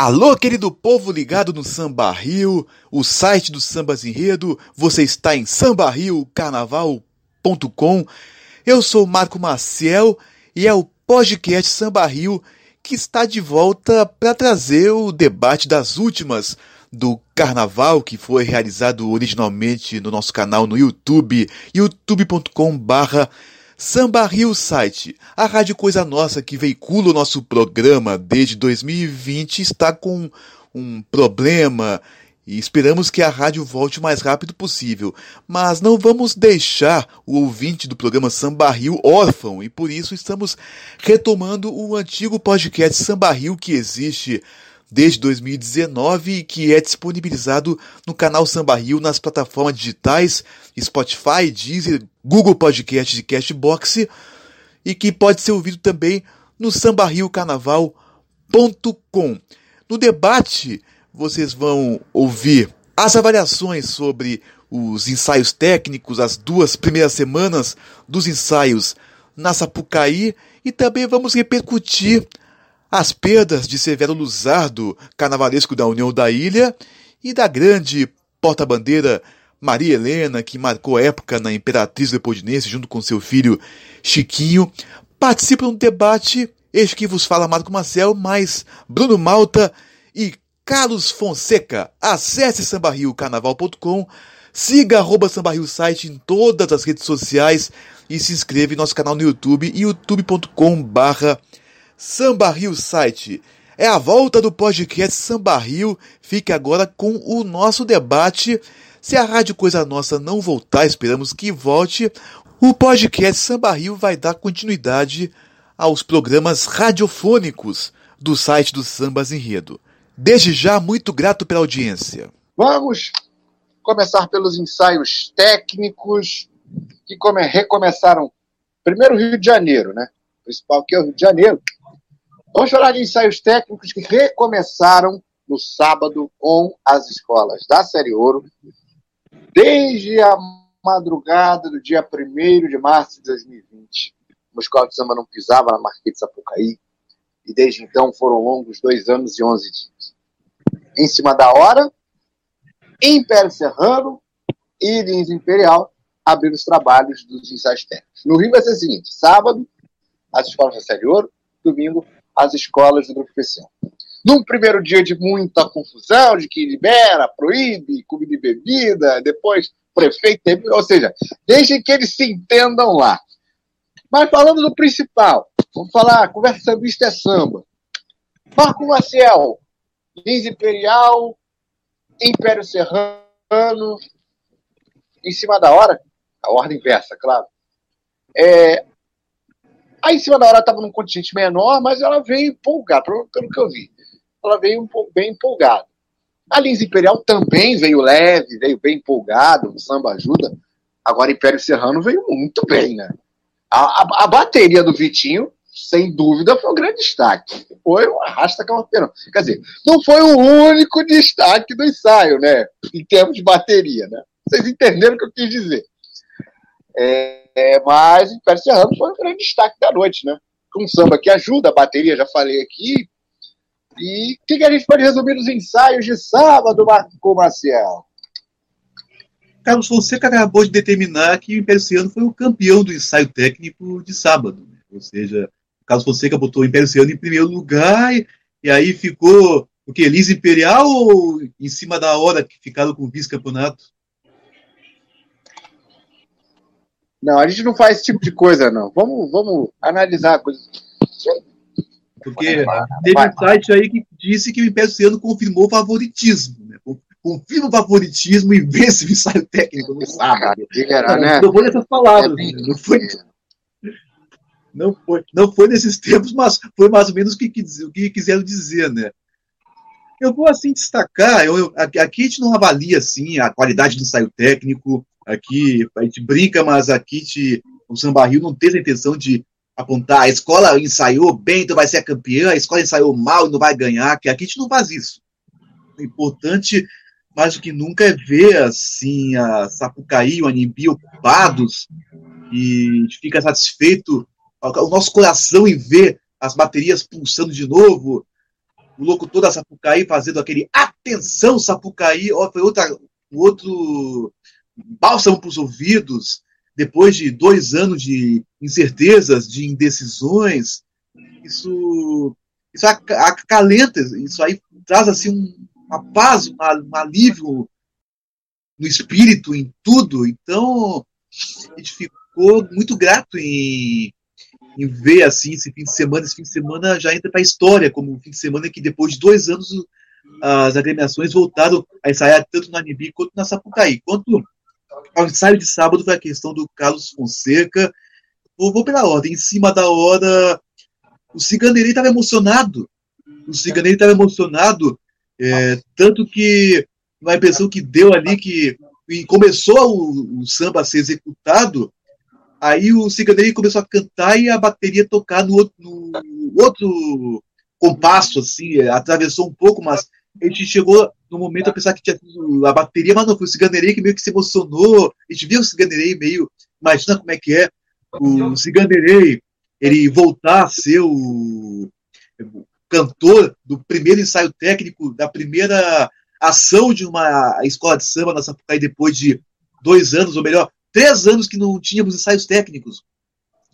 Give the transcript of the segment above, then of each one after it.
Alô, querido povo ligado no Samba Rio, o site do Sambas Enredo, você está em sambarriocarnaval.com. Eu sou Marco Maciel e é o podcast Samba Rio que está de volta para trazer o debate das últimas do carnaval que foi realizado originalmente no nosso canal no YouTube, youtube.com/barra Samba Rio Site, a rádio Coisa Nossa que veicula o nosso programa desde 2020, está com um problema e esperamos que a rádio volte o mais rápido possível. Mas não vamos deixar o ouvinte do programa Samba Rio órfão e por isso estamos retomando o antigo podcast Samba Rio que existe desde 2019 e que é disponibilizado no canal Samba Rio nas plataformas digitais Spotify, Deezer, Google Podcast e Cashbox e que pode ser ouvido também no sambarriocarnaval.com. No debate, vocês vão ouvir as avaliações sobre os ensaios técnicos, as duas primeiras semanas dos ensaios na Sapucaí e também vamos repercutir as perdas de Severo Luzardo, carnavalesco da União da Ilha, e da grande porta-bandeira Maria Helena, que marcou época na Imperatriz Leopoldinense junto com seu filho Chiquinho, participam do debate. Este que vos fala Marco Marcel, mais Bruno Malta e Carlos Fonseca. Acesse sambarriocarnaval.com, siga arroba sambarrio site em todas as redes sociais e se inscreva em nosso canal no YouTube, youtube.com barra Samba Rio Site. É a volta do podcast Samba Rio. Fique agora com o nosso debate. Se a Rádio Coisa Nossa não voltar, esperamos que volte. O podcast Samba Rio vai dar continuidade aos programas radiofônicos do site do Sambas Enredo. Desde já, muito grato pela audiência. Vamos começar pelos ensaios técnicos que recomeçaram primeiro Rio de Janeiro, né? O principal que é o Rio de Janeiro, Vamos falar de ensaios técnicos que recomeçaram no sábado com as escolas da Série Ouro, desde a madrugada do dia 1 de março de 2020. Uma escola de samba não pisava na Marquês de Sapucaí, e desde então foram longos dois anos e onze dias. Em cima da hora, Império Serrano e Lins Imperial abriram os trabalhos dos ensaios técnicos. No Rio vai ser o seguinte: sábado, as escolas da Série Ouro, domingo, as escolas do grupo. Num primeiro dia de muita confusão, de que libera, proíbe, comida e bebida, depois prefeito, ou seja, deixem que eles se entendam lá. Mas falando do principal, vamos falar, conversa sambista é samba. Marco Maciel, Lins Imperial, Império Serrano, em cima da hora, a ordem inversa, claro. É, Aí, em cima da hora, estava num contingente menor, mas ela veio empolgada, pelo, que eu vi. Ela veio bem empolgada. A Lins Imperial também veio leve, veio bem empolgada, o samba ajuda. Agora, Império Serrano veio muito bem, né? A, a, a bateria do Vitinho, sem dúvida, foi um grande destaque. Foi um arrasta campeão. Quer dizer, não foi o único destaque do ensaio, né? Em termos de bateria, né? Vocês entenderam o que eu quis dizer. É, é, mas o Serrano foi um grande destaque da noite, né? Com um samba que ajuda, a bateria, já falei aqui. E o que, que, a gente pode resumir nos ensaios de sábado, Marco Maciel? Carlos Fonseca acabou de determinar que o Império foi o campeão do ensaio técnico de sábado. Né? Ou seja, o Carlos Fonseca botou o Império em primeiro lugar e, e aí ficou o que? Liz Imperial ou em cima da hora que ficaram com o vice-campeonato? Não, a gente não faz esse tipo de coisa, não. Vamos, vamos analisar a coisa. Porque teve um site aí que disse que o Império Serrano confirmou o favoritismo. Né? Confirma o favoritismo e vence o ensaio técnico no sábado. Era, não, né? não foi nessas palavras. É né? não, foi, não, foi, não foi nesses tempos, mas foi mais ou menos o que, o que quiseram dizer, né? Eu vou assim destacar, eu, eu, aqui a gente não avalia assim a qualidade do ensaio técnico, Aqui a gente brinca, mas aqui te, o Samba Rio não tem a intenção de apontar a escola ensaiou bem, então vai ser a campeã, a escola ensaiou mal e não vai ganhar, que aqui a gente não faz isso. O importante, mais do que nunca, é ver assim a Sapucaí, o Animbi ocupados e a gente fica satisfeito, o nosso coração em ver as baterias pulsando de novo. o locutor da Sapucaí fazendo aquele atenção Sapucaí, ó, foi outra, outro bálsamo para os ouvidos, depois de dois anos de incertezas, de indecisões, isso, isso acalenta, isso aí traz assim um, uma paz, um alívio no espírito, em tudo. Então, a gente ficou muito grato em, em ver assim esse fim de semana. Esse fim de semana já entra para a história, como um fim de semana que depois de dois anos as agremiações voltaram a ensaiar tanto na Anibi quanto na Sapucaí. Quanto ao ensaio de sábado foi a questão do Carlos Fonseca. Vou, pela ordem. Em cima da hora, o Ciganeirinho estava emocionado. O Ciganeirinho estava emocionado, é, tanto que uma impressão que deu ali que e começou o, o, samba a ser executado, aí o Ciganeirinho começou a cantar e a bateria tocar no outro, no outro compasso, assim, atravessou um pouco, mas a gente chegou no momento a pensar que tinha a bateria, mas não, foi o Ciganeirinho que meio que se emocionou, a gente viu o Ciganeirinho meio, imagina como é que é, o Ciganeirinho, ele voltar a ser o cantor do primeiro ensaio técnico, da primeira ação de uma escola de samba na Sapucaí depois de dois anos, ou melhor, três anos que não tínhamos ensaios técnicos.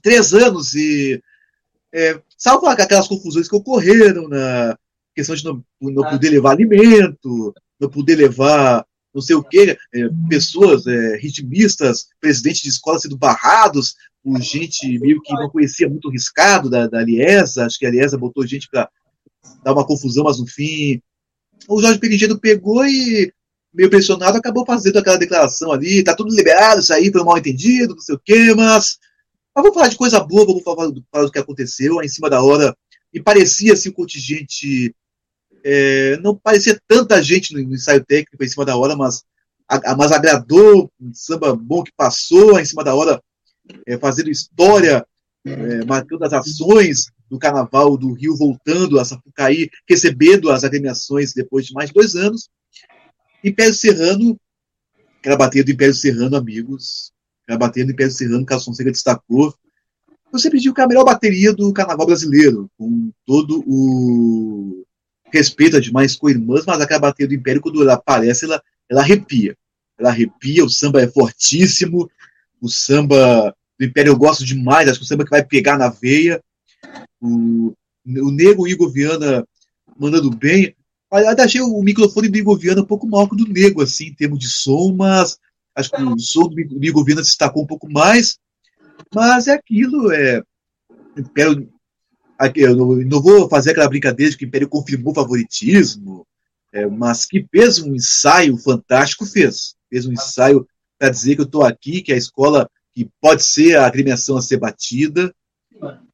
Três anos e. É, salvo aquelas confusões que ocorreram na questão de não, não poder levar alimento, não poder levar não sei o quê, é, pessoas é, ritmistas, presidentes de escola sendo barrados por gente meio que não conhecia muito o riscado da, da Liesa, acho que a Liesa botou gente para dar uma confusão, mas no fim o Jorge Perigeno pegou e, meio pressionado, acabou fazendo aquela declaração ali, tá tudo liberado, isso aí foi um mal entendido, não sei o quê, mas, mas vamos falar de coisa boa, vamos falar do, falar do que aconteceu, em cima da hora, e parecia assim, o contingente, é, não parecia tanta gente no, ensaio técnico em cima da hora, mas, a, mas agradou, um samba bom que passou em cima da hora, é, fazendo história, é, marcando as ações, do Carnaval do Rio voltando a Sapucaí, recebendo as agremiações depois de mais dois anos. Império Serrano, aquela bateria do Império Serrano, amigos, aquela bateria do Império Serrano, Carlos Fonseca destacou. Eu sempre digo que é a melhor bateria do Carnaval brasileiro, com todo o respeito a demais co-irmãs, mas aquela bateria do Império, quando ela aparece, ela, ela arrepia. Ela arrepia, o samba é fortíssimo, o samba do Império eu gosto demais, acho que o samba que vai pegar na veia. O, o Nego Igor Viana mandando bem. Até achei o microfone do Igor Viana um pouco maior que o do Nego, assim, em termos de som, mas acho que o som do Igor Viana se destacou um pouco mais. Mas é aquilo, é. Império, eu não vou fazer aquela brincadeira de que o Império confirmou favoritismo, é, mas que fez um ensaio fantástico, fez. Fez um ensaio para dizer que eu estou aqui, que a escola que pode ser a agremiação a ser batida,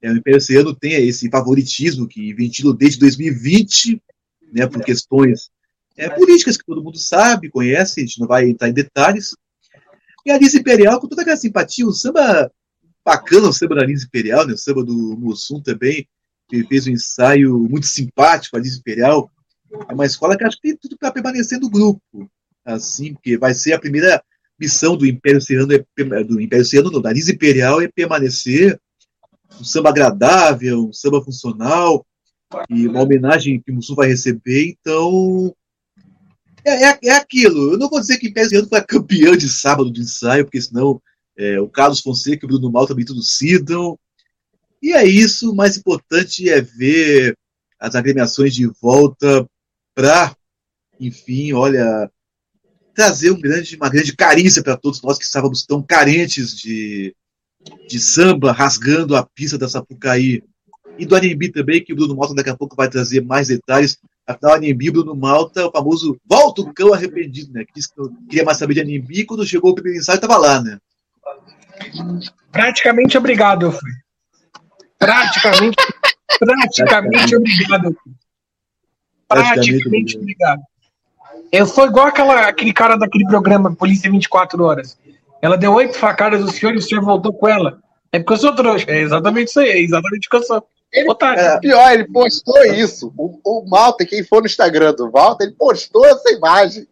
é, o Império Oceano tem esse favoritismo que ventila desde 2020, né, por questões é, políticas que todo mundo sabe, conhece, a gente não vai entrar em detalhes. E a Lisa Imperial, com toda aquela simpatia, um samba bacana, o samba da Lisa Imperial, né, o samba do Mussum também, que fez um ensaio muito simpático, a Lisa Imperial. É uma escola que acho que tem tudo para permanecer no grupo, assim, porque vai ser a primeira missão do Império Serrano, é, do Império Serrano, da Lisa Imperial é permanecer um samba agradável, um samba funcional, e uma homenagem que o Mussum vai receber, então. É, é, é, aquilo. Eu não vou dizer que Império Serrano foi campeão de sábado do ensaio, porque senão é, o Carlos Fonseca e o Bruno Mal também tudo cidam. E é isso. O mais importante é ver as agremiações de volta para, enfim, olha, trazer um grande, uma grande carícia para todos nós que estávamos tão carentes de, de samba rasgando a pista da Sapucaí. E do Anembi também, que o Bruno Malta daqui a pouco vai trazer mais detalhes. Afinal, Anembi, Bruno Malta, o famoso volta o cão arrependido, né? Que disse que queria mais saber de Anembi quando chegou o primeiro ensaio estava lá, né? Praticamente obrigado, eu fui. Praticamente, praticamente obrigado. Praticamente obrigado. Eu fui igual aquela, aquele cara daquele programa Polícia 24 Horas. Ela deu oito facadas no senhor e o senhor voltou com ela. É porque eu sou trouxa. É exatamente isso aí. É exatamente o que eu sou. Ele, é, pior, ele postou isso. O, o Malta, quem for no Instagram do Malta, ele postou essa imagem.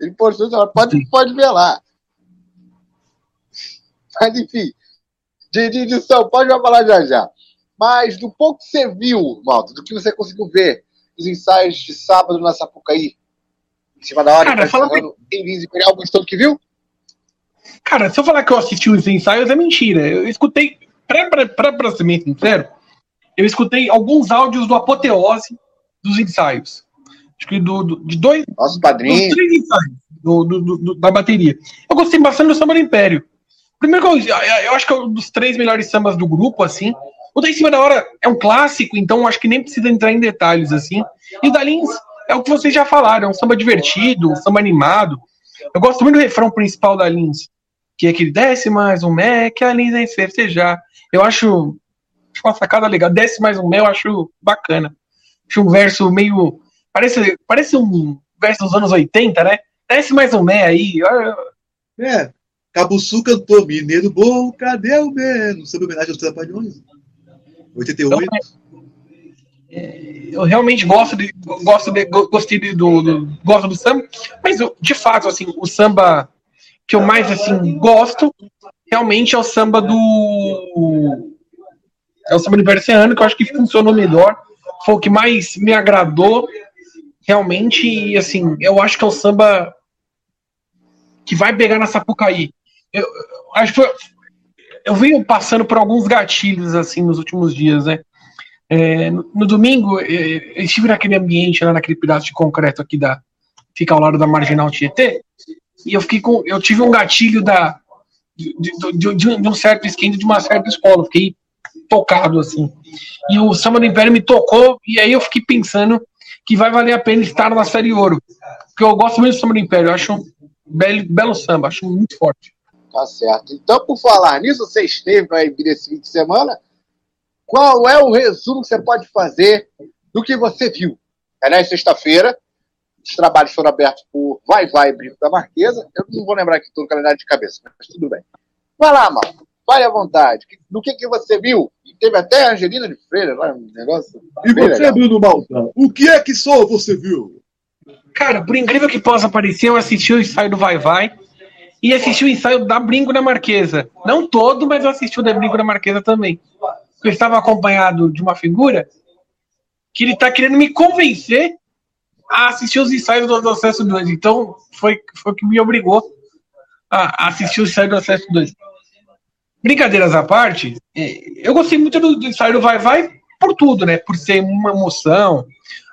Ele postou, pode, pode ver lá. Mas, enfim, de, de edição, pode falar já já. Mas do pouco que você viu, Malta, do que você conseguiu ver os ensaios de sábado na Sapucaí? Em cima da hora, Cara, tá fala encerrando em Lins Imperial, gostou do que viu? Cara, se eu falar que eu assisti os ensaios, é mentira. Eu escutei, pra, pra, pra, pra ser bem sincero, eu escutei alguns áudios do apoteose dos ensaios. Acho que do, do- de dois, Nosso dos padrinho. três ensaios do, do- do- do- da bateria. Eu gostei bastante do Samba do Império. Primeiro que eu, eu acho que é um dos três melhores sambas do grupo, assim. O da Em Cima da Hora é um clássico, então acho que nem precisa entrar em detalhes, assim. E o da Lins é o que vocês já falaram, é um samba divertido, um samba animado. Eu gosto muito do refrão principal da Lins, que é aquele desce mais um mé, que a Lins é festejar. Eu acho, acho uma sacada legal. Desce mais um mé, eu acho bacana. Acho um verso meio. Parece, parece um verso dos anos 80, né? Desce mais um mé aí. É. Cabuçu cantou Mineiro Bom, cadê o menos? Sobre homenagem aos Trapalhões. 88. eu realmente gosto de gosto de go- gostei de- do, do gosto do samba, mas eu, de fato assim, o samba que eu mais assim gosto realmente é o samba do é o samba universitário que eu acho que funcionou melhor, foi o que mais me agradou realmente e assim, eu acho que é o samba que vai pegar na Sapucaí. Eu, eu acho que foi- eu venho passando por alguns gatilhos assim nos últimos dias, né? É, no, no domingo, eh, eu estive naquele ambiente, lá naquele pedaço de concreto aqui da. Fica ao lado da Marginal Tietê, e eu fiquei com. Eu tive um gatilho da, de, de- de- de um- certo esquema de uma certa escola. Fiquei tocado, assim. E o Samba do Império me tocou, e aí eu fiquei pensando que vai valer a pena estar na Série Ouro. Porque eu gosto muito do Samba do Império, eu acho um belo, belo samba, acho muito forte. Tá certo. Então, por falar nisso, você esteve no AMB esse fim de semana. Qual é o resumo que você pode fazer do que você viu? Aliás, sexta-feira, os trabalhos foram abertos por Vai Vai Brinco da Marquesa. Eu não vou lembrar aqui todo o calendário de cabeça, mas tudo bem. Vai lá, Marco. Fale à vontade. Do que, que você viu? E teve até a Angelina de Freira lá, um negócio. E você, legal. Bruno Malta? O que é que só você viu? Cara, por incrível que possa parecer, eu assisti o ensaio do Vai Vai e assisti o ensaio da Brinco da Marquesa. Não todo, mas eu assisti o da Brinco da Marquesa também. Eu estava acompanhado de uma figura que ele está querendo me convencer a assistir os ensaios do, Acesso 2. Então, foi, o que me obrigou a, assistir o ensaio do Acesso 2. Brincadeiras à parte, eh, eu gostei muito do, do ensaio do Vai Vai por tudo, né? Por ser uma emoção,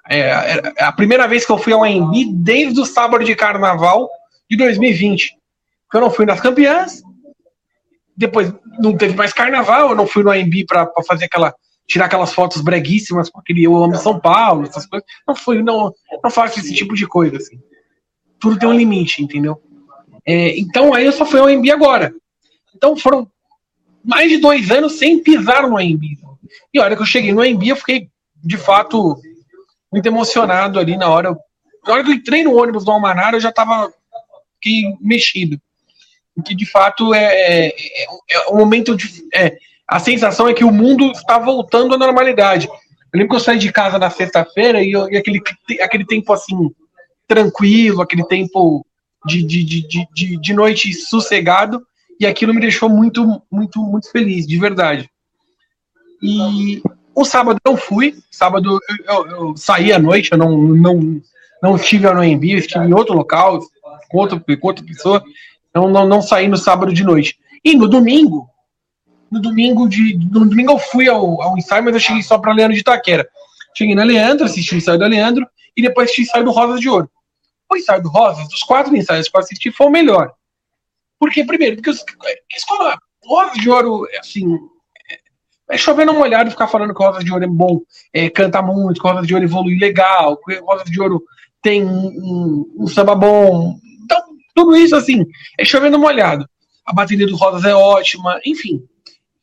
é, é a primeira vez que eu fui ao AMB desde o sábado de carnaval de 2020. Porque eu não fui nas campeãs, depois não teve mais carnaval, eu não fui no AMB para fazer aquela. tirar aquelas fotos breguíssimas com aquele Eu Amo São Paulo, essas coisas. Não fui, não, não faço esse tipo de coisa, assim. Tudo tem um limite, entendeu? É, então aí eu só fui ao AMB agora. Então foram mais de dois anos sem pisar no AMB. E a hora que eu cheguei no AMB, eu fiquei, de fato, muito emocionado ali na hora. Na hora que eu entrei no ônibus do Almanara, eu já estava mexido. Que de fato é, é, é um momento de. É, a sensação é que o mundo está voltando à normalidade. Eu lembro que eu saí de casa na sexta-feira e, e aquele, aquele tempo assim, tranquilo, aquele tempo de, de, de, de, de, noite sossegado, e aquilo me deixou muito, muito, muito feliz, de verdade. E o sábado eu fui, sábado eu, eu- eu saí à noite, eu não, não, não estive no eu estive em outro local, com com outra pessoa, então não, não saí no sábado de noite. E no domingo, no domingo de. No domingo eu fui ao, ao ensaio, mas eu cheguei só para Leandro de Itaquera. Cheguei na Leandro, assisti o ensaio da Leandro e depois assisti o ensaio do Rosas de Ouro. O ensaio do Rosas, dos quatro ensaios que eu assisti, foi o melhor. Por quê? Primeiro, porque os, escola, Rosas de Ouro, assim, é chover numa olhada e ficar falando que Rosas de Ouro é bom, é, canta muito, que Rosas de Ouro evolui legal, que Rosas de Ouro tem um, um, um samba bom. Tudo isso, assim, é chover numa olhada. A bateria do Rosas é ótima, enfim.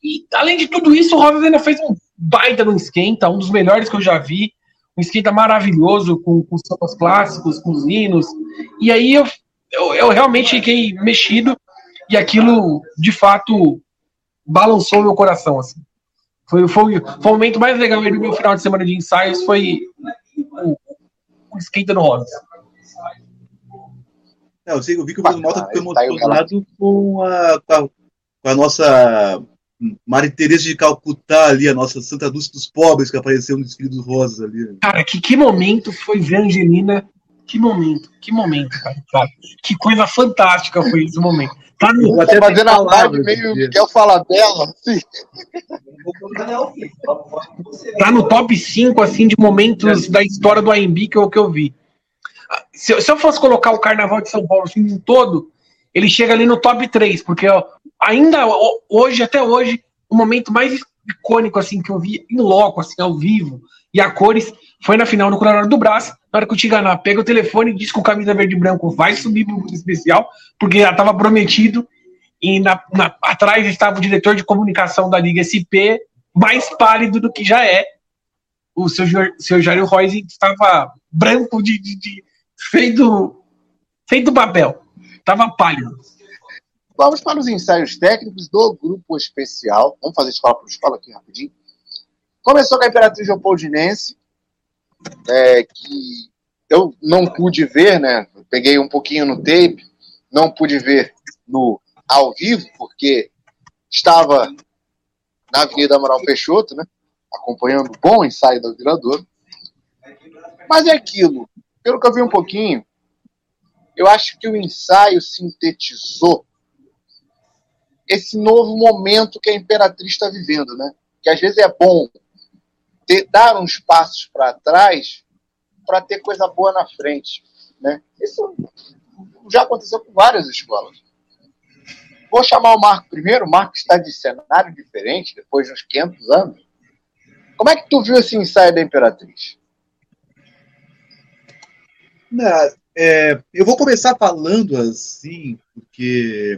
E, além de tudo isso, o Rosas ainda fez um baita no esquenta, um dos melhores que eu já vi. Um esquenta maravilhoso, com, com clássicos, com os hinos. E aí eu, eu, eu realmente fiquei mexido e aquilo, de fato, balançou meu coração. Assim. Foi, foi, foi o momento mais legal do meu final de semana de ensaios, foi o, o esquenta no Rosas. É, eu, sei, eu vi que o Bruno Bacana, ficou tá emocionado com a, com a, com a nossa Maria Teresa de Calcutá ali, a nossa Santa Dulce dos Pobres, que apareceu no desfile dos rosas ali. Cara, que, que momento foi ver a Angelina. Que momento, que momento, cara. Que coisa fantástica foi esse momento. Tá no, até fazendo a live meio Miguel fala dela, assim. Tá no top 5, assim, de momentos da história do AMB que eu, que eu vi. Se, se eu fosse colocar o Carnaval de São Paulo assim, em todo, ele chega ali no top 3, porque ó, ainda hoje, até hoje, o momento mais icônico assim que eu vi em loco, assim, ao vivo, e a cores, foi na final no Coronel do Braço, na hora que o Tiganá pega o telefone e diz o camisa verde e branco vai subir para o especial, porque já estava prometido, e na, na, atrás estava o diretor de comunicação da Liga SP, mais pálido do que já é. O seu, seu Jair Royce estava branco de, de, de feito, feito papel. Tava pálido. Vamos para os ensaios técnicos do grupo especial. Vamos fazer escola por escola aqui rapidinho. Começou com a Imperatriz Leopoldinense, é, que eu não pude ver, né? peguei um pouquinho no tape, não pude ver no ao vivo, porque estava na Avenida Amaral Peixoto, né? Acompanhando o bom ensaio da Virador. Mas é aquilo. Pelo que eu vi um pouquinho, eu acho que o ensaio sintetizou esse novo momento que a Imperatriz está vivendo, né? Que às vezes é bom ter, dar uns passos para trás para ter coisa boa na frente, né? Isso já aconteceu com várias escolas. Vou chamar o Marco primeiro. O Marco está de cenário diferente depois de uns 500 anos. Como é que tu viu esse ensaio da Imperatriz? É, eu vou começar falando assim, porque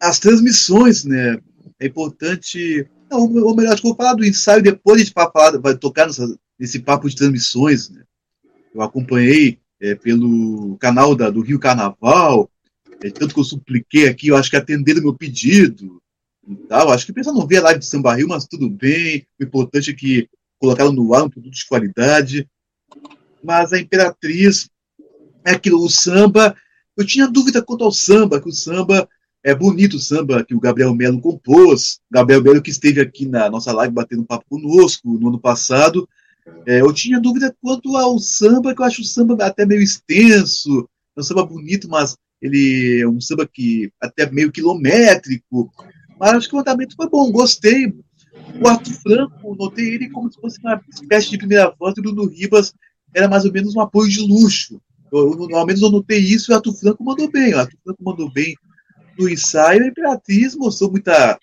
as transmissões, né? É importante. Não, ou melhor, acho que vou falar do ensaio depois a gente vai, falar, vai tocar nessa, nesse papo de transmissões. Né? Eu acompanhei é, pelo canal da, do Rio Carnaval, é, tanto que eu supliquei aqui, eu acho que atenderam meu pedido tal. Acho que o pessoal não vê a live de Samba Rio, mas tudo bem. O importante é que colocaram no ar um produto de qualidade mas a Imperatriz é aquilo, o samba. Eu tinha dúvida quanto ao samba, que o samba é bonito, o samba que o Gabriel Melo compôs. Gabriel Melo que esteve aqui na nossa live batendo papo conosco no ano passado. É, eu tinha dúvida quanto ao samba, que eu acho o samba até meio extenso, é um samba bonito, mas ele é um samba que até meio quilométrico. Mas acho que o andamento foi bom, gostei. O Arthur Franco, notei ele como se fosse uma espécie de primeira voz do Bruno Ribas era mais ou menos um apoio de luxo. Eu, ao menos eu notei isso e o Arthur Franco mandou bem. O Arthur Franco mandou bem no ensaio. A Imperatriz mostrou muita,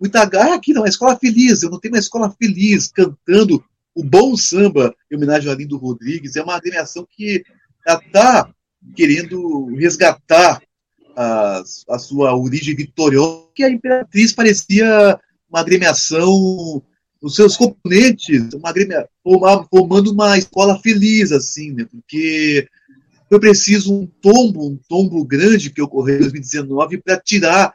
muita garra aqui, não. É escola feliz. Eu não tenho uma escola feliz cantando o bom samba em homenagem ao Lindo Rodrigues. É uma agremiação que está querendo resgatar a, a sua origem vitoriosa, que a Imperatriz parecia uma agremiação os seus componentes, uma grêmia, formando uma escola feliz, assim, né? Porque foi preciso um tombo, um tombo grande que ocorreu em 2019 para tirar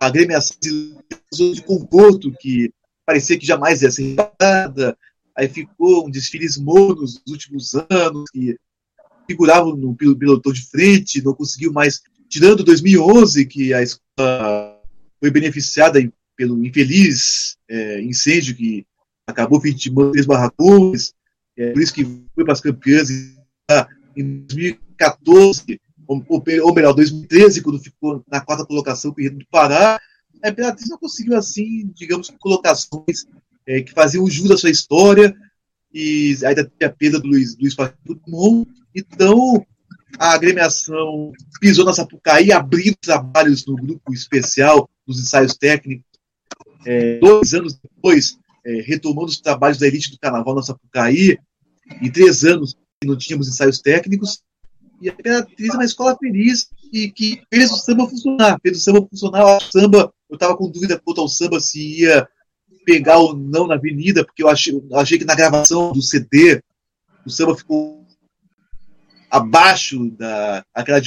a agremiação de conforto que parecia que jamais ia ser nada. Aí ficou um desfile morno nos últimos anos, que figuravam no pilotão de frente, não conseguiu mais. Tirando 2011, que a escola foi beneficiada em pelo infeliz é, incêndio que acabou vitimando três barracões, é, por isso que foi para as campeãs em 2014, ou, ou melhor, 2013, quando ficou na quarta colocação com o do Pará, a Imperatriz não conseguiu, assim, digamos, colocações é, que faziam jus à sua história, e ainda tem a perda do Luiz, Luiz Dumont, então a agremiação pisou na Sapucaí, abriu trabalhos no grupo especial dos ensaios técnicos, é, dois anos depois, é, retomando os trabalhos da elite do carnaval na Sapucaí, e três anos que não tínhamos ensaios técnicos, e a Imperatriz é uma escola feliz e que fez o samba funcionar, fez o samba funcionar. O samba, eu estava com dúvida quanto ao samba se ia pegar ou não na avenida, porque eu achei, achei que na gravação do CD o samba ficou abaixo da aquela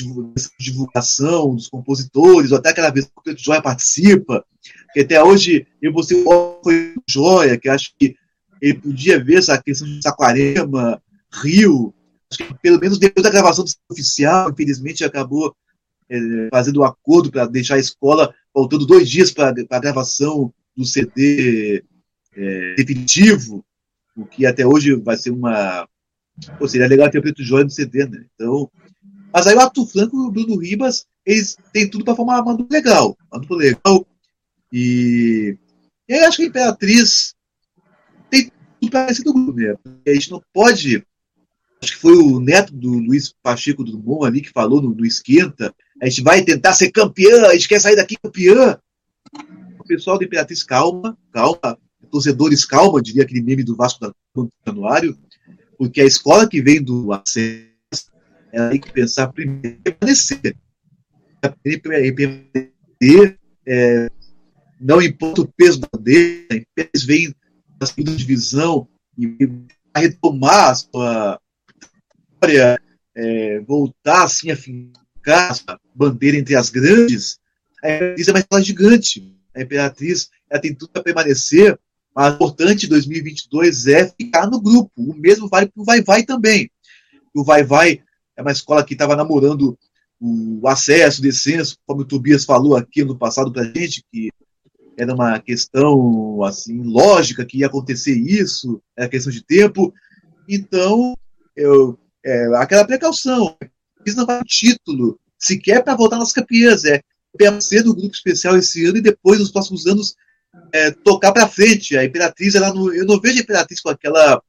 divulgação dos compositores, ou até aquela vez que o Joia participa, que até hoje eu vou ser foi Joia, que acho que ele podia ver essa questão de Saquarema, Rio, acho que pelo menos depois da gravação do oficial, infelizmente acabou é, fazendo um acordo para deixar a escola faltando dois dias para a gravação do CD é, definitivo, o que até hoje vai ser uma. Pô, seria legal ter o Preto Joia no CD, né? Então. Mas aí o Arthur Franco e o Bruno Ribas, eles têm tudo para formar uma dupla legal. Uma legal. E. E aí acho que a Imperatriz tem tudo para ser do grupo, né? A gente não pode. Acho que foi o neto do Luiz Pacheco do Drummond ali que falou no, no Esquenta. A gente vai tentar ser campeã, a gente quer sair daqui campeã. O pessoal da Imperatriz, calma, calma torcedores, calma, diria aquele meme do Vasco da Januário, porque a escola que vem do acesso, ela tem que pensar primeiro em permanecer. Permanecer, é, não importa o peso da bandeira, eles vêm da segunda divisão e retomar a sua história, é, voltar assim a ficar a bandeira entre as grandes, a Imperatriz é escola gigante. A Imperatriz ela tem tudo para permanecer mas o importante em 2022 é ficar no grupo. O mesmo vale para o Vai Vai também. O Vai Vai é uma escola que estava namorando o acesso, o descenso, como o Tobias falou aqui no passado para a gente, que era uma questão assim lógica que ia acontecer isso, era questão de tempo. Então, eu, é, aquela precaução. Isso não vai um título, sequer para voltar nas campeãs. É ser do grupo especial esse ano e depois, nos próximos anos, é, tocar para frente. A Imperatriz, ela não, eu não vejo a Imperatriz com aquela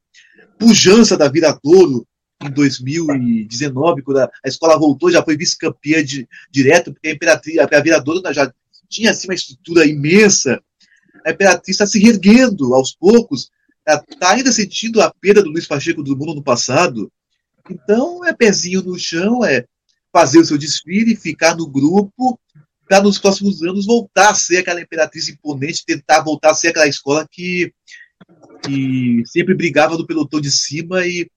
pujança da Viradouro em 2019, quando a, a escola voltou, já foi vice-campeã direto, porque a Imperatriz, a, a Viradouro já tinha assim, uma estrutura imensa. A Imperatriz está se reerguendo aos poucos, está ainda sentindo a perda do Luiz Pacheco do mundo no passado. Então, é pezinho no chão, é fazer o seu desfile, ficar no grupo para nos próximos anos voltar a ser aquela imperatriz imponente, tentar voltar a ser aquela escola que, que sempre brigava no pelotão de cima e,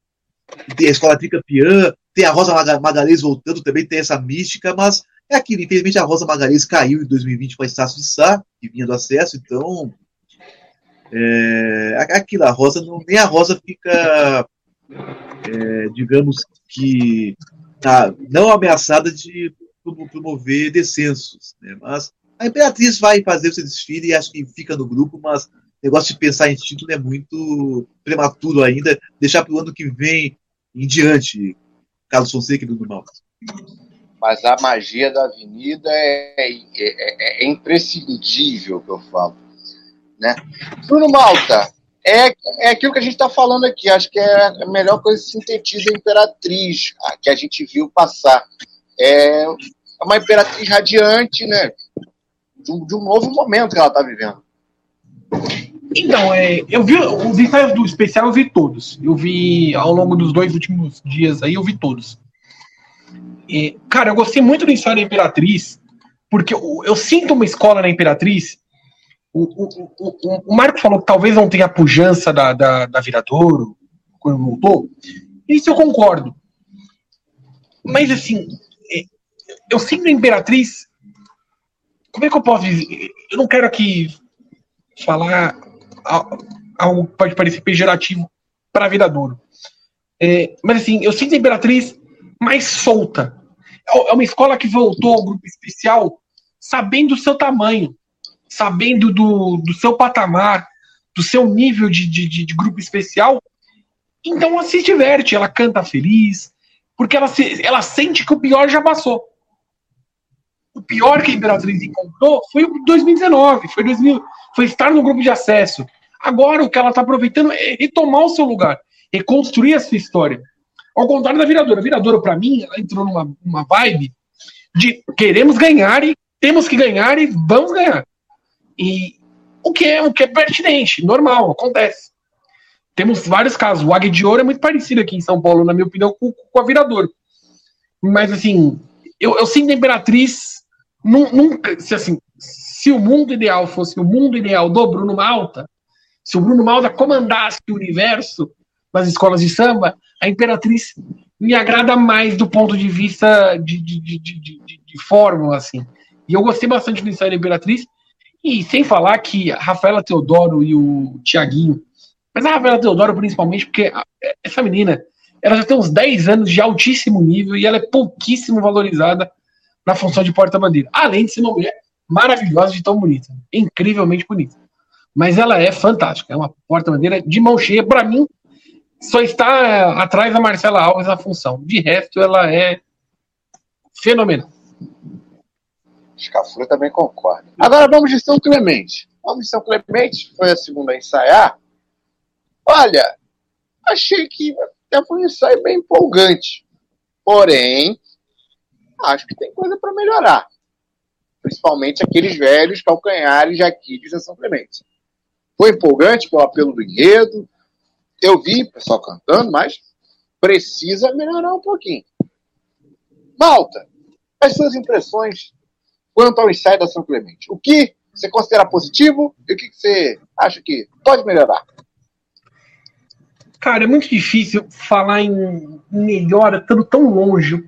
e tem a escola tricampeã, tem a Rosa Magalhães voltando, também tem essa mística, mas é aquilo, infelizmente a Rosa Magalhães caiu em 2020 com a Estácio de Sá, que vinha do acesso, então é, aquilo, a Rosa não, nem a Rosa fica, é, digamos que tá, não ameaçada de promover descensos. Né? Mas a Imperatriz vai fazer o seu desfile e acho que fica no grupo, mas o negócio de pensar em título é muito prematuro ainda. Deixar para o ano que vem em diante, Carlos Fonseca e Bruno Malta. Mas a magia da avenida é, é, é, é imprescindível, que eu falo. Né? Bruno Malta, é, é aquilo que a gente está falando aqui. Acho que é a melhor coisa que sintetiza a Imperatriz, que a gente viu passar. É é uma imperatriz radiante, né? De um, de um novo momento que ela está vivendo. Então, é, eu vi os ensaios do especial, eu vi todos. Eu vi ao longo dos dois últimos dias aí, eu vi todos. E, cara, eu gostei muito do ensaio da Imperatriz, porque eu, eu sinto uma escola na Imperatriz. O, o, o, o, Marco falou que talvez não tenha a pujança da, da, da Viradouro quando voltou. Isso eu concordo. Mas, assim, eu sinto a Imperatriz. Como é que eu posso dizer? Eu não quero aqui falar algo que pode parecer pejorativo para a vida duro. É, mas assim, eu sinto a Imperatriz mais solta. É, é uma escola que voltou ao grupo especial sabendo do seu tamanho, sabendo do, do seu patamar, do seu nível de, de, de, grupo especial. Então ela se diverte, ela canta feliz, porque ela, se, ela sente que o pior já passou. O pior que a Imperatriz encontrou foi o 2019, foi, 2000, foi estar no grupo de acesso. Agora o que ela está aproveitando é retomar o seu lugar, reconstruir a sua história. Ao contrário da Viradora. A Viradora, para mim, ela entrou numa uma vibe de queremos ganhar e temos que ganhar e vamos ganhar. E o que é, o que é pertinente, normal, acontece. Temos vários casos. O Águia de Ouro é muito parecido aqui em São Paulo, na minha opinião, com, com a Viradora. Mas, assim, eu, eu sinto a Imperatriz Nunca, se assim, se o mundo ideal fosse o mundo ideal do Bruno Malta, se o Bruno Malta comandasse o universo das escolas de samba, a Imperatriz me agrada mais do ponto de vista de, de, de, de, de, fórmula, assim. E eu gostei bastante do ensaio da Imperatriz, e sem falar que a Rafaela Teodoro e o Tiaguinho, mas a Rafaela Teodoro principalmente, porque essa menina, ela já tem uns 10 anos de altíssimo nível e ela é pouquíssimo valorizada na função de porta-bandeira. Além de ser uma mulher maravilhosa de tão bonita. Incrivelmente bonita. Mas ela é fantástica. É uma porta-bandeira de mão cheia. Para mim, só está atrás da Marcela Alves a função. De resto, ela é fenomenal. Escafura também concorda. Agora vamos de São Clemente. Vamos de São Clemente, foi a segunda a ensaiar. Olha, achei que até foi um ensaio bem empolgante. Porém, acho que tem coisa para melhorar. Principalmente aqueles velhos calcanhares de aqui de São Clemente. Foi empolgante pelo apelo do enredo. Eu vi o pessoal cantando, mas precisa melhorar um pouquinho. Malta, as suas impressões quanto ao ensaio da São Clemente? O que você considera positivo e o que você acha que pode melhorar? Cara, é muito difícil falar em melhora estando tão longe.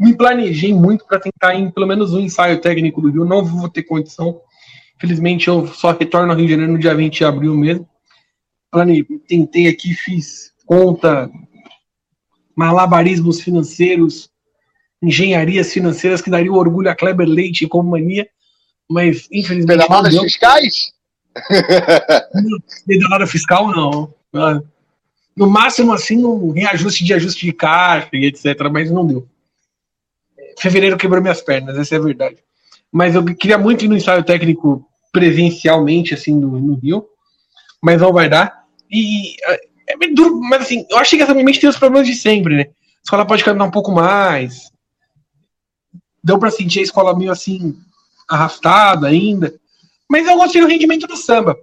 Me planejei muito para tentar ir em pelo menos um ensaio técnico do Rio. Não vou ter condição. Felizmente eu só retorno ao Rio de Janeiro no dia 20 de abril mesmo. Plane... Tentei aqui, fiz conta, malabarismos financeiros, engenharias financeiras que dariam orgulho a Kleber Leite e companhia, mas infelizmente. Pedaladas fiscais? Pedalada fiscal, não. No máximo, assim, um reajuste de ajuste de caixa e etc., mas não deu. Fevereiro quebrou minhas pernas, essa é a verdade. Mas eu queria muito ir no ensaio técnico presencialmente, assim, no, no Rio, mas não vai dar. E é, é duro, mas assim, eu achei que essa mente tem os problemas de sempre, né? A escola pode cantar um pouco mais. Deu para sentir a escola meio assim, arrastada ainda. Mas eu gostei do rendimento do samba.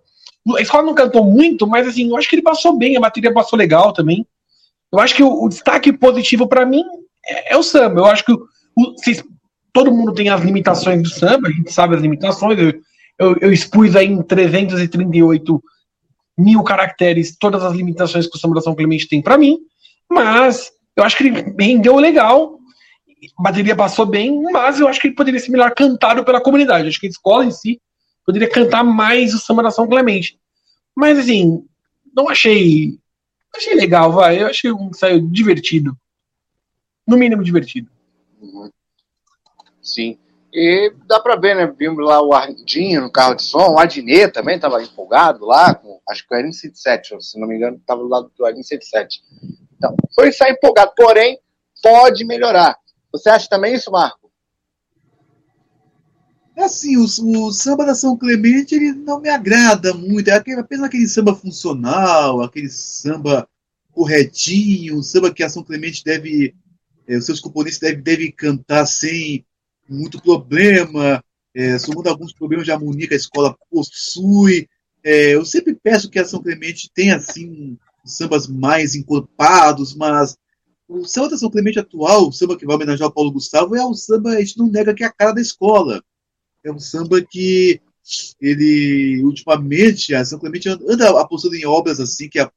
A escola não cantou muito, mas assim, eu acho que ele passou bem, a bateria passou legal também. Eu acho que o, o destaque positivo para mim é, é, o samba. Eu acho que o, o, todo mundo tem as limitações do samba, a gente sabe as limitações. Eu, eu, eu expus aí em 338 mil caracteres todas as limitações que o Samba da São Clemente tem para mim, mas eu acho que ele rendeu legal, a bateria passou bem, mas eu acho que ele poderia ser melhor cantado pela comunidade. Eu acho que a escola em si poderia cantar mais o Samba da São Clemente. Mas assim, não achei. Achei legal, vai. Eu achei um ensaio divertido. No mínimo divertido. Uhum. Sim. E dá pra ver, né? Vimos lá o Ardinho no carro de som, o Adnet também estava empolgado lá, com, acho que o Arin 77, se não me engano, estava do lado do Arin 77. Então, foi sair empolgado, porém, pode melhorar. Você acha também isso, Marco? É assim, o, o, samba da São Clemente ele não me agrada muito. É aquele, apenas aquele samba funcional, aquele samba corretinho, um samba que a São Clemente deve, os seus componentes devem deve cantar sem muito problema, é, somando alguns problemas de harmonia que a escola possui. É, eu sempre peço que a São Clemente tenha assim sambas mais encorpados, mas o samba da São Clemente atual, o samba que vai homenagear o Paulo Gustavo, é um samba, a gente não nega que é a cara da escola é um samba que ele, ultimamente, a São Clemente anda apostando em obras assim, que é,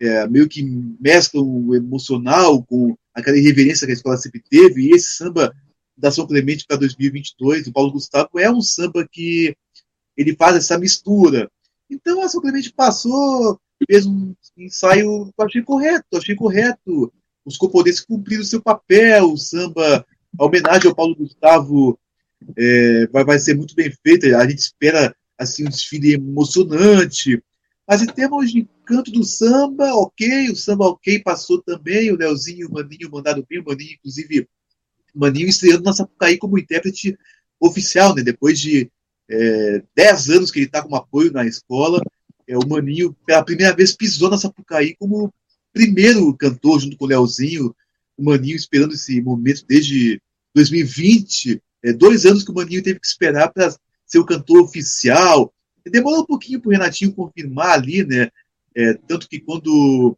é, meio que mesclam o emocional com aquela irreverência que a escola sempre teve, e esse samba da São Clemente para 2022, do Paulo Gustavo, é um samba que ele faz essa mistura. Então a São Clemente passou, fez um ensaio, eu achei correto, achei correto. Os componentes cumpriram seu papel, o samba, a homenagem ao Paulo Gustavo é, vai, vai ser muito bem feita. A gente espera assim um desfile emocionante. Mas em termos de canto do samba, ok, o samba ok passou também, o Leozinho, o Maninho mandado bem, o Maninho, inclusive, o Maninho estreando na Sapucaí como intérprete oficial, né? Depois de é, 10 anos que ele está com apoio na escola, é, o Maninho, pela primeira vez, pisou na Sapucaí como primeiro cantor, junto com o Leozinho, o Maninho esperando esse momento desde 2020, é, dois anos que o Maninho teve que esperar para ser o cantor oficial. Demorou um pouquinho para o Renatinho confirmar ali, né? É, tanto que quando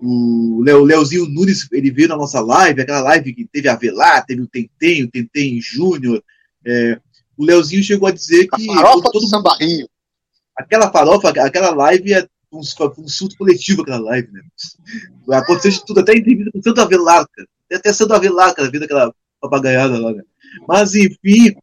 o Leo, Leozinho Nunes ele veio na nossa live, aquela live que teve a Velar, teve o Tentem, o Tentem Júnior, é, o Leozinho chegou a dizer que. A farofa todo, do sambarrinho. Aquela farofa, aquela live é um, um surto coletivo, aquela live, né? Aconteceu de tudo, até entrevista com Santo Avelar, cara. Até Santo Avelar, cara, vendo aquela papagaiada lá, né? Mas, enfim,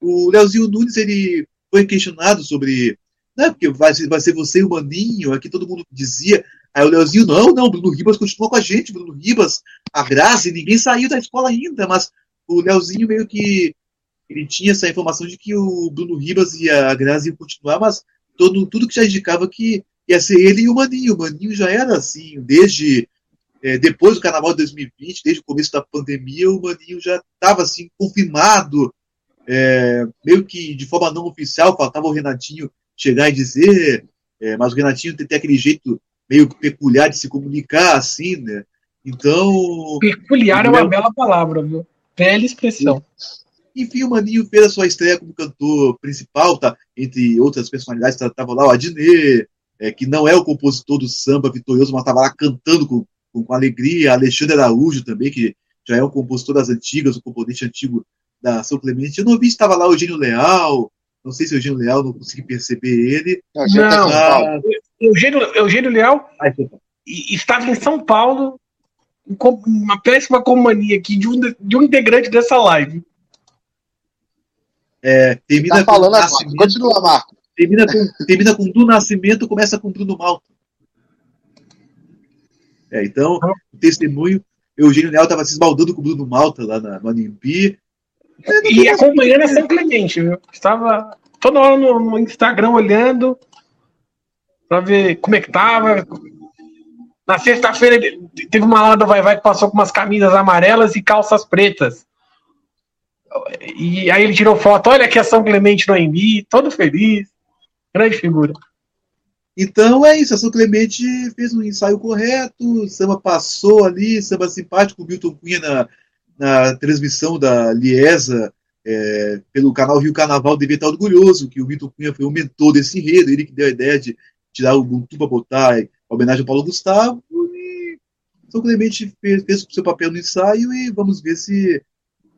o Leozinho Nunes ele foi questionado sobre. Né, porque vai, vai ser você e o Maninho, aqui todo mundo dizia. Aí o Leozinho, não, não, Bruno Ribas continuou com a gente, Bruno Ribas, a Graça, ninguém saiu da escola ainda, mas o Leozinho meio que ele tinha essa informação de que o Bruno Ribas e a Grazi iam continuar, mas todo, tudo que já indicava que ia ser ele e o Maninho. O Maninho já era assim, desde é, depois do Carnaval de 2020, desde o começo da pandemia, o Maninho já estava assim, confirmado, é, meio que de forma não oficial, faltava o Renatinho chegar e dizer, é, mas o Renatinho tem, tem aquele jeito meio peculiar de se comunicar, assim, né? Então. Peculiar é uma bela palavra, viu? Bela expressão. Enfim, o Maninho fez a sua estreia como cantor principal, tá? Entre outras personalidades, estava tá, lá o Adnet, é, que não é o compositor do samba vitorioso, mas estava lá cantando com, com, com, alegria. Alexandre Araújo também, que já é um compositor das antigas, um componente antigo da São Clemente. Eu não vi se estava lá o Eugênio Leal, não sei se o Eugênio Leal, não consegui perceber ele. Não, tá Eugênio, Eugênio Leal Ai, estava em São Paulo, uma péssima companhia aqui de um, de um integrante dessa live. É, termina tá falando com assim, continua, Marco. Termina com, termina com do Nascimento, começa com Bruno Malta. É, então, o testemunho, Eugênio Leal estava se esbaldando com o Bruno Malta lá na, no. É, e acompanhando a São Clemente, viu? Estava toda hora no, no Instagram olhando para ver como é que tava. Na sexta-feira teve uma aula do Vai Vai que passou com umas camisas amarelas e calças pretas. E aí ele tirou foto, olha aqui a São Clemente no AMB, todo feliz. Grande figura. Então é isso, a São Clemente fez um ensaio correto, o samba passou ali, samba simpático, o Milton Cunha na, na transmissão da Liesa é, pelo canal Rio Carnaval devia estar orgulhoso que o Milton Cunha foi o mentor desse enredo, ele que deu a ideia de tirar o Ubuntu para botar em homenagem ao Paulo Gustavo, e São Clemente fez, fez o seu papel no ensaio e vamos ver se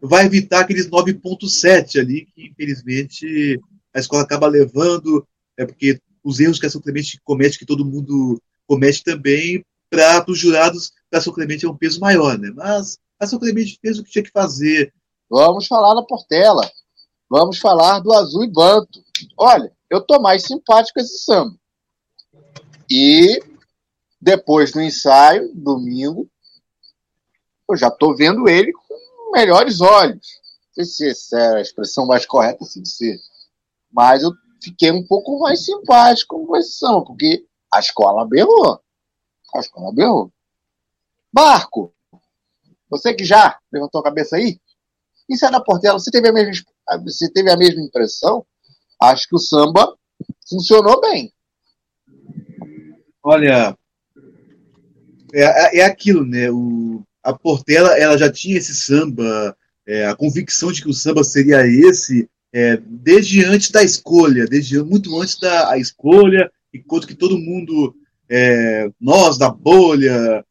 vai evitar aqueles 9.7 ali, que infelizmente a escola acaba levando, é porque os erros que a São Clemente comete, que todo mundo comete também, para os jurados, a São Clemente é um peso maior, né? Mas a São Clemente fez o que tinha que fazer. Vamos falar da Portela. Vamos falar do Azul e Banto. Olha, eu tô mais simpático com esse samba. E depois do ensaio, domingo, eu já tô vendo ele melhores olhos. Não sei se é a expressão mais correta assim de ser. Mas eu fiquei um pouco mais simpático com esse samba, porque a escola berrou. A escola berrou. Marco, você que já levantou a cabeça aí, isso é da Portela, você teve a mesma, você teve a mesma impressão? Acho que o samba funcionou bem. Olha, é, é aquilo, né? O, a Portela ela já tinha esse samba, é, a convicção de que o samba seria esse é, desde antes da escolha, desde muito antes da escolha, enquanto que todo mundo, é, nós da bolha,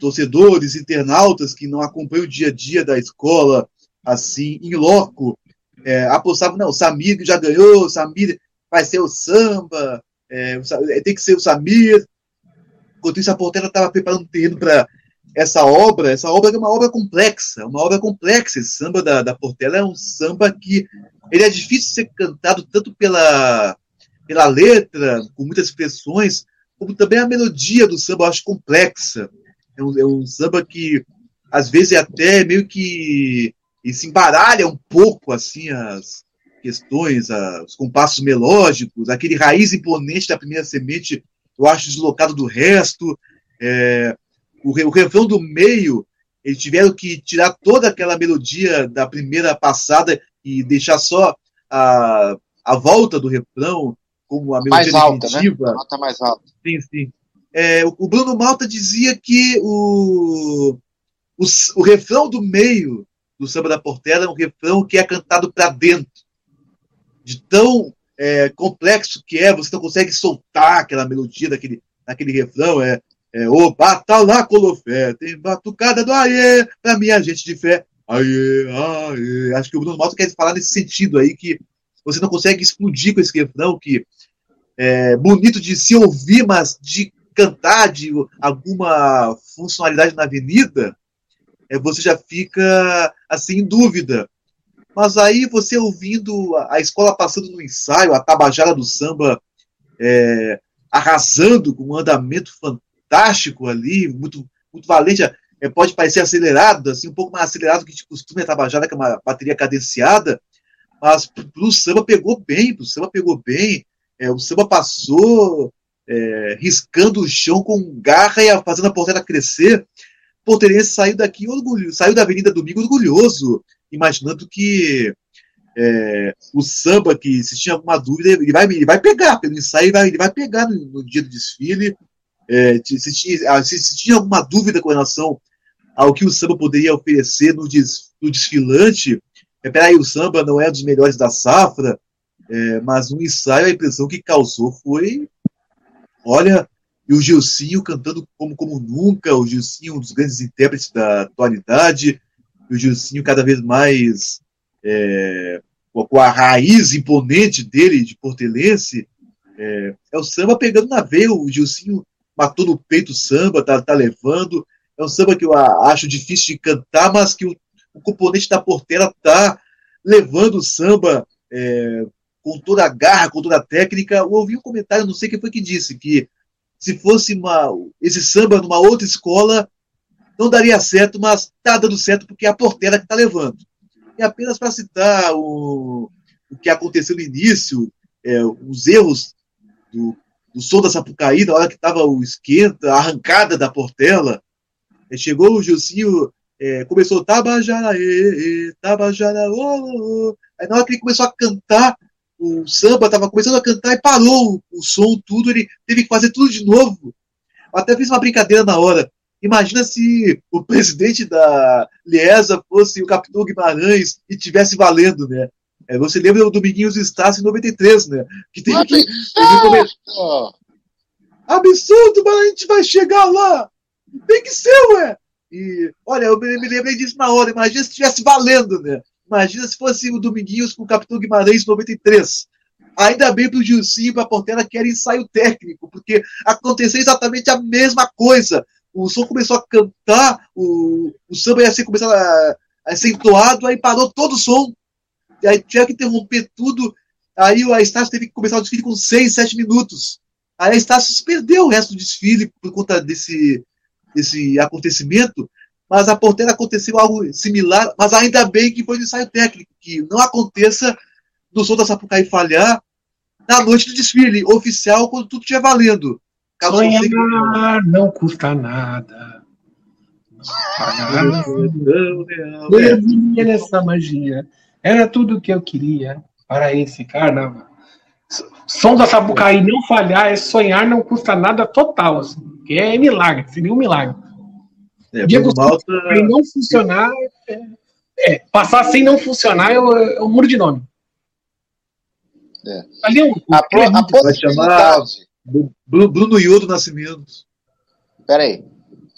torcedores, internautas que não acompanham o dia a dia da escola, assim, em loco, é, apostavam, não, o Samir já ganhou, o Samir vai ser o samba, é, tem que ser o Samir. Enquanto isso, a Portela estava preparando o terreno para essa obra, essa obra é uma obra complexa, uma obra complexa. Esse samba da, da Portela é um samba que ele é difícil de ser cantado tanto pela, pela letra, com muitas expressões, como também a melodia do samba eu acho complexa. É um, é um samba que às vezes é até meio que se embaralha um pouco assim as questões, os compassos melódicos, aquele raiz imponente da primeira semente, eu acho deslocado do resto. É, o, o refrão do meio, eles tiveram que tirar toda aquela melodia da primeira passada e deixar só a, a volta do refrão como a melodia mais alta, definitiva. Né? Nota mais alta. Sim, sim. É, o Bruno Malta dizia que o, o, o refrão do meio do samba da Portela é um refrão que é cantado para dentro. De tão é, complexo que é, você não consegue soltar aquela melodia daquele, daquele refrão. É, é, o lá Colofé, tem batucada do aê, pra minha gente de fé. Aê, aê. Acho que o Bruno Malta quer falar nesse sentido aí, que você não consegue explodir com esse refrão, que é bonito de se ouvir, mas de cantar, de alguma funcionalidade na avenida, é, você já fica assim em dúvida. Mas aí você ouvindo a escola passando no ensaio, a tabajara do samba é, arrasando com um andamento fantástico, ali, muito, muito valente. É, pode parecer acelerado, assim, um pouco mais acelerado que a gente costuma a Tabajara, que é uma bateria cadenciada, mas pro samba pegou bem, pro samba pegou bem. É, o samba passou é, riscando o chão com garra e fazendo a porteira crescer. Porteirense saiu daqui orgulhoso, saiu da Avenida Domingo orgulhoso, imaginando que é, o samba, que se tinha alguma dúvida, ele vai, ele vai pegar pelo ensaio, ele vai, ele vai pegar no, no dia do desfile. É, se, tinha, ah, se, se, tinha alguma dúvida com relação ao que o samba poderia oferecer no, des, no desfilante, é, peraí, o samba não é dos melhores da safra, é, mas no ensaio a impressão que causou foi, olha, e o Gilcinho cantando como, como nunca, o Gilcinho, um dos grandes intérpretes da atualidade, e o Gilcinho cada vez mais é, com a raiz imponente dele, de portelense, é, é, o samba pegando na veia, o Gilcinho matou no peito o samba, tá, tá levando, é um samba que eu acho difícil de cantar, mas que o, o componente da portela tá levando o samba é, com toda a garra, com toda a técnica. Eu ouvi um comentário, não sei quem foi que disse, que se fosse uma, esse samba numa outra escola, não daria certo, mas tá dando certo porque é a portela que tá levando. E apenas para citar o, o que aconteceu no início, é, os erros do, do som da Sapucaí, na hora que estava o esquenta, a arrancada da Portela, é, chegou o Gilcinho, é, começou Tabajara, e, Tabajara, oh, oh. Aí na hora que ele começou a cantar, o samba estava começando a cantar e parou o, som, tudo, ele teve que fazer tudo de novo. Eu até fiz uma brincadeira na hora. Imagina se o presidente da Liesa fosse o capitão Guimarães e tivesse valendo, né? É, você lembra do Dominguinhos Estácio em 93, né? Que teve que. Absurdo! Absurdo, mas a gente vai chegar lá! Tem que ser, ué! E, olha, eu me, me lembrei disso na hora. Imagina se estivesse valendo, né? Imagina se fosse o Dominguinhos com o Capitão Guimarães em 93. Ainda bem para o Gilcinho e para a Portela que era ensaio técnico, porque aconteceu exatamente a mesma coisa. O som começou a cantar, o, o samba ia ser, começar a, a ser entoado, aí parou todo o som e aí tinha que interromper tudo. Aí a Estácio teve que começar o desfile com 6, 7 minutos. Aí a Estácio perdeu o resto do desfile por conta desse, desse acontecimento. Mas a porteira aconteceu algo similar, mas ainda bem que foi no ensaio técnico, que não aconteça do som da Sapucaí falhar na noite do desfile oficial, quando tudo estiver valendo. Caso Sonhar não, não custa nada. Pagar nessa magia. Era tudo o que eu queria para esse carnaval. Som da Sapucaí não falhar é sonhar, não custa nada total. Assim, é milagre, seria um milagre. É, Diego Malta... não funcionar, é, é, passar sem não funcionar é o, é o muro de nome. É. Ali é um, a, a possibilidade. Bruno, Bruno Iodo Nascimento. Peraí.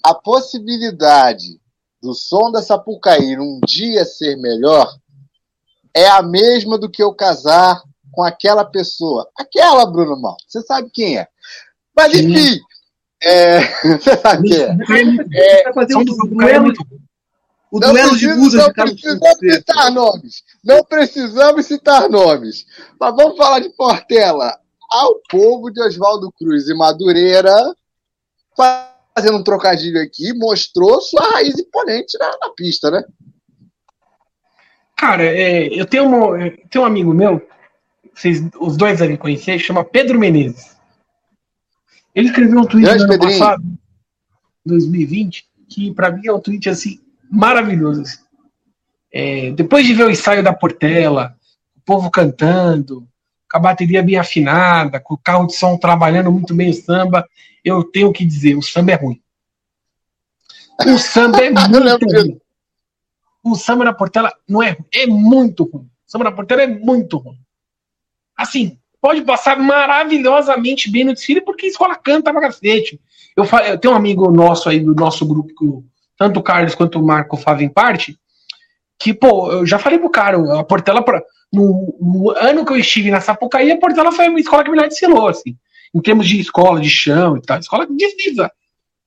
A possibilidade do som da Sapucaí um dia ser melhor é a mesma do que eu casar com aquela pessoa. Aquela, Bruno Mal. Você sabe quem é. Mas, enfim. É, sabe quem é. é fazer um duelo, o não duelo de musas não precisamos citar nomes. Não precisamos citar nomes. Mas vamos falar de Portela. Ao povo de Oswaldo Cruz e Madureira, fazendo um trocadilho aqui, mostrou sua raiz imponente na, na pista, né? Cara, é, eu tenho, uma, eu tenho um amigo meu, vocês, os dois devem conhecer, chama Pedro Menezes. Ele escreveu um tweet no ano Pedrinho. passado, 2020, que para mim é um tweet assim maravilhoso. Assim. É, depois de ver o ensaio da Portela, o povo cantando, com a bateria bem afinada, com o carro de som trabalhando muito bem o samba, eu tenho que dizer, o samba é ruim. O samba é muito ruim o samba na Portela não é é muito ruim. O samba na Portela é muito ruim. Assim, pode passar maravilhosamente bem no desfile porque a escola canta pra cacete. Eu, eu tenho um amigo nosso aí do nosso grupo, que tanto o Carlos quanto o Marco fazem parte, que, pô, eu já falei pro cara, a Portela, no, no ano que eu estive na Sapucaí, a Portela foi uma escola que melhor desfilou, assim, em termos de escola, de chão e tal. Escola desliza.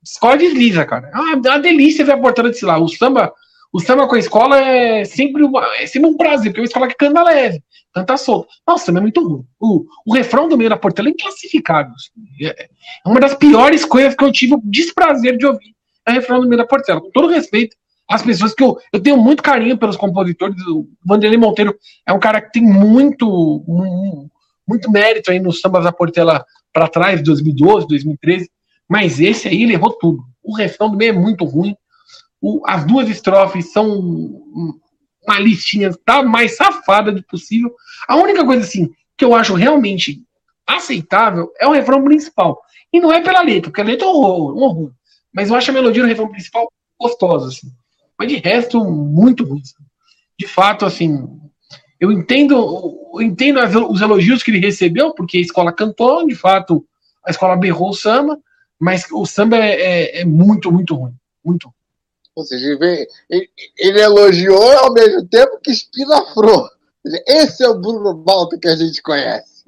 Escola desliza, cara. É uma, delícia ver a Portela desfilar. O samba, o samba com a escola é sempre, uma, é sempre um prazer, porque é uma escola que canta leve, canta solto. Nossa, é muito ruim. O, o refrão do meio da portela é inclassificável. Assim. É, é uma das piores coisas que eu tive o desprazer de ouvir. É o refrão do meio da portela. Com todo respeito as pessoas que eu, eu tenho muito carinho pelos compositores. O Vanderlei Monteiro é um cara que tem muito, muito mérito aí nos sambas da Portela para trás, 2012, 2013. Mas esse aí levou tudo. O refrão do meio é muito ruim. O, as duas estrofes são uma listinha tá mais safada de possível. A única coisa assim que eu acho realmente aceitável é o refrão principal. E não é pela letra, porque a letra é um horror, um horror. Mas eu acho a melodia do refrão principal gostosa, assim. Mas de resto, muito ruim. De fato, assim, eu entendo, eu entendo os elogios que ele recebeu, porque a escola cantou, de fato, a escola berrou o samba, mas o samba é, é, é muito, muito ruim. Muito ruim. Ou seja, ele, ele, elogiou ao mesmo tempo que espinafrou. Esse é o Bruno Balta que a gente conhece.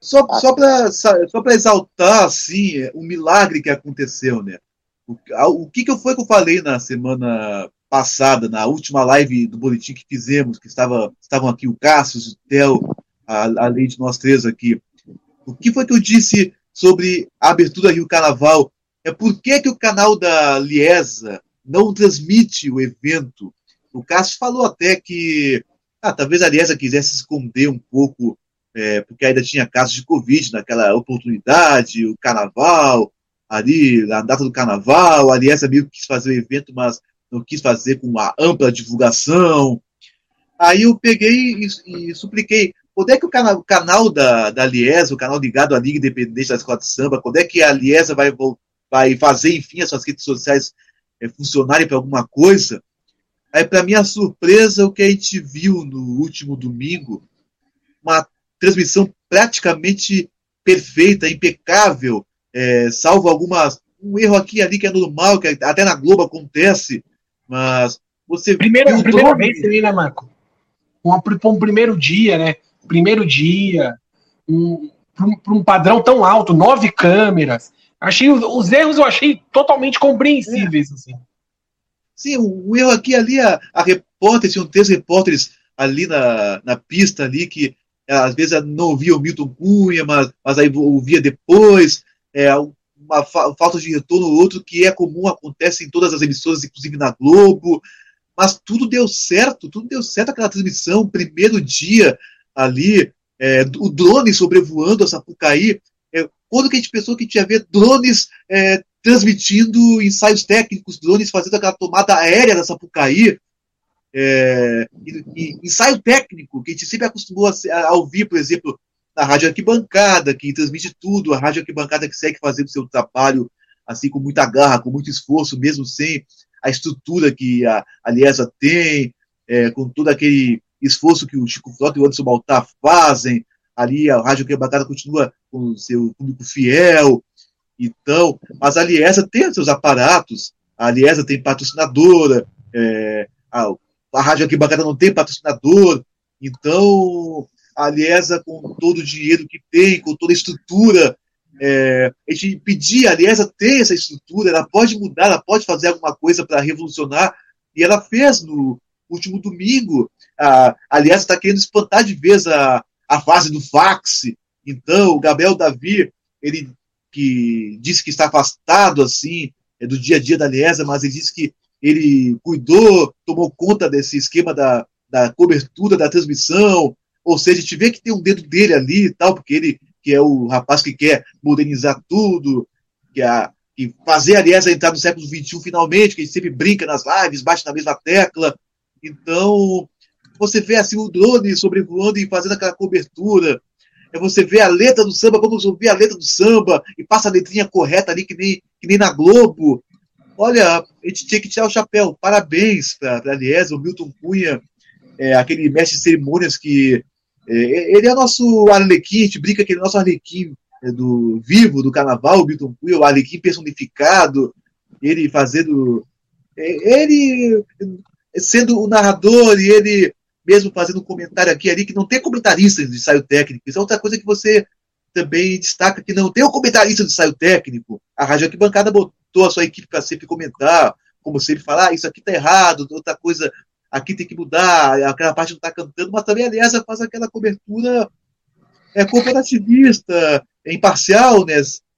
Só, só para só exaltar assim, o milagre que aconteceu, né? O, o que, que foi que eu falei na semana passada, na última live do boletim que fizemos, que estava, estavam aqui o Cássio, o Theo, a, além de nós três aqui. O que foi que eu disse sobre a abertura Rio Carnaval? É por que, que o canal da Liesa não transmite o evento? O Cássio falou até que ah, talvez a Liesa quisesse esconder um pouco, é, porque ainda tinha casos de Covid naquela oportunidade, o carnaval, ali, na data do carnaval, a Liesa meio que quis fazer o evento, mas não quis fazer com uma ampla divulgação. Aí eu peguei e, e supliquei, quando é que o canal, o canal da, da Liesa, o canal ligado à Liga Independente da Escola de Samba, quando é que a Liesa vai, vai fazer, enfim, as suas redes sociais funcionarem para alguma coisa? Aí, para minha surpresa, o que a gente viu no último domingo, uma transmissão praticamente perfeita, impecável, é, salvo algumas um erro aqui e ali que é normal, que até na Globo acontece, mas você. Primeira, primeira vez, né, Marco? Um, um primeiro dia, né? Primeiro dia, um, para um padrão tão alto, nove câmeras. Achei os, os erros eu achei totalmente compreensíveis. É. Assim. Sim, o erro aqui ali, a, a repórter, tinham três repórteres ali na, na pista ali que às vezes não ouvia o Milton Cunha, mas, mas aí ouvia depois. É, uma fa falta de retorno, outro que é comum, acontece em todas as emissoras, inclusive na Globo, mas tudo deu certo, tudo deu certo aquela transmissão, primeiro dia ali, é, o drone sobrevoando a Sapucaí, é, quando que a gente pensou que tinha ver drones é, transmitindo ensaios técnicos, drones fazendo aquela tomada aérea da Sapucaí, é, e, e, ensaio técnico, que a gente sempre acostumou a, a ouvir, por exemplo, na Rádio Arquibancada, que transmite tudo, a Rádio Arquibancada que segue fazendo seu trabalho assim com muita garra, com muito esforço, mesmo sem a estrutura que a, a Liesa tem, é, com todo aquele esforço que o Chico Frota e o Anderson Baltar fazem, ali a Rádio Arquibancada continua com o seu público fiel, então, mas a Liesa tem seus aparatos, a Liesa tem patrocinadora, é, a, a Rádio Arquibancada não tem patrocinador, então a Liesa, com todo o dinheiro que tem, com toda a estrutura, é, a gente pedia, a Liesa tem essa estrutura, ela pode mudar, ela pode fazer alguma coisa para revolucionar, e ela fez no último domingo. A, a Liesa está querendo espantar de vez a, a fase do fax, então o Gabriel Davi, ele que disse que está afastado assim é, do dia a dia da Liesa, mas ele disse que ele cuidou, tomou conta desse esquema da, da cobertura da transmissão, ou seja, tiver que ter um dedo dele ali e tal, porque ele que é o rapaz que quer modernizar tudo, que, a, que fazer, a entrar no século XXI finalmente, que a gente sempre brinca nas lives, bate na mesma tecla. Então, você vê assim o drone sobrevoando e fazendo aquela cobertura. É você vê a letra do samba, vamos ouvir a letra do samba e passa a letrinha correta ali, que nem, que nem na Globo. Olha, a gente tinha que tirar o chapéu. Parabéns para a o Milton Cunha, é, aquele mestre de cerimônias que é, ele é nosso Arlequim, a gente brinca que ele é nosso Arlequim é, do vivo, do carnaval, o Milton Cunha, o Arlequim personificado, ele fazendo. É, ele sendo o narrador e ele mesmo fazendo um comentário aqui ali, que não tem comentarista de ensaio técnico. Isso é outra coisa que você também destaca, que não tem um comentarista de ensaio técnico. A Rádio Arquibancada botou a sua equipe para sempre comentar, como sempre falar, ah, isso aqui está errado, outra coisa aqui tem que mudar, aquela parte não está cantando, mas também, aliás, faz aquela cobertura é, corporativista, é imparcial, né?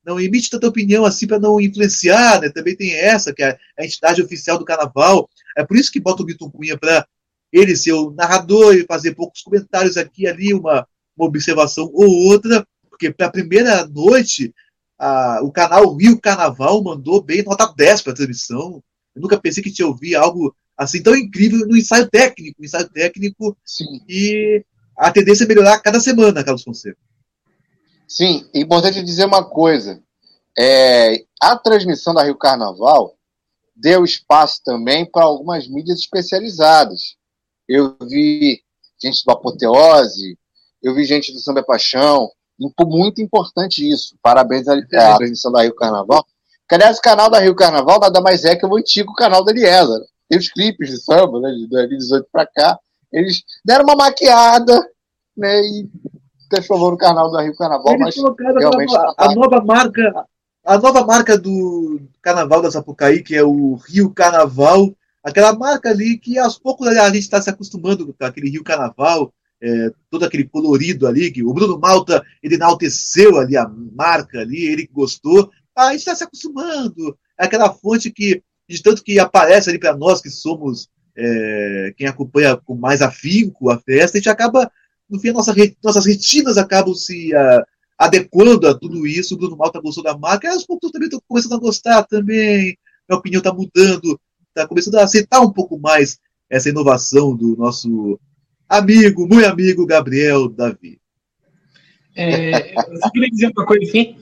não emite tanta opinião assim para não influenciar, né? Também tem essa, que é a entidade oficial do carnaval. É por isso que bota o Milton Cunha para ele ser o narrador e fazer poucos comentários aqui e ali, uma, uma observação ou outra, porque para a primeira noite, a, o canal Rio Carnaval mandou bem nota 10 para a transmissão. Eu nunca pensei que tinha ouvido algo assim tão incrível no ensaio técnico, ensaio técnico Sim. e a tendência é melhorar cada semana, Carlos Fonseca. Sim, é importante dizer uma coisa. É, a transmissão da Rio Carnaval deu espaço também para algumas mídias especializadas. Eu vi gente do Apoteose, eu vi gente do Samba é Paixão. Muito importante isso. Parabéns à, à transmissão da Rio Carnaval. Que, aliás, o canal da Rio Carnaval nada mais é que o antigo canal da Eliezer. Tem os clipes de samba, né, de 2018 para cá. Eles deram uma maquiada né, e transformou no canal da Rio Carnaval, Eles mas colocaram realmente a, nova, a nova marca, a nova marca do Carnaval da Sapucaí, que é o Rio Carnaval, aquela marca ali que aos poucos a gente está se acostumando com aquele Rio Carnaval, é, todo aquele colorido ali, que o Bruno Malta ele enalteceu ali a marca ali, ele gostou, a gente está se acostumando, é aquela fonte que, de tanto que aparece ali para nós que somos é, quem acompanha com mais afinco a festa, a gente acaba no fim, nossa, nossas retinas acabam se uh, adequando a tudo isso. O Bruno Malta gostou da marca, e aos poucos também estou começando a gostar também. Minha opinião está mudando, está começando a aceitar um pouco mais essa inovação do nosso amigo, muito amigo Gabriel Davi. É, eu só queria dizer uma coisa assim.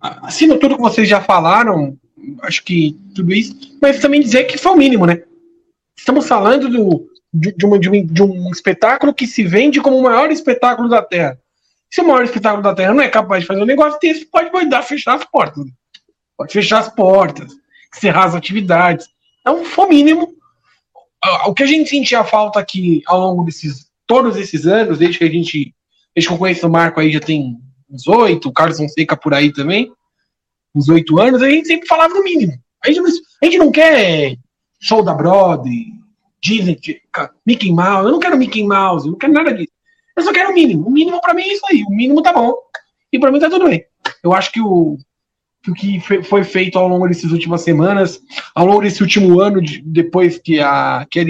Acima tudo que vocês já falaram, acho que tudo isso, mas também dizer que foi o mínimo, né? Estamos falando do, de, de, uma, de, um, de um espetáculo que se vende como o maior espetáculo da Terra. Se o maior espetáculo da Terra não é capaz de fazer um negócio desse, pode mandar fechar as portas. Pode fechar as portas, encerrar as atividades. Então, foi o mínimo. O que a gente sentia falta aqui ao longo desses todos esses anos, desde que a gente. Desde que eu conheço o Marco aí já tem uns oito, o Carlos Fonseca por aí também, uns oito anos, a gente sempre falava no mínimo. A gente não, a gente não quer show da Broadway, Disney, Mickey Mouse. Eu não quero Mickey Mouse, eu não quero nada disso. Eu só quero o mínimo. O mínimo para mim é isso aí. O mínimo tá bom. E para mim tá tudo bem. Eu acho que o, o que foi feito ao longo dessas últimas semanas, ao longo desse último ano, depois que a, que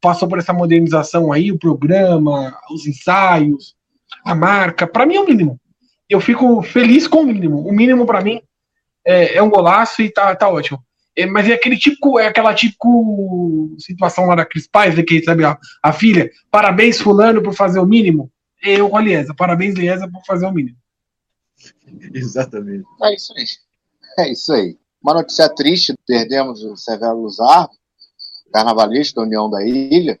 passou por essa modernização aí, o programa, os ensaios, a marca, para mim é o mínimo. Eu fico feliz com o mínimo. O mínimo para mim é, é, um golaço e tá, tá ótimo. É, mas é aquele tipo, é aquela tipo situação lá da Cris Paz, né, que sabe, a, a filha, parabéns fulano por fazer o mínimo. Eu com a Liesa, parabéns Liesa por fazer o mínimo. Exatamente. É isso aí. É isso aí. Uma notícia triste, perdemos o Severo Luzardo, carnavalista da União da Ilha,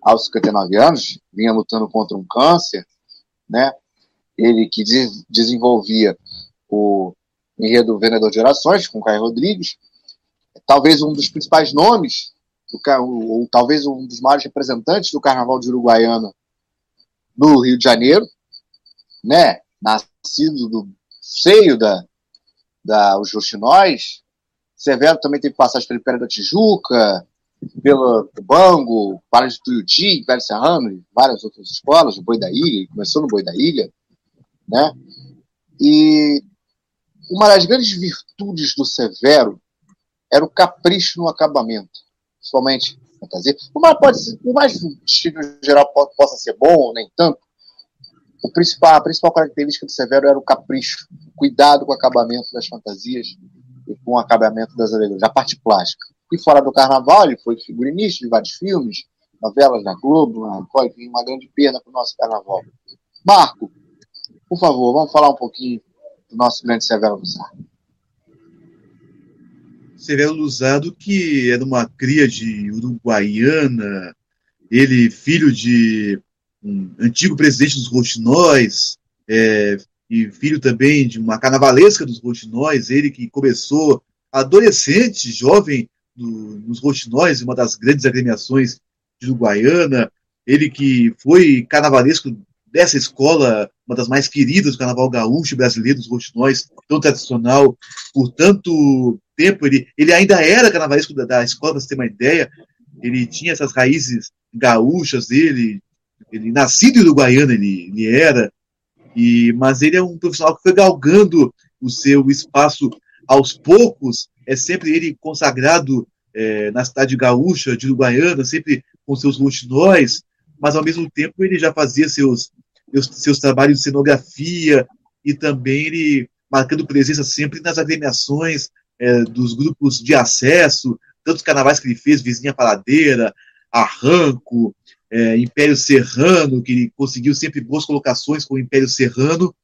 aos 59 anos, vinha lutando contra um câncer, né? Ele que desenvolvia o enredo Vendedor de Gerações, com Caio Rodrigues, talvez um dos principais nomes, do, ou talvez um dos maiores representantes do Carnaval de Uruguaiana no Rio de Janeiro, né? Nascido do seio da, da os. Severo também teve passagem pelo Império da Tijuca, pelo Bango, para de Tuiuti, Império Serrano e várias outras escolas, o Boi da Ilha, começou no Boi da Ilha, né? E uma das grandes virtudes do Severo era o capricho no acabamento, somente fantasia. Por mais, pode ser, por mais o estilo geral possa ser bom nem tanto, o principal, a principal característica do Severo era o capricho, o cuidado com o acabamento das fantasias e com o acabamento das alegorias, a parte plástica. E fora do carnaval, ele foi figurinista de vários filmes, novelas da Globo, na Record, uma grande pena para o nosso carnaval. Marco, por favor, vamos falar um pouquinho do nosso grande Severo Bussar. Severo Luzado, que era uma cria de uruguaiana, ele filho de um antigo presidente dos Roxinóis, é, e filho também de uma carnavalesca dos Roxinóis, ele que começou adolescente, jovem, no, nos Roxinóis, uma das grandes agremiações de Uruguaiana, ele que foi carnavalesco dessa escola, uma das mais queridas do carnaval gaúcho brasileiro, dos Roxinóis, tão tradicional, por tanto tempo, ele, ele ainda era carnavalesco da, da escola, para você ter uma ideia, ele tinha essas raízes gaúchas dele, ele nascido em Uruguaiana, ele, ele era, e, mas ele é um profissional que foi galgando o seu espaço aos poucos, é sempre ele consagrado é, na cidade gaúcha de Uruguaiana, sempre com seus rouxinóis, mas ao mesmo tempo ele já fazia seus, seus, seus trabalhos de cenografia e também ele marcando presença sempre nas agremiações é, dos grupos de acesso, tantos carnavais que ele fez, Vizinha Paladeira, Arranco, é, Império Serrano, que conseguiu sempre boas colocações com o Império Serrano,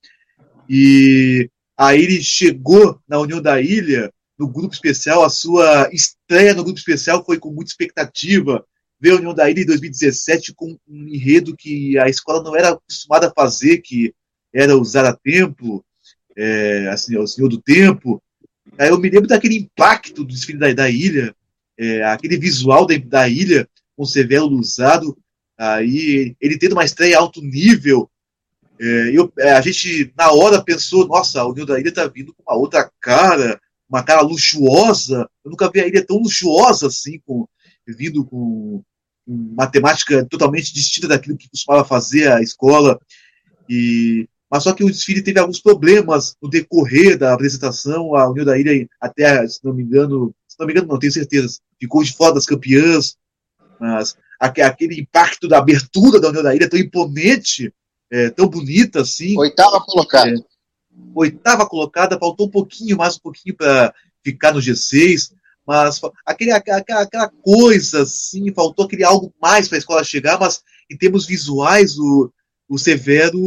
e aí ele chegou na União da Ilha, no grupo especial, a sua estreia no grupo especial foi com muita expectativa, veio a União da Ilha em 2017 com um enredo que a escola não era acostumada a fazer, que era usar a tempo, é, assim, o Senhor do Tempo. Aí eu me lembro daquele impacto do desfile da, da ilha, é, aquele visual da, da ilha com Severo Luzado, aí ele tendo uma estreia alto nível. É, eu, é, a gente, na hora, pensou: nossa, o Nil da Ilha está vindo com uma outra cara, uma cara luxuosa. Eu nunca vi a ilha tão luxuosa assim, com, vindo com uma temática totalmente distinta daquilo que costumava fazer a escola. E, mas só que o desfile teve alguns problemas no decorrer da apresentação. A União da Ilha, até, se não me engano, se não me engano, não tenho certeza, ficou de fora das campeãs. Mas aquele impacto da abertura da União da Ilha tão imponente, é, tão bonita assim. Oitava colocada. É, oitava colocada, faltou um pouquinho, mais um pouquinho para ficar no G6 mas aquele, aquela, aquela coisa assim, faltou aquele algo mais para a escola chegar, mas em termos visuais, o, o Severo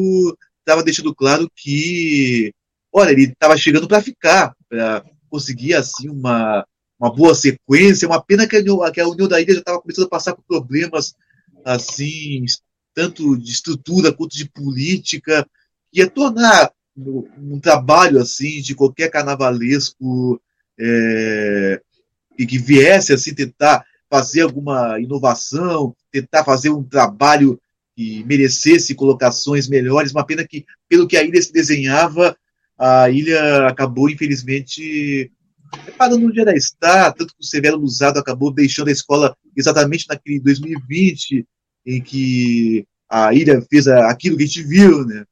estava deixando claro que, olha, ele estava chegando para ficar, para conseguir assim uma, uma boa sequência. Uma pena que a, que a União da Ilha já estava começando a passar por problemas assim, tanto de estrutura quanto de política, que ia tornar um trabalho assim de qualquer carnavalesco é, e que viesse assim tentar fazer alguma inovação, tentar fazer um trabalho que merecesse colocações melhores. Uma pena que, pelo que a ilha se desenhava, a ilha acabou, infelizmente, parando onde ela está, tanto que o Severo Luzado acabou deixando a escola exatamente naquele 2020, em que a ilha fez aquilo que a gente viu, né?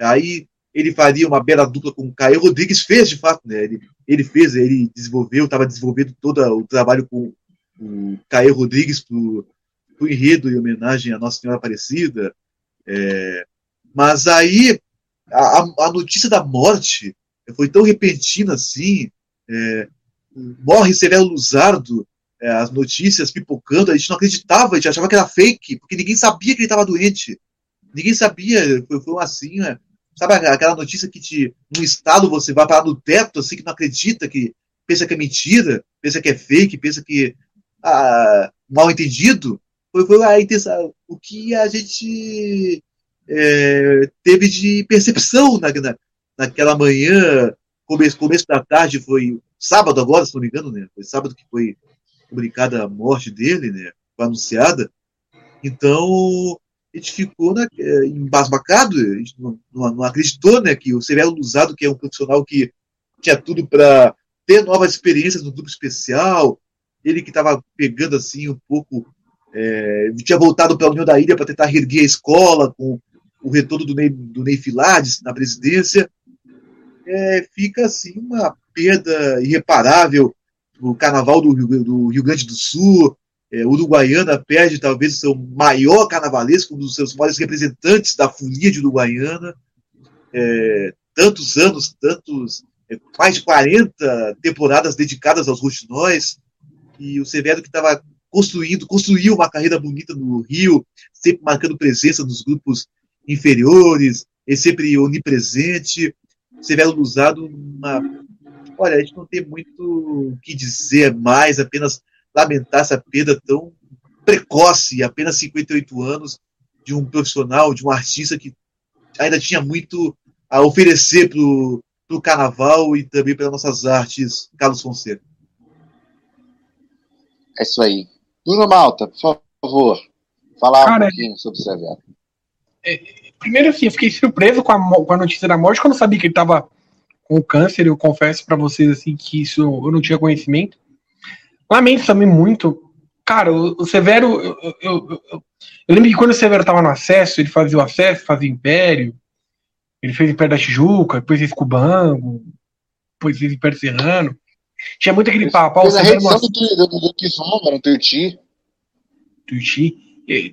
Aí ele faria uma bela dupla com o Caio Rodrigues, fez de fato, né? Ele, ele fez, ele desenvolveu, estava desenvolvendo todo o trabalho com o Caio Rodrigues para o enredo em homenagem à Nossa Senhora Aparecida. É, mas aí a, a, notícia da morte foi tão repentina assim. É, morre Severo Luzardo, é, as notícias pipocando, a gente não acreditava, a gente achava que era fake, porque ninguém sabia que ele estava doente. Ninguém sabia, foi, foi assim, né? Sabe aquela notícia que te, no estado você vai parar no teto, assim, que não acredita, que pensa que é mentira, pensa que é fake, pensa que ah, mal entendido? Foi, foi a intenção, o que a gente é, teve de percepção na, na, naquela manhã, começo, começo da tarde, foi sábado agora, se não me engano, né? Foi sábado que foi comunicada a morte dele, né? Foi anunciada. Então, a gente ficou né, embasbacado, a gente não, não, não, acreditou né, que o Severo Luzado, que é um profissional que tinha tudo para ter novas experiências no grupo especial, ele que estava pegando assim um pouco, é, tinha voltado para a União da Ilha para tentar reerguer a escola com o retorno do Ney, do Ney Filades na presidência, é, fica assim uma perda irreparável o carnaval do Rio, do Rio Grande do Sul, é, Uruguaiana perde talvez o seu maior carnavalesco, um dos seus maiores representantes da folia de Uruguaiana. É, tantos anos, tantos, é, mais de 40 temporadas dedicadas aos roxinóis. E o Severo que estava construindo, construiu uma carreira bonita no Rio, sempre marcando presença nos grupos inferiores, e sempre onipresente. Severo Luzado, uma... olha, a gente não tem muito o que dizer mais, apenas lamentar essa perda tão precoce, apenas 58 anos, de um profissional, de um artista que ainda tinha muito a oferecer para o carnaval e também para nossas artes, Carlos Fonseca. É isso aí. Bruno Malta, por favor, falar Cara, um pouquinho sobre o Severo. É, primeiro, assim, eu fiquei surpreso com a, com a notícia da morte, quando eu sabia que ele estava com câncer. Eu confesso para vocês assim que isso eu não tinha conhecimento. Lamento também muito. Cara, o, o Severo. Eu, eu, eu, eu, lembro que quando o Severo estava no acesso, ele fazia o acesso, fazia o Império. Ele fez Império da Tijuca, depois fez Cubango. depois fez Império Serrano. Tinha muito aquele papo. Fez a reedição do, do, do, do Kizomba no Tuiuti. Tuiuti.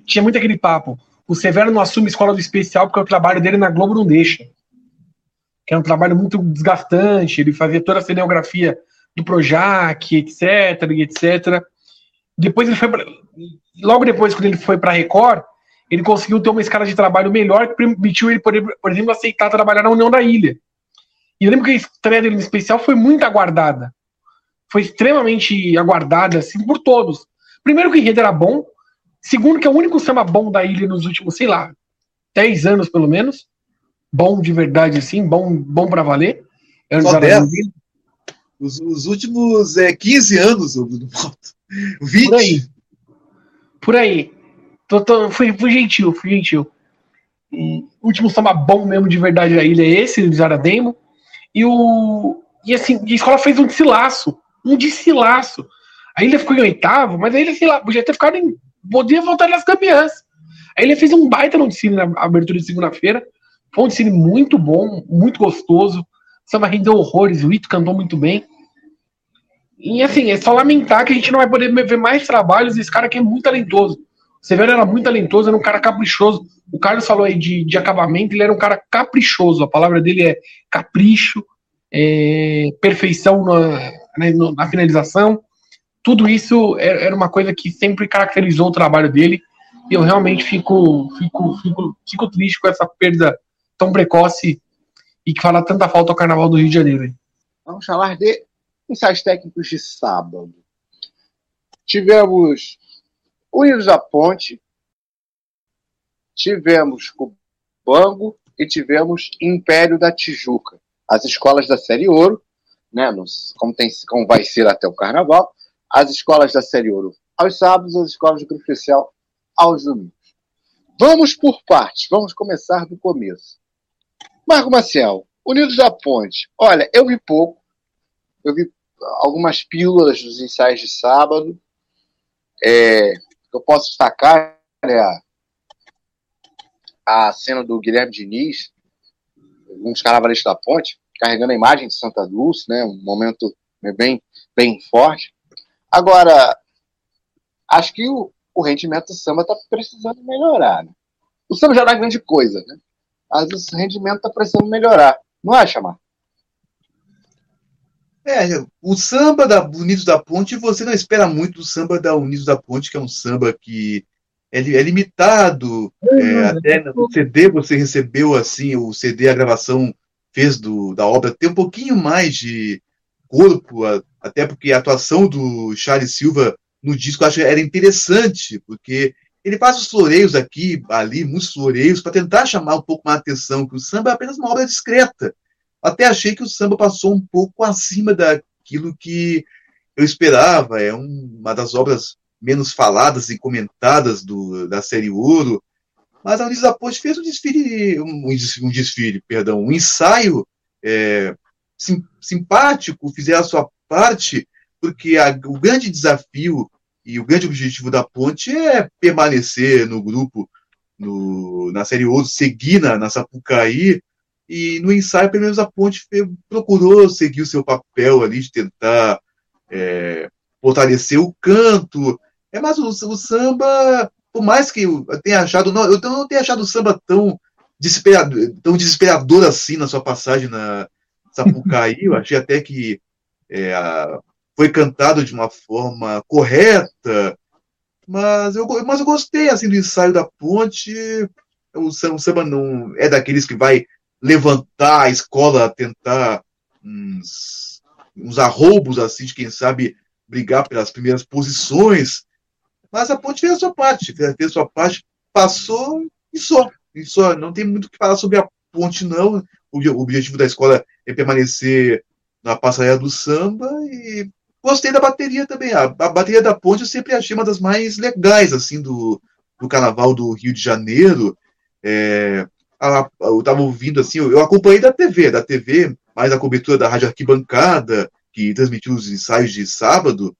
Tinha muito aquele papo. O Severo não assume escola do especial porque o trabalho dele na Globo não deixa. Que é um trabalho muito desgastante. Ele fazia toda a cineografia do Projac, etc, etc. Depois ele foi pra, logo depois quando ele foi para Record, ele conseguiu ter uma escala de trabalho melhor que permitiu ele, por, por exemplo, aceitar trabalhar na União da Ilha. E eu lembro que a estreia dele no especial foi muito aguardada. Foi extremamente aguardada, assim, por todos. Primeiro que o enredo era bom. Segundo que é o único samba bom da ilha nos últimos, sei lá, 10 anos pelo menos. Bom de verdade, assim, bom, bom para valer. Só 10? Os, os, últimos é, 15 anos, do 20. Por aí. Por aí. Tô, tô, fui, fui gentil, fui gentil. o último samba bom mesmo de verdade da ilha é esse, do Zarademo. E o. E assim, a escola fez um desfilaço. Um desfilaço. A ilha ficou em oitavo, mas a ilha, sei lá, podia ter ficado em. Podia voltar nas campeãs. A ilha fez um baita no desfile na abertura de segunda-feira. Foi um desfile muito bom, muito gostoso. Samba rendeu horrores, o Ito cantou muito bem. E assim, é só lamentar que a gente não vai poder ver mais trabalhos desse cara que é muito talentoso. O Severo era muito talentoso, era um cara caprichoso. O Carlos falou aí de, de acabamento, ele era um cara caprichoso. A palavra dele é capricho, é, perfeição na, né, na, finalização. Tudo isso era uma coisa que sempre caracterizou o trabalho dele. E eu realmente fico, fico, fico, fico triste com essa perda tão precoce e que fala tanta falta ao Carnaval do Rio de Janeiro. Vamos falar de ensaios técnicos de sábado. Tivemos Unidos da Ponte, tivemos Cubango e tivemos Império da Tijuca. As escolas da Série Ouro, né, nos, como, tem, como vai ser até o Carnaval, as escolas da Série Ouro aos sábados, as escolas do Grupo Especial aos domingos. Vamos por partes, vamos começar do começo. Marco Maciel, Unidos da Ponte. Olha, eu vi pouco, eu vi algumas pílulas dos ensaios de sábado. É, eu posso destacar né, a, a cena do Guilherme Diniz, um dos carnavalistas da ponte, carregando a imagem de Santa Lúcia, né, um momento bem, bem forte. Agora, acho que o, o rendimento do samba está precisando melhorar. Né? O samba já dá grande coisa, né? mas o rendimento está precisando melhorar. Não acha, Marcos? É, o samba da Unidos da Ponte, você não espera muito do samba da Unidos da Ponte, que é um samba que é, é limitado. É, até no CD você recebeu assim, o CD, a gravação fez do, da obra ter um pouquinho mais de corpo, até porque a atuação do Charles Silva no disco eu acho era interessante, porque ele faz os floreios aqui, ali, muitos floreios, para tentar chamar um pouco mais a atenção, que o samba é apenas uma obra discreta. Até achei que o samba passou um pouco acima daquilo que eu esperava. É uma das obras menos faladas e comentadas do, da série Ouro. Mas a Unisa Ponte fez um desfile, um, um desfile, perdão, um ensaio é, sim, simpático, fizeram a sua parte, porque a, o grande desafio e o grande objetivo da Ponte é permanecer no grupo, no, na série Ouro, seguir na, na Sapucaí, e no ensaio, pelo menos, a Ponte procurou seguir o seu papel ali de tentar é, fortalecer o canto. É mais o, o, samba, por mais que eu tenha achado, não, eu não tenho achado o samba tão desesperador, tão desesperador assim na sua passagem na Sapucaí. eu achei até que é, foi cantado de uma forma correta, mas eu, mas eu gostei assim do ensaio da Ponte. O samba, não é daqueles que vai levantar a escola, tentar uns, uns arroubos, assim, de quem sabe brigar pelas primeiras posições. Mas a Ponte fez a sua parte, fez a sua parte, passou e só. E só. Não tem muito o que falar sobre a Ponte, não. O, objetivo da escola é permanecer na passarela do samba e gostei da bateria também. A, a, bateria da Ponte eu sempre achei uma das mais legais, assim, do, do carnaval do Rio de Janeiro. É, a, eu estava ouvindo assim, eu, acompanhei da TV, da TV, mais a cobertura da Rádio Arquibancada, que transmitiu os ensaios de sábado,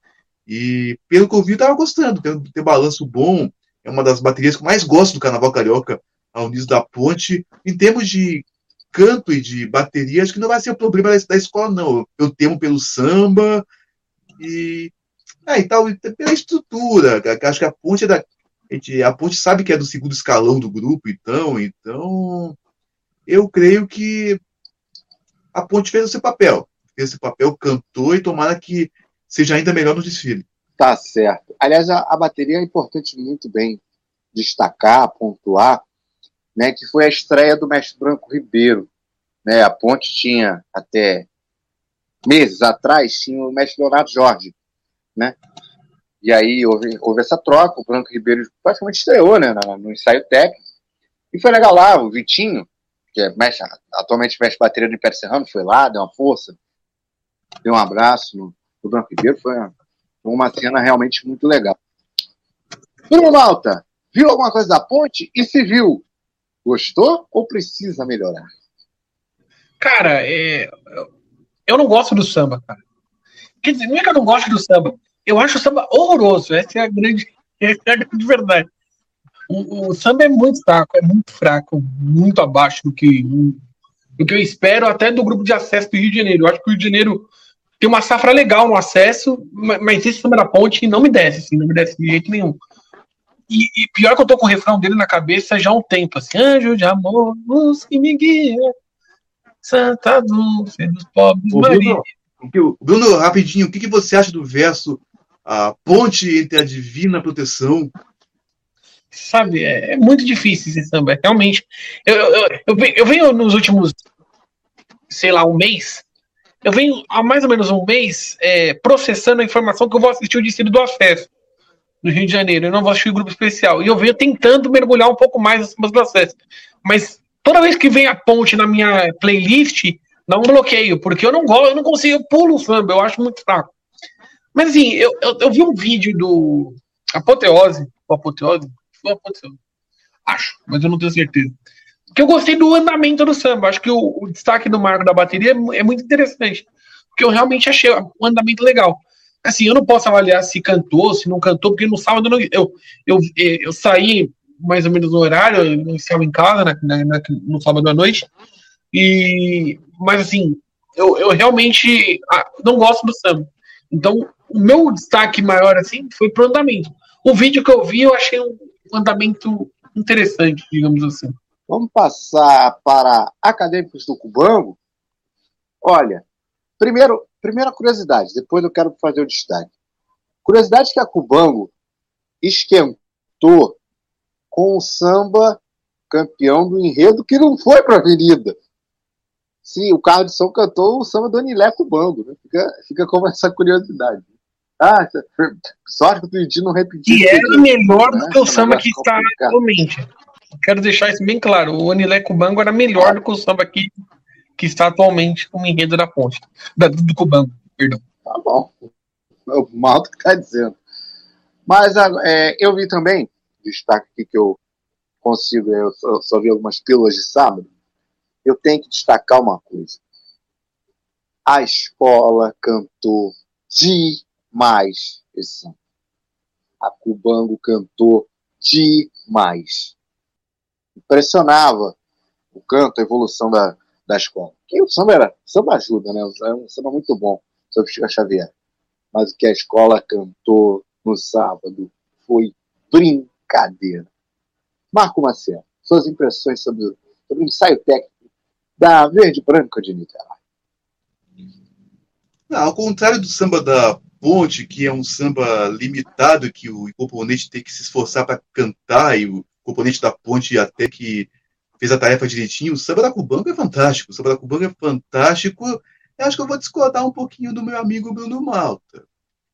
e pelo que eu vi, eu estava gostando, tem, tem balanço bom, é uma das baterias que eu mais gosto do Carnaval Carioca, a Unidos da Ponte. Em termos de canto e de bateria, acho que não vai ser o problema da, escola, não. Eu temo pelo samba e, é, e tal, pela estrutura. Acho que a ponte é da. A, ponte sabe que é do segundo escalão do grupo, então, então eu creio que a ponte fez o seu papel. Fez esse papel, cantou e tomara que seja ainda melhor no desfile. Tá certo. Aliás, a, a bateria é importante muito bem destacar, pontuar, né, que foi a estreia do mestre Branco Ribeiro. Né, a Ponte tinha até meses atrás tinha o mestre Leonardo Jorge, né? E aí houve, houve essa troca, o Branco Ribeiro praticamente estreou, né, no ensaio técnico. E foi legal lá, o Vitinho, que é mestre, atualmente mestre bateria do Império Serrano, foi lá, deu uma força, deu um abraço no, no Branco Ribeiro, foi uma, uma cena realmente muito legal. Bruno Malta, viu alguma coisa da ponte? E se viu, gostou ou precisa melhorar? Cara, é, eu não gosto do samba, cara. Quer dizer, não é que eu não gosto do samba. Eu acho o samba horroroso. Essa é a grande, essa é a grande verdade. O, o, samba é muito fraco, é muito fraco, muito abaixo do que, do que eu espero até do grupo de acesso do Rio de Janeiro. Eu acho que o Rio de Janeiro tem uma safra legal no acesso, mas esse samba da ponte não me desce, assim, não me desce de jeito nenhum. E, e, pior que eu tô com o refrão dele na cabeça já há um tempo, assim, anjo de amor, luz que me guia, Santa Dulce dos pobres Maria. Bruno, Bruno, rapidinho, o que, que você acha do verso a ponte entre a divina proteção sabe, é, é, muito difícil esse samba, realmente. Eu, eu, eu, eu, venho nos últimos, sei lá, um mês, eu venho há mais ou menos um mês é, processando a informação que eu vou assistir o Distrito do Acesso no Rio de Janeiro, eu não vou assistir grupo especial, e eu venho tentando mergulhar um pouco mais do Acesso, mas toda vez que vem a ponte na minha playlist, dá um bloqueio, porque eu não gosto, eu não consigo, eu pulo o samba, eu acho muito fraco. Mas assim, eu, eu, eu vi um vídeo do Apoteose, Apoteose, Apoteose, acho, mas eu não tenho certeza. Que eu gostei do andamento do samba, acho que o, o destaque do marco da bateria é, é muito interessante, porque eu realmente achei o andamento legal assim, eu não posso avaliar se cantou, se não cantou, porque no sábado eu, eu, eu, eu saí mais ou menos no horário, eu estava em casa né, né, no sábado à noite. E, mas assim, eu, eu realmente ah, não gosto do samba. Então, o meu destaque maior assim foi pro andamento. O vídeo que eu vi, eu achei um andamento interessante, digamos assim. Vamos passar para acadêmicos do Cubango. Olha, primeiro, primeira curiosidade, depois eu quero fazer o destaque. Curiosidade que a Cubango esquentou com o samba campeão do enredo que não foi para a Avenida. Sim, o carro de som cantou o samba do Anileco Bango. Né? Fica, fica como essa curiosidade. Ah, sorte que o Tuidi não repetiu. E era melhor do que o samba que está atualmente. Quero deixar isso bem claro. O Anileco Bango era melhor do que o samba que, que está atualmente como enredo da ponte. Da, do Cubango, perdão. Tá bom. O Malto que está dizendo. Mas é, eu vi também destaque aqui que eu consigo, eu só, só vi algumas pílulas de sábado, eu tenho que destacar uma coisa. A escola cantou demais esse samba. A Cubango cantou demais. Impressionava o canto, a evolução da, da escola. Que o samba era, samba ajuda, né? É um samba muito bom sobre Chico Xavier. Mas o que a escola cantou no sábado foi brincadeira brincadeira. Marco Maciel, suas impressões sobre, sobre o ensaio técnico da Verde Branca de Niterói. ao contrário do samba da Ponte, que é um samba limitado, que o componente tem que se esforçar para cantar, e o componente da Ponte até que fez a tarefa direitinho, o samba da Cubanca é fantástico. O samba da Cubanca é fantástico. Eu acho que eu vou discordar um pouquinho do meu amigo Bruno Malta.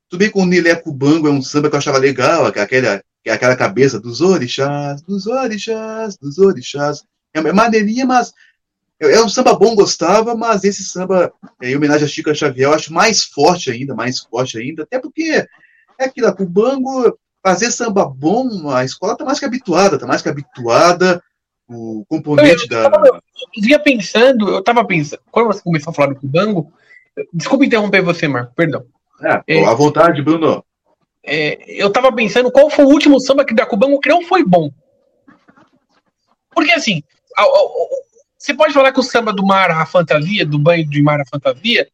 Tudo bem com o Nilé Cubango, é um samba que eu achava legal, aquela, que é aquela cabeça dos orixás, dos orixás, dos orixás. É, é maneirinha, mas é, é um samba bom, gostava, mas esse samba, é, em homenagem a Chica Xavier, eu acho mais forte ainda, mais forte ainda, até porque é aquilo, a Cubango, fazer samba bom, a escola está mais que habituada, está mais que habituada, o componente eu, eu, da... Eu vinha pensando, eu estava pensando, quando você começou a falar do Cubango, desculpa interromper você, Marco, perdão. É, é, à vontade, Bruno é, eu tava pensando qual foi o último samba que da Cubango que não foi bom. Porque assim, você pode falar que o samba do mar, a fantasia, do banho de mar, a fantasia,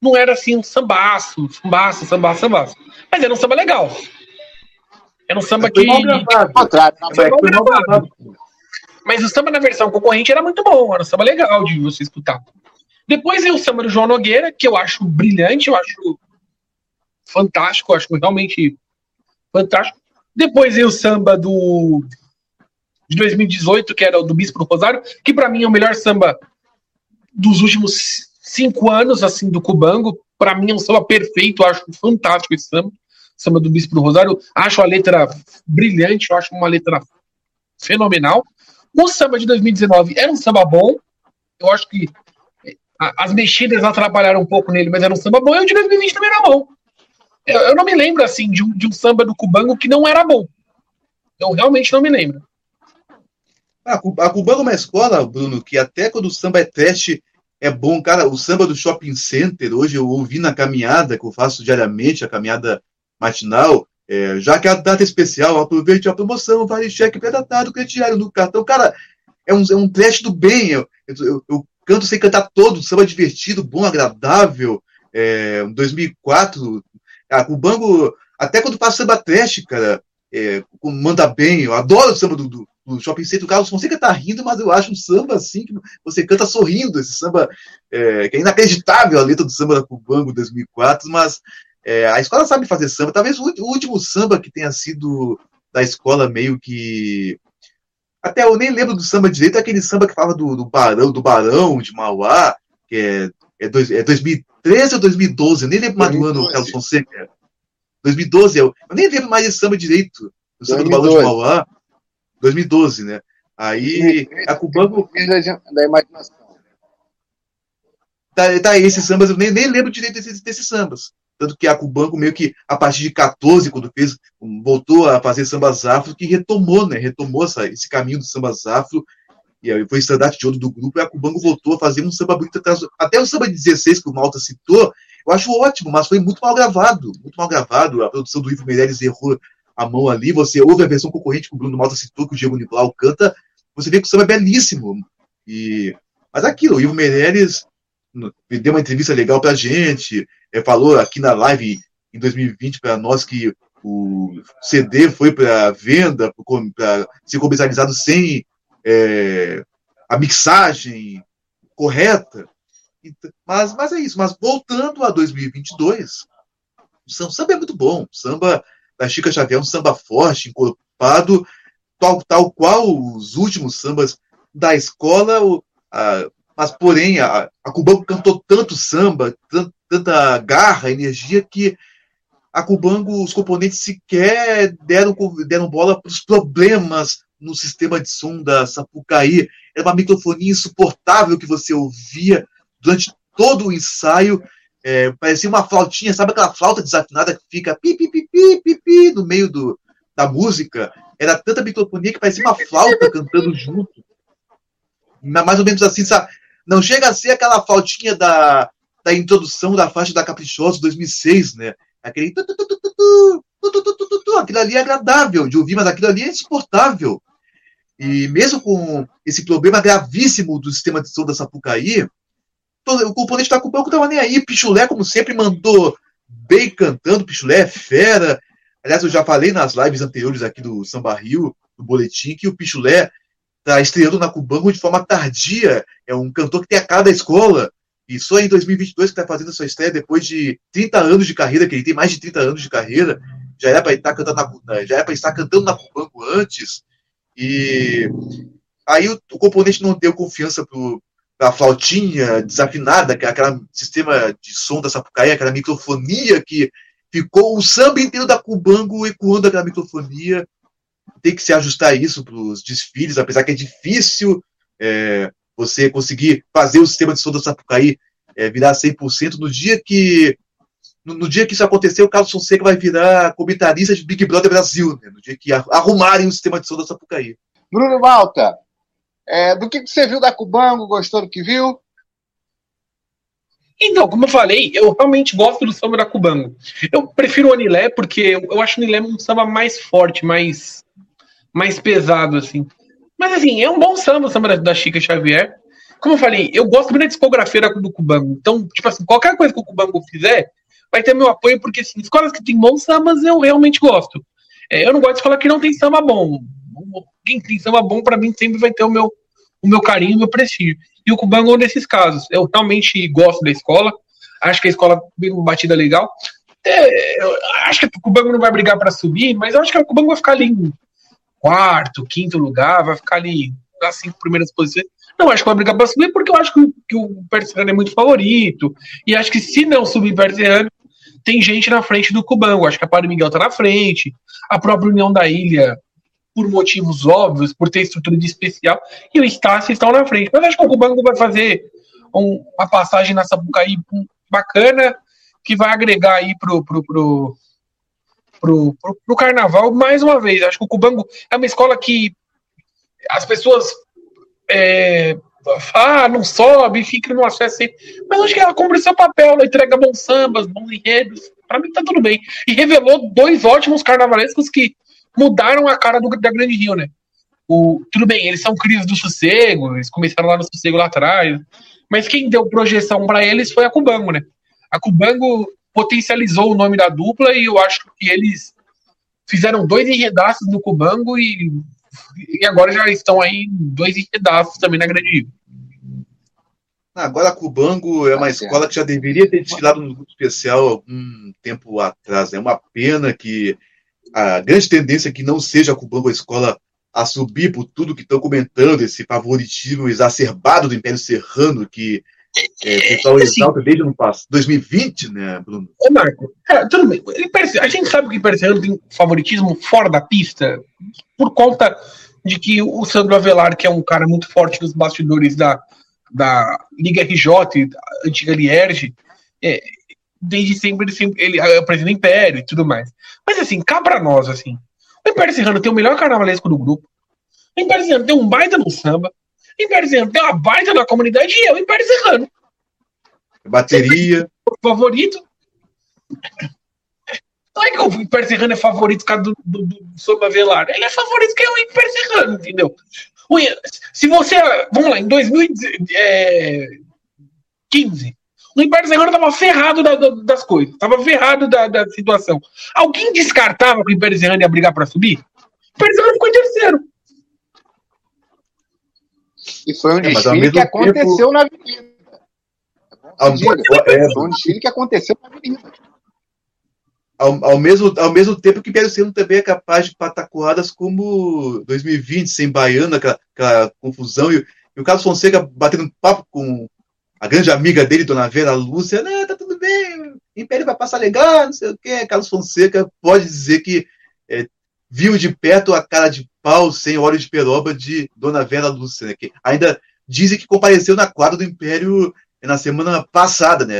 não era assim um sambaço, sambaço, sambaço, sambaço. Mas era um samba legal. Era um samba que. Mas o samba na versão concorrente era muito bom, era um samba legal de você escutar. Depois veio o samba do João Nogueira, que eu acho brilhante, eu acho fantástico, eu acho realmente fantástico. Depois veio o samba do de 2018, que era o do Bispo do Rosário, que para mim é o melhor samba dos últimos cinco anos, assim, do Cubango. Para mim é um samba perfeito, eu acho fantástico esse samba. Samba do Bispo do Rosário. Acho a letra brilhante, eu acho uma letra fenomenal. O samba de 2019 era um samba bom. Eu acho que eh, as mexidas atrapalharam um pouco nele, mas era um samba bom. E o de 2020 também era bom. Eu, eu não me lembro, assim, de um, de um samba do Cubango que não era bom. Eu realmente não me lembro. A, a Cubango é uma escola, Bruno, que até quando o samba é teste é bom. Cara, o samba do shopping center, hoje eu ouvi na caminhada, que eu faço diariamente, a caminhada matinal, é, já que é a data especial, aproveite a promoção, vale cheque pré-datado, crediário no cartão. Cara, é um, é um teste do bem. Eu, eu, eu, canto sem cantar todo, samba divertido, bom, agradável. É, 2004, a Cubango, até quando faz samba trash, cara, é, manda bem. Eu adoro o samba do, do, do Shopping Center. O Carlos Fonseca tá rindo, mas eu acho um samba assim que você canta sorrindo. Esse samba é, que é inacreditável a letra do samba da Cubango 2004, mas é, a escola sabe fazer samba. Talvez o, o último samba que tenha sido da escola meio que até eu nem lembro do samba direito, é aquele samba que fala do, do Barão, do Barão de Mauá, que é, é, dois, é 2013 ou 2012, eu nem lembro mais do ano, Carlos Fonseca. 2012, eu, eu nem lembro mais desse samba direito, do samba 2012. do Barão de Mauá. 2012, né? Aí a Cubango. Da imaginação. Tá, tá esses sambas, eu nem, nem lembro direito desses, desses sambas. Tanto que a Cubanco meio que, a partir de 14, quando fez, voltou a fazer sambas afro, que retomou, né? Retomou essa, esse caminho do sambas afro. E aí foi estandarte de ouro do grupo, e a Cubanco voltou a fazer um samba bonito. Até o samba de 16, que o Malta citou, eu acho ótimo, mas foi muito mal gravado. Muito mal gravado. A produção do Ivo Meirelles errou a mão ali, você ouve a versão concorrente que o Bruno Malta citou, que o Diego Nicolau canta, você vê que o samba é belíssimo. E... Mas aquilo, o Ivo Meirelles me deu uma entrevista legal pra gente, é, falou aqui na live em 2020 para nós que o CD foi para venda, para ser comercializado sem é, a mixagem correta. Mas, mas é isso. Mas voltando a 2022, o samba é muito bom. O samba da Chica Xavier, um samba forte, encorpado, tal, tal qual os últimos sambas da escola, o, a, mas porém a, a Cubango cantou tanto samba, tant, tanta garra, energia, que a Cubango, os componentes sequer deram, deram bola para os problemas no sistema de som da Sapucaí. Era uma microfonia insuportável que você ouvia durante todo o ensaio. É, parecia uma flautinha, sabe aquela flauta desafinada que fica pi, pi, pi, pi, pi, pi no meio do, da música? Era tanta microfonia que parecia uma flauta cantando junto. Mais ou menos assim, sabe? Não chega a ser aquela flautinha da, da introdução da faixa da Caprichosa 2006, né? Aquele. Aquilo ali é agradável de ouvir, mas aquilo ali é insuportável. E mesmo com esse problema gravíssimo do sistema de som da Sapucaí, o componente da Cubanco tava nem aí. Pichulé, como sempre, mandou bem cantando. Pichulé é fera. Aliás, eu já falei nas lives anteriores aqui do Samba Rio, do Boletim, que o Pichulé tá estreando na Cubanco de forma tardia. É um cantor que tem a cara da escola. E só em 2022 que está fazendo sua estreia, depois de 30 anos de carreira, que ele tem mais de 30 anos de carreira. Já era para estar cantando na, já era para estar cantando na Cubanco antes. E aí o, o componente não deu confiança pro, a flautinha desafinada, é aquele sistema de som da Sapucaí, aquela microfonia que ficou o samba inteiro da Cubango ecoando aquela microfonia. Tem que se ajustar isso para os desfiles, apesar que é difícil é, você conseguir fazer o sistema de som da Sapucaí é, virar 100% no dia que no, no, dia que isso acontecer, o Carlos Fonseca vai virar comentarista de Big Brother Brasil, né? no dia que arrumarem o sistema de som da Sapucaí. Bruno Malta, é, do que você viu da Cubango? Gostou do que viu? Então, como eu falei, eu realmente gosto do samba da Cubango. Eu prefiro o Anilé porque eu acho o Anilé um samba mais forte, mais, mais pesado, assim. Mas, assim, é um bom samba o samba da Chica Xavier. como eu falei, eu gosto muito da discografia do Cubango. Então, tipo assim, qualquer coisa que o Cubango fizer, vai ter meu apoio, porque assim, escolas que tem bons sambas eu realmente gosto. É, eu não gosto de escola que não tem samba bom. Quem tem samba bom, para mim, sempre vai ter o meu, o meu carinho, o meu prestígio. E o Cubango é um desses casos. Eu realmente gosto da escola, acho que a escola tem uma batida legal. É, acho que o Cubango não vai brigar para subir, mas eu acho que o Cubango vai ficar em quarto, quinto lugar, vai ficar ali nas cinco primeiras posições. Não acho que vai brigar para subir, porque eu acho que, que o Perserrano é muito favorito. E acho que se não subir Perserrano, tem gente na frente do Cubango. Acho que a Padre Miguel tá na frente, a própria União da Ilha, por motivos óbvios, por ter estrutura de especial, e o Estácio estão na frente. Mas acho que o Cubango vai fazer um, uma passagem na Sapucaí bacana, que vai agregar aí pro, pro, pro, pro, pro, pro carnaval mais uma vez. Acho que o Cubango é uma escola que as pessoas é, ah, não sobe, fica no acesso. Mas acho que ela cumpre seu papel, ela entrega bons sambas, bons enredos. Pra mim tá tudo bem. E revelou dois ótimos carnavalescos que mudaram a cara do, da Grande Rio, né? O, tudo bem, eles são crises do sossego, eles começaram lá no sossego lá atrás. Mas quem deu projeção para eles foi a Cubango, né? A Cubango potencializou o nome da dupla e eu acho que eles fizeram dois enredaços no Cubango e e agora já estão aí dois enredaços também na Grande Rio. Agora a Cubango é uma escola que já deveria ter desfilado no grupo especial algum tempo atrás. É uma pena que a grande tendência é que não seja a Cubango a escola a subir por tudo que estão comentando, esse favoritismo exacerbado do Império Serrano, que é, exalta desde o passado, 2020, né, Bruno? Ô, Marco, é, tudo bem. A gente sabe que o Império Serrano tem favoritismo fora da pista, por conta de que o Sandro Avelar, que é um cara muito forte nos bastidores da, da Liga RJ, antiga Lierge, é, desde sempre ele, sempre ele é o Império e tudo mais. Mas assim, cá pra nós, assim, o Império Serrano tem o melhor carnavalesco do grupo, o Império Serrano tem um baita no samba, o Império Serrano tem uma baita na comunidade e é o Império Serrano. Bateria. Favorito. Não é que o Império Serrano é favorito por causa do, do, do Samba Velar. Ele é favorito porque é o Império Serrano, entendeu? Se você. Vamos lá, em 2015, é, o Império Serrano estava ferrado da, da, das coisas, estava ferrado da, da, situação. Alguém descartava que o Império Serrano ia brigar para subir? O Império Serrano ficou em terceiro. E foi um é, desfile que aconteceu na Avenida. Ao, é, foi um desfile que aconteceu na Avenida ao, ao, mesmo, ao mesmo tempo que Império Serrano também é capaz de patacoadas como 2020, sem Baiana, aquela, aquela confusão, e, e, o Carlos Fonseca batendo papo com a grande amiga dele, Dona Vera Lúcia, né, tá tudo bem, Império vai passar legal, não sei o quê. Carlos Fonseca pode dizer que é, viu de perto a cara de pau sem óleo de peroba de Dona Vera Lúcia, né, que ainda dizem que compareceu na quadra do Império na semana passada, né?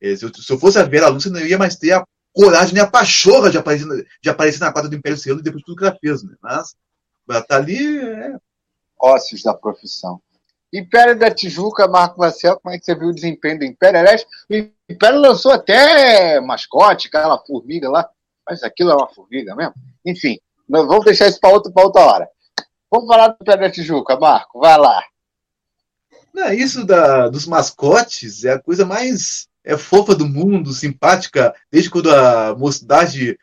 É, se eu, se eu fosse a Vera Lúcia, não ia mais ter a coragem nem a pachorra de aparecer, de aparecer na quadra do Império Serrano depois de tudo que ela fez, né? Mas ela tá ali. É... Ócios da profissão. Império da Tijuca, Marco Marcel, como é que você viu o desempenho do Império? Aliás, o Império lançou até mascote, aquela formiga lá, mas aquilo é uma formiga mesmo? Enfim, vamos deixar isso para outra, outra hora. Vamos falar do Império da Tijuca, Marco, vai lá. Não, isso da, dos mascotes é a coisa mais é fofa do mundo, simpática, desde quando a mocidade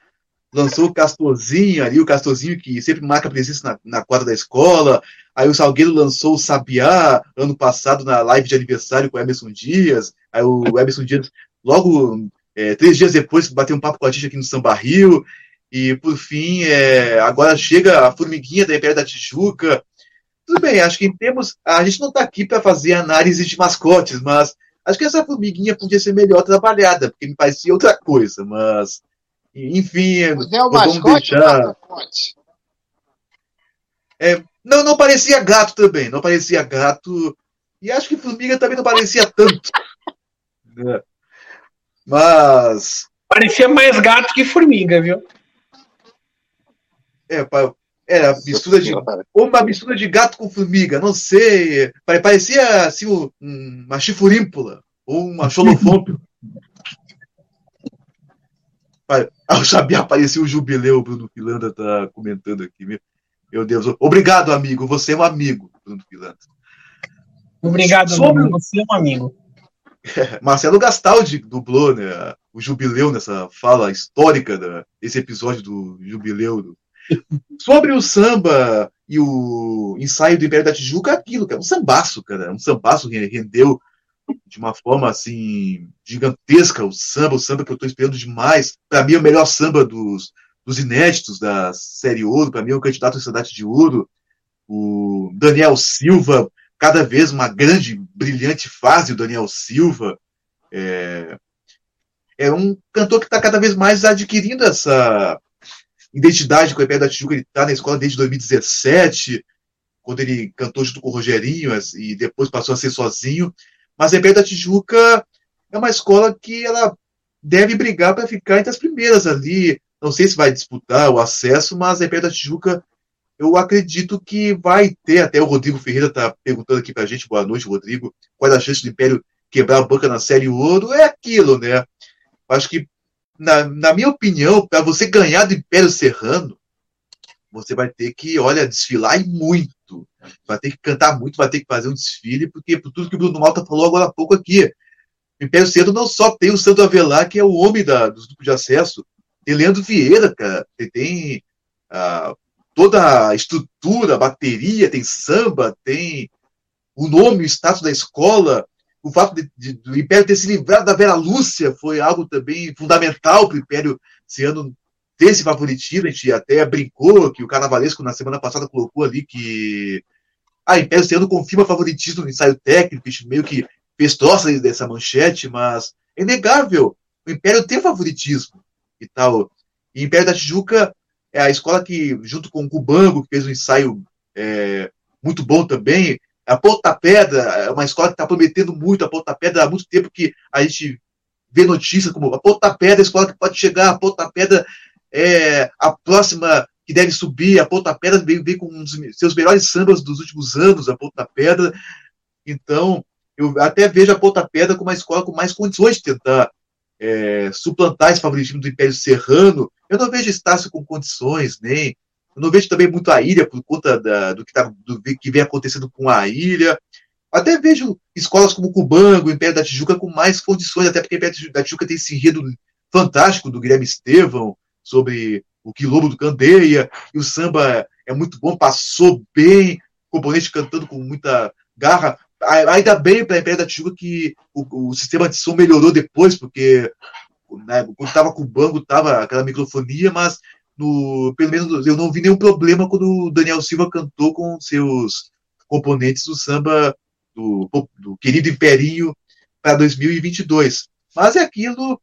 lançou o Castorzinho ali, o Castorzinho que sempre marca presença na, na quadra da escola. Aí o Salgueiro lançou o Sabiá ano passado na live de aniversário com o Emerson Dias. Aí o Emerson Dias, logo é, três dias depois, bateu um papo com a gente aqui no Samba Rio. E por fim, é, agora chega a formiguinha da Império da Tijuca. Tudo bem, acho que em termos. A gente não está aqui para fazer análise de mascotes, mas Acho que essa formiguinha podia ser melhor trabalhada, porque me parecia outra coisa, mas. Enfim. Mas é o mascote deixar... é, não, não parecia gato também. Não parecia gato. E acho que formiga também não parecia tanto. É. Mas. Parecia mais gato que formiga, viu? É, era mistura de. Ou uma mistura de gato com formiga, não sei. Parecia assim uma chifurímpula. Ou uma xolofômpio. Ao Xabiá apareceu o jubileu, o Bruno Pilanda tá comentando aqui. Meu, meu Deus. Obrigado, amigo. Você é um amigo, Bruno Pilanda. Obrigado, Sobre... amigo. Você é um amigo. Marcelo Gastaldi dublou né, o jubileu nessa fala histórica desse episódio do jubileu. Sobre o samba e o ensaio do Império da Tijuca, aquilo, cara, um sambaço, cara. Um sambaço rendeu de uma forma assim gigantesca o samba, o samba que eu estou esperando demais. Para mim é o melhor samba dos, dos inéditos da série Ouro, para mim é o candidato à cidade de Ouro. O Daniel Silva, cada vez uma grande, brilhante fase, o Daniel Silva. É, é um cantor que está cada vez mais adquirindo essa identidade com o Império da Tijuca. Ele está na escola desde 2017, quando ele cantou junto com o Rogerinho e depois passou a ser sozinho. Mas a Império da Tijuca é uma escola que ela deve brigar para ficar entre as primeiras ali. Não sei se vai disputar o acesso, mas a Império da Tijuca eu acredito que vai ter, até o Rodrigo Ferreira está perguntando aqui para a gente, boa noite, Rodrigo, qual é a chance do Império quebrar a banca na Série Ouro? É aquilo, né? Acho que, na, na minha opinião, para você ganhar do Império Serrano, você vai ter que, olha, desfilar e muito. Vai ter que cantar muito, vai ter que fazer um desfile, porque por tudo que o Bruno Malta falou agora há pouco aqui, o Império Serrano não só tem o Santo Avelar, que é o homem da, dos grupos de acesso, tem Leandro Vieira, cara, tem, tem ah, toda a estrutura, bateria, tem samba, tem o nome, o status da escola, o fato de, de, do Império ter se livrado da Vera Lúcia foi algo também fundamental para o Império esse ano ter esse favoritismo. A gente até brincou que o Carnavalesco na semana passada colocou ali que a ah, Império esse ano confirma favoritismo no ensaio técnico, a gente meio que fez troça dessa manchete, mas é inegável. O Império tem favoritismo e tal. E o Império da Tijuca é a escola que, junto com o Cubango, que fez um ensaio é, muito bom também. A Ponta Pedra é uma escola que está prometendo muito. A Ponta Pedra há muito tempo que a gente vê notícias como a Ponta Pedra é a escola que pode chegar, a Ponta Pedra é a próxima que deve subir. A Ponta Pedra vem, vem com um dos seus melhores sambas dos últimos anos, a Ponta Pedra. Então, eu até vejo a Ponta Pedra como uma escola com mais condições de tentar é, suplantar esse favoritismo do Império Serrano, eu não vejo Estácio com condições, nem. Eu não vejo também muito a ilha por conta da, do, que tá, do que vem acontecendo com a ilha. Até vejo escolas como Cubango, Império da Tijuca com mais condições, até porque o Império da Tijuca tem esse enredo fantástico do Guilherme Estevão sobre o quilombo do Candeia, e o samba é muito bom, passou bem, componente cantando com muita garra, Ainda bem para a Império da Tijuca que o, o, sistema de som melhorou depois, porque né, quando estava com o banco, estava aquela microfonia, mas no, pelo menos eu não vi nenhum problema quando o Daniel Silva cantou com seus componentes do samba do, do querido Imperinho para 2022. Mas é aquilo,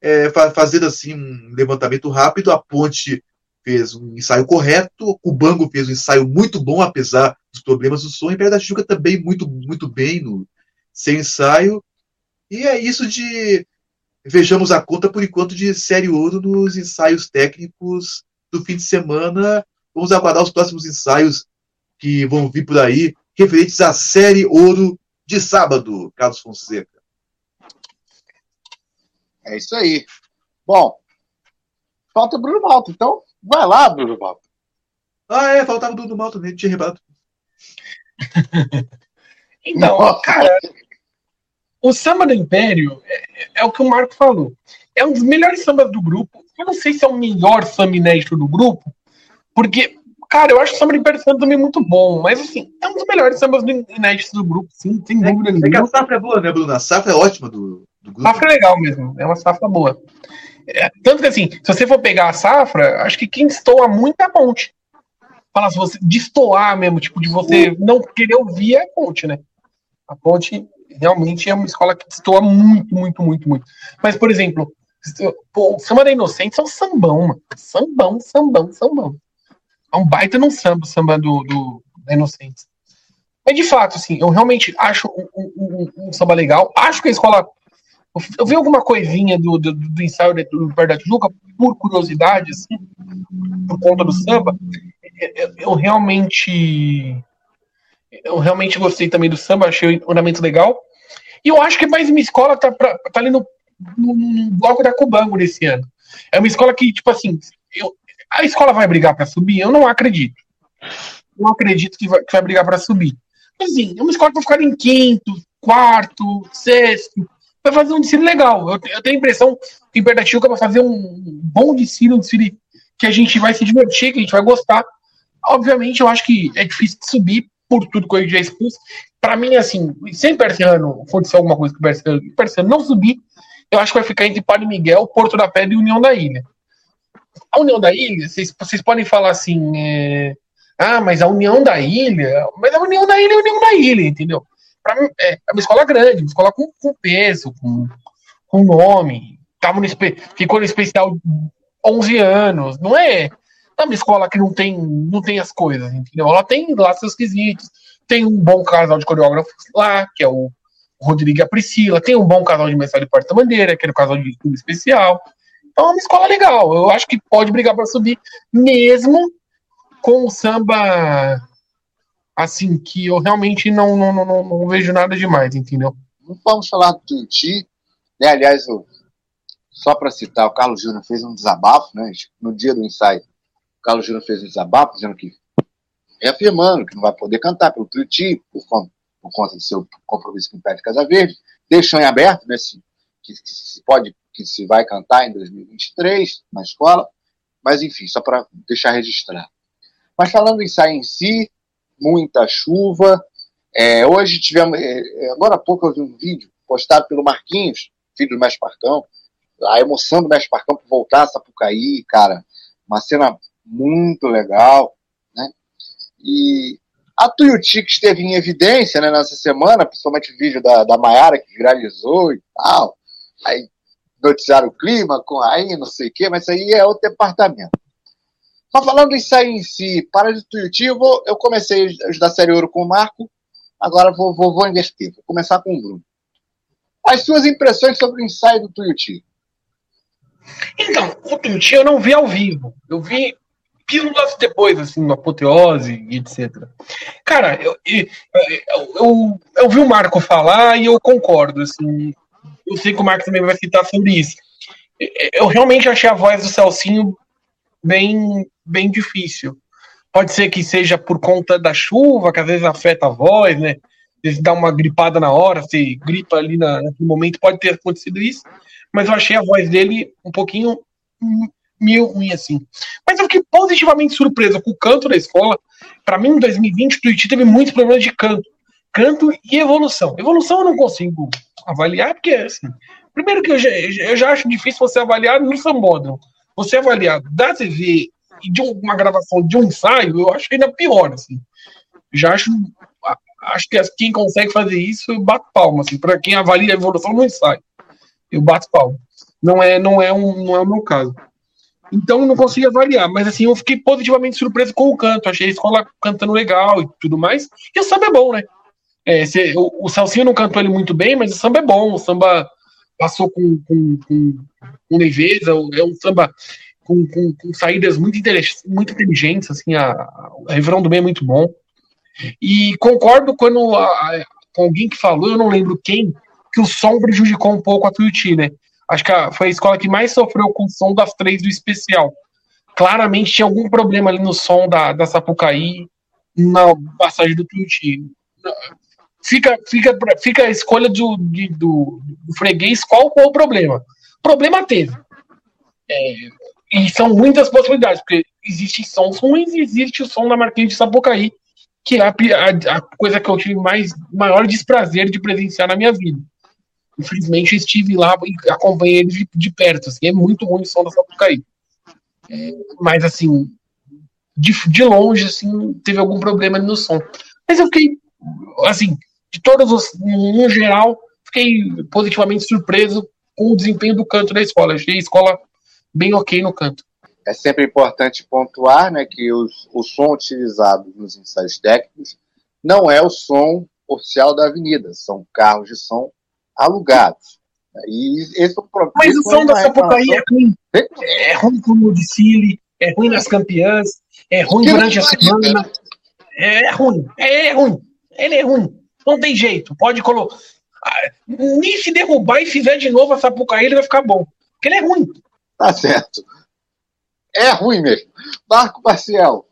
é, fazendo assim um levantamento rápido, a Ponte fez um ensaio correto, o Bango fez um ensaio muito bom, apesar dos problemas do som, e Império da Tijuca também muito, muito bem no sem ensaio. E é isso de. Vejamos a conta, por enquanto, de série ouro nos ensaios técnicos do fim de semana. Vamos aguardar os próximos ensaios que vão vir por aí, referentes à série ouro de sábado, Carlos Fonseca. É isso aí. Bom, falta Bruno Malta, então Vai lá, Bruno Malta. Ah, é, faltava o Bruno Malta nele, tinha rebato. então, cara, o samba do Império é, é, o que o Marco falou. É um dos melhores sambas do grupo. Eu não sei se é o melhor samba inédito do grupo, porque, cara, eu acho o samba do Império Santo também muito bom, mas assim, é um dos melhores sambas inéditos do grupo, sim, sem é, dúvida nenhuma. É que a safra é boa, né, Bruno? A safra é ótima do, do grupo. A safra é legal mesmo, é uma safra boa. Tanto que assim, se você for pegar a safra, acho que quem estoura muito é a ponte. Fala se você destoar mesmo, tipo, de você não querer ouvir é a ponte, né? A ponte realmente é uma escola que destoa muito, muito, muito, muito. Mas, por exemplo, pô, o samba da Inocência é um sambão, mano. Sambão, sambão, sambão. É um baita num samba, samba do, do da Inocência. Mas de fato, assim, eu realmente acho um, um, um, um samba legal. Acho que a escola eu vi alguma coisinha do, do, do ensaio do Bar da Tijuca, por curiosidade, assim, por conta do samba. Eu, eu, realmente. Eu realmente gostei também do samba, achei o ornamento legal. E eu acho que mais uma escola tá, pra, tá ali no, no, no, bloco da Cubango nesse ano. É uma escola que, tipo assim, eu, a escola vai brigar para subir? Eu não acredito. Não acredito que vai, que vai brigar para subir. Assim, é uma escola que vai ficar em quinto, quarto, sexto. Vai fazer um desfile legal. Eu, eu tenho a impressão que Bertatiuca vai fazer um bom desfile, um desfile que a gente vai se divertir, que a gente vai gostar. Obviamente, eu acho que é difícil de subir por tudo que eu já expus. Para mim, assim, sem Persiano acontecer alguma coisa que o Persiano, Persiano não subir, eu acho que vai ficar entre Padre Miguel, Porto da Pedra e União da Ilha. A União da Ilha, vocês, vocês podem falar assim, é, ah, mas a União da Ilha, mas a União da Ilha é a União da Ilha, entendeu? Mim, é, é uma escola grande, uma escola com, com peso, com, com nome, tava no, ficou no especial 11 anos, não é é uma escola que não tem, não tem as coisas, entendeu? Ela tem lá seus quesitos, tem um bom casal de coreógrafos lá, que é o Rodrigo e a Priscila, tem um bom casal de mestre de porta-bandeira, que é o casal de estudo especial. Então é uma escola legal. Eu acho que pode brigar para subir, mesmo com o samba assim, que eu realmente não, não, não, não, não vejo nada demais, entendeu? Não vamos falar do Tuti, né? Aliás, eu, só para citar, o Carlos Júnior fez um desabafo, né? No dia do ensaio, o Carlos Júnior fez um desabafo, dizendo que reafirmando que não vai poder cantar pelo Tuti, por, por conta do seu compromisso com o Pé de Casa Verde, deixou em aberto, né? Se, que, que se pode, que se vai cantar em 2023 na escola, mas enfim, só para deixar registrado. Mas falando do ensaio em si, muita chuva. É, hoje tivemos, é, é, agora há pouco eu vi um vídeo postado pelo Marquinhos, filho do Mestre Parcão, a emoção do Mestre Parcão por voltar a Sapucaí, cara, uma cena muito legal, né? E a Tuiuti que esteve em evidência né, nessa semana, principalmente o vídeo da, da Maiara que viralizou e tal, aí noticiaram o clima, com aí não sei o quê, mas isso aí é outro departamento. Mas falando isso aí em si, para de Tuiuti, eu, comecei a ajudar a Série Ouro com o Marco, agora vou, vou, vou inverter, vou começar com o Bruno. As suas impressões sobre o ensaio do Tuiuti? Então, o Tuiuti eu não vi ao vivo. Eu vi pílulas depois, assim, no apoteose e etc. Cara, eu, eu, eu, eu, vi o Marco falar e eu concordo, assim. Eu sei que o Marco também vai citar sobre isso. Eu realmente achei a voz do Celcinho bem, bem difícil. Pode ser que seja por conta da chuva, que às vezes afeta a voz, né? Às dá uma gripada na hora, se gripa ali na, naquele momento, pode ter acontecido isso. Mas eu achei a voz dele um pouquinho meio ruim assim. Mas eu fiquei positivamente surpreso com o canto da escola. Para mim, em 2020, o Tuiuti teve muitos problemas de canto. Canto e evolução. Evolução eu não consigo avaliar, porque, assim, primeiro que eu já, eu já acho difícil você avaliar no sambódromo você avaliar da TV de uma gravação de um ensaio, eu acho ainda pior, assim. Já acho, acho que quem consegue fazer isso, eu bato palma, assim, para quem avalia a evolução no ensaio. Eu bato palma. Não é, não é, um, não é o meu caso. Então não consegui avaliar, mas assim, eu fiquei positivamente surpreso com o canto. Achei a escola cantando legal e tudo mais. E o samba é bom, né? É, se, o, o Salsinho não cantou ele muito bem, mas o samba é bom. O samba passou com, com, com, com leveza, é um samba com, com, com saídas muito, muito inteligentes, assim, a, a, refrão do bem é muito bom. E concordo quando a, com alguém que falou, eu não lembro quem, que o som prejudicou um pouco a Tuiuti, né? Acho que a, foi a escola que mais sofreu com o som das três do especial. Claramente tinha algum problema ali no som da, da Sapucaí, na passagem do Tuiuti fica, fica, fica a escolha do, de, do, do, freguês qual foi o problema. Problema teve. É, e são muitas possibilidades, porque existem sons ruins e existe o som da Marquinhos de Sapucaí, que é a, a, a, coisa que eu tive mais maior desprazer de presenciar na minha vida. Infelizmente, estive lá e acompanhei ele de, de perto. Assim, é muito ruim o som da Sapucaí. É, mas, assim, de, de longe, assim, teve algum problema no som. Mas eu fiquei, assim, de todos os, no geral, fiquei positivamente surpreso com o desempenho do canto da escola. Achei a escola bem ok no canto. É sempre importante pontuar né, que os, o som utilizado nos ensaios técnicos não é o som oficial da avenida, são carros de som alugados. E esse é o problema. Mas o som da Sapucaí é ruim. É ruim como o de é ruim nas campeãs, é ruim durante a semana. É ruim, é ruim, ele é ruim. Não tem jeito. Pode colocar. Ah, nem se derrubar e fizer de novo a Sapucaí, ele vai ficar bom. Porque ele é ruim. Tá certo. É ruim mesmo. Marco Parcial.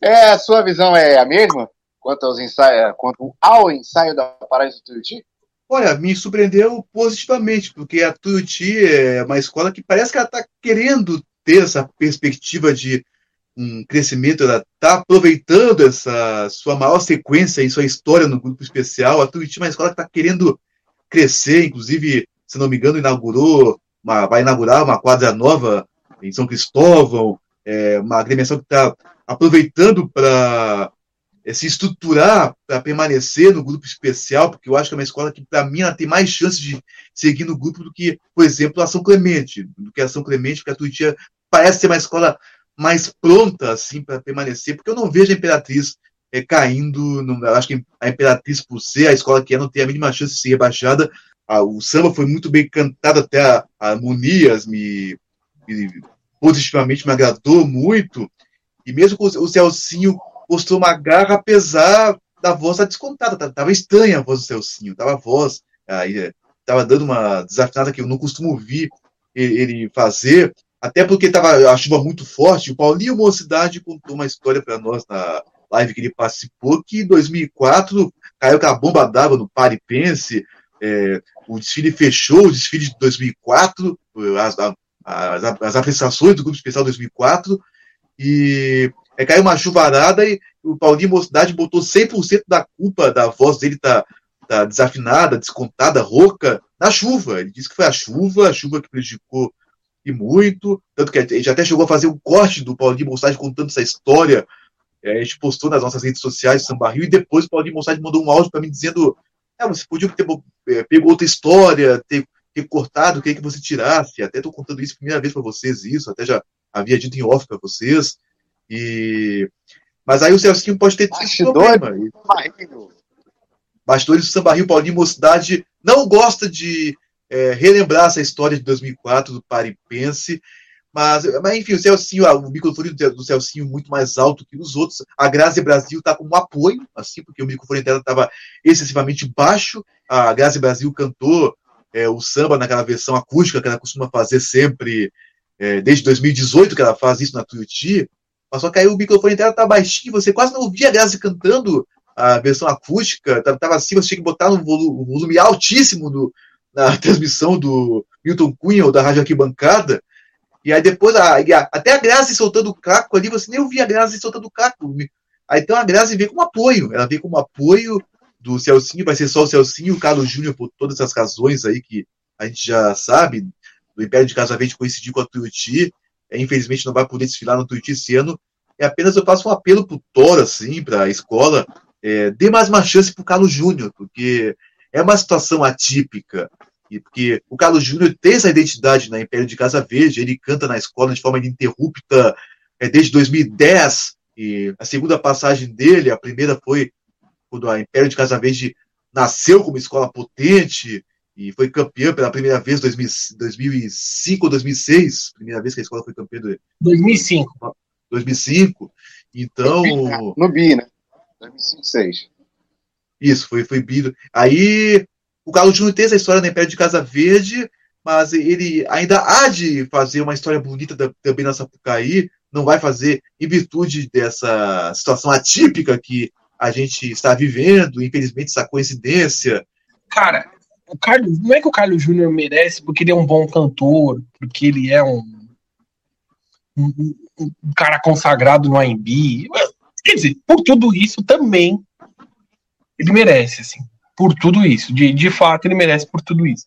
É, a sua visão é a mesma? quanto, aos ensaios, quanto ao ensaio da Paraíso Tuiuti? Olha, me surpreendeu positivamente, porque a Tuiuti é uma escola que parece que ela está querendo ter essa perspectiva de um crescimento, ela está aproveitando essa sua maior sequência em sua história no grupo especial. A Tuiuti é uma escola que está querendo crescer, inclusive, se não me engano, inaugurou, uma, vai inaugurar uma quadra nova em São Cristóvão, é, uma agremiação que está aproveitando para é, se estruturar para permanecer no grupo especial, porque eu acho que é uma escola que, para mim, ela tem mais chances de seguir no grupo do que, por exemplo, a São Clemente, do que a São Clemente, porque a Tuiuti parece ser uma escola mais pronta assim para permanecer, porque eu não vejo a Imperatriz é, caindo. Eu acho que a Imperatriz, por ser a escola que é, não tem a mínima chance de ser rebaixada. Ah, o samba foi muito bem cantado, até a, a me, me, positivamente me agradou muito. E mesmo o Celcinho mostrou uma garra, apesar da voz descontada. Tava estranha a voz do Celcinho, tava a voz, aí, tava dando uma desafinada que eu não costumo ouvir ele fazer, até porque tava a chuva muito forte. O Paulinho Mocidade contou uma história para nós na live que ele participou, que em 2004 caiu com a bomba d'água no Paripense, é, o desfile fechou, o desfile de 2004, as, as, as apresentações do Grupo Especial 2004, e é, caiu uma chuvarada e o Paulinho Mocidade botou 100% da culpa da voz dele tá, tá desafinada, descontada, rouca, na chuva. Ele disse que foi a chuva, a chuva que prejudicou e muito, tanto que gente até chegou a fazer um corte do Paulinho Mocidade contando essa história, é, a gente postou nas nossas redes sociais Samba Rio, e depois o Paulinho Mocidade mandou um áudio para mim dizendo é, você podia ter é, pego outra história, ter, ter cortado, queria que você tirasse, até estou contando isso primeira vez para vocês, isso, até já havia dito em off para vocês, e... Mas aí o Celcinho pode ter tido problema. Bastidores do Samba Rio, Paulinho Mocidade não gosta de é, relembrar essa história de 2004 do Paripense, mas, mas enfim, o Celcinho, o microfone do Celcinho muito mais alto que os outros. A Grazi Brasil está como apoio, assim, porque o microfone dela estava excessivamente baixo. A Grazi Brasil cantou é, o samba naquela versão acústica que ela costuma fazer sempre, é, desde 2018 que ela faz isso na Tuiuti. Mas só que aí o microfone dela tá baixinho, você quase não ouvia a Grazi cantando a versão acústica, tava assim, você tinha que botar no volume, volume altíssimo do, na transmissão do Milton Cunha ou da Rádio Arquibancada. E aí depois, a, até a Grazi soltando o caco ali, você nem ouvia a Grazi soltando o caco. Aí então a Grazi veio como apoio, ela veio como apoio do Celcinho, vai ser só o Celcinho, o Carlos Júnior, por todas as razões aí que a gente já sabe, do Império de Casa Verde coincidir com a Tuiuti, é, infelizmente não vai poder desfilar no Tuiuti esse ano, é apenas eu faço um apelo pro Thor, assim, para a escola, é, dê mais uma chance pro Carlos Júnior, porque é uma situação atípica. E porque o Carlos Júnior tem essa identidade na Império de Casa Verde, ele canta na escola de forma ininterrupta é, desde 2010. E a segunda passagem dele, a primeira foi quando a Império de Casa Verde nasceu como escola potente e foi campeã pela primeira vez em 2005 ou 2006, primeira vez que a escola foi campeã. Do... 2005. 2005. Então. No BI, né? 2005, 2006. Isso, foi, foi BI. Aí o Júnior tem essa história na Império de Casa Verde, mas ele ainda há de fazer uma história bonita também na Sapucaí, não vai fazer em virtude dessa situação atípica que a gente está vivendo, infelizmente essa coincidência. Cara, o Carlos, não é que o Carlos Júnior merece porque ele é um bom cantor, porque ele é um, um, um cara consagrado no AMB. Quer dizer, por tudo isso também ele merece, assim por tudo isso. De, de fato, ele merece por tudo isso.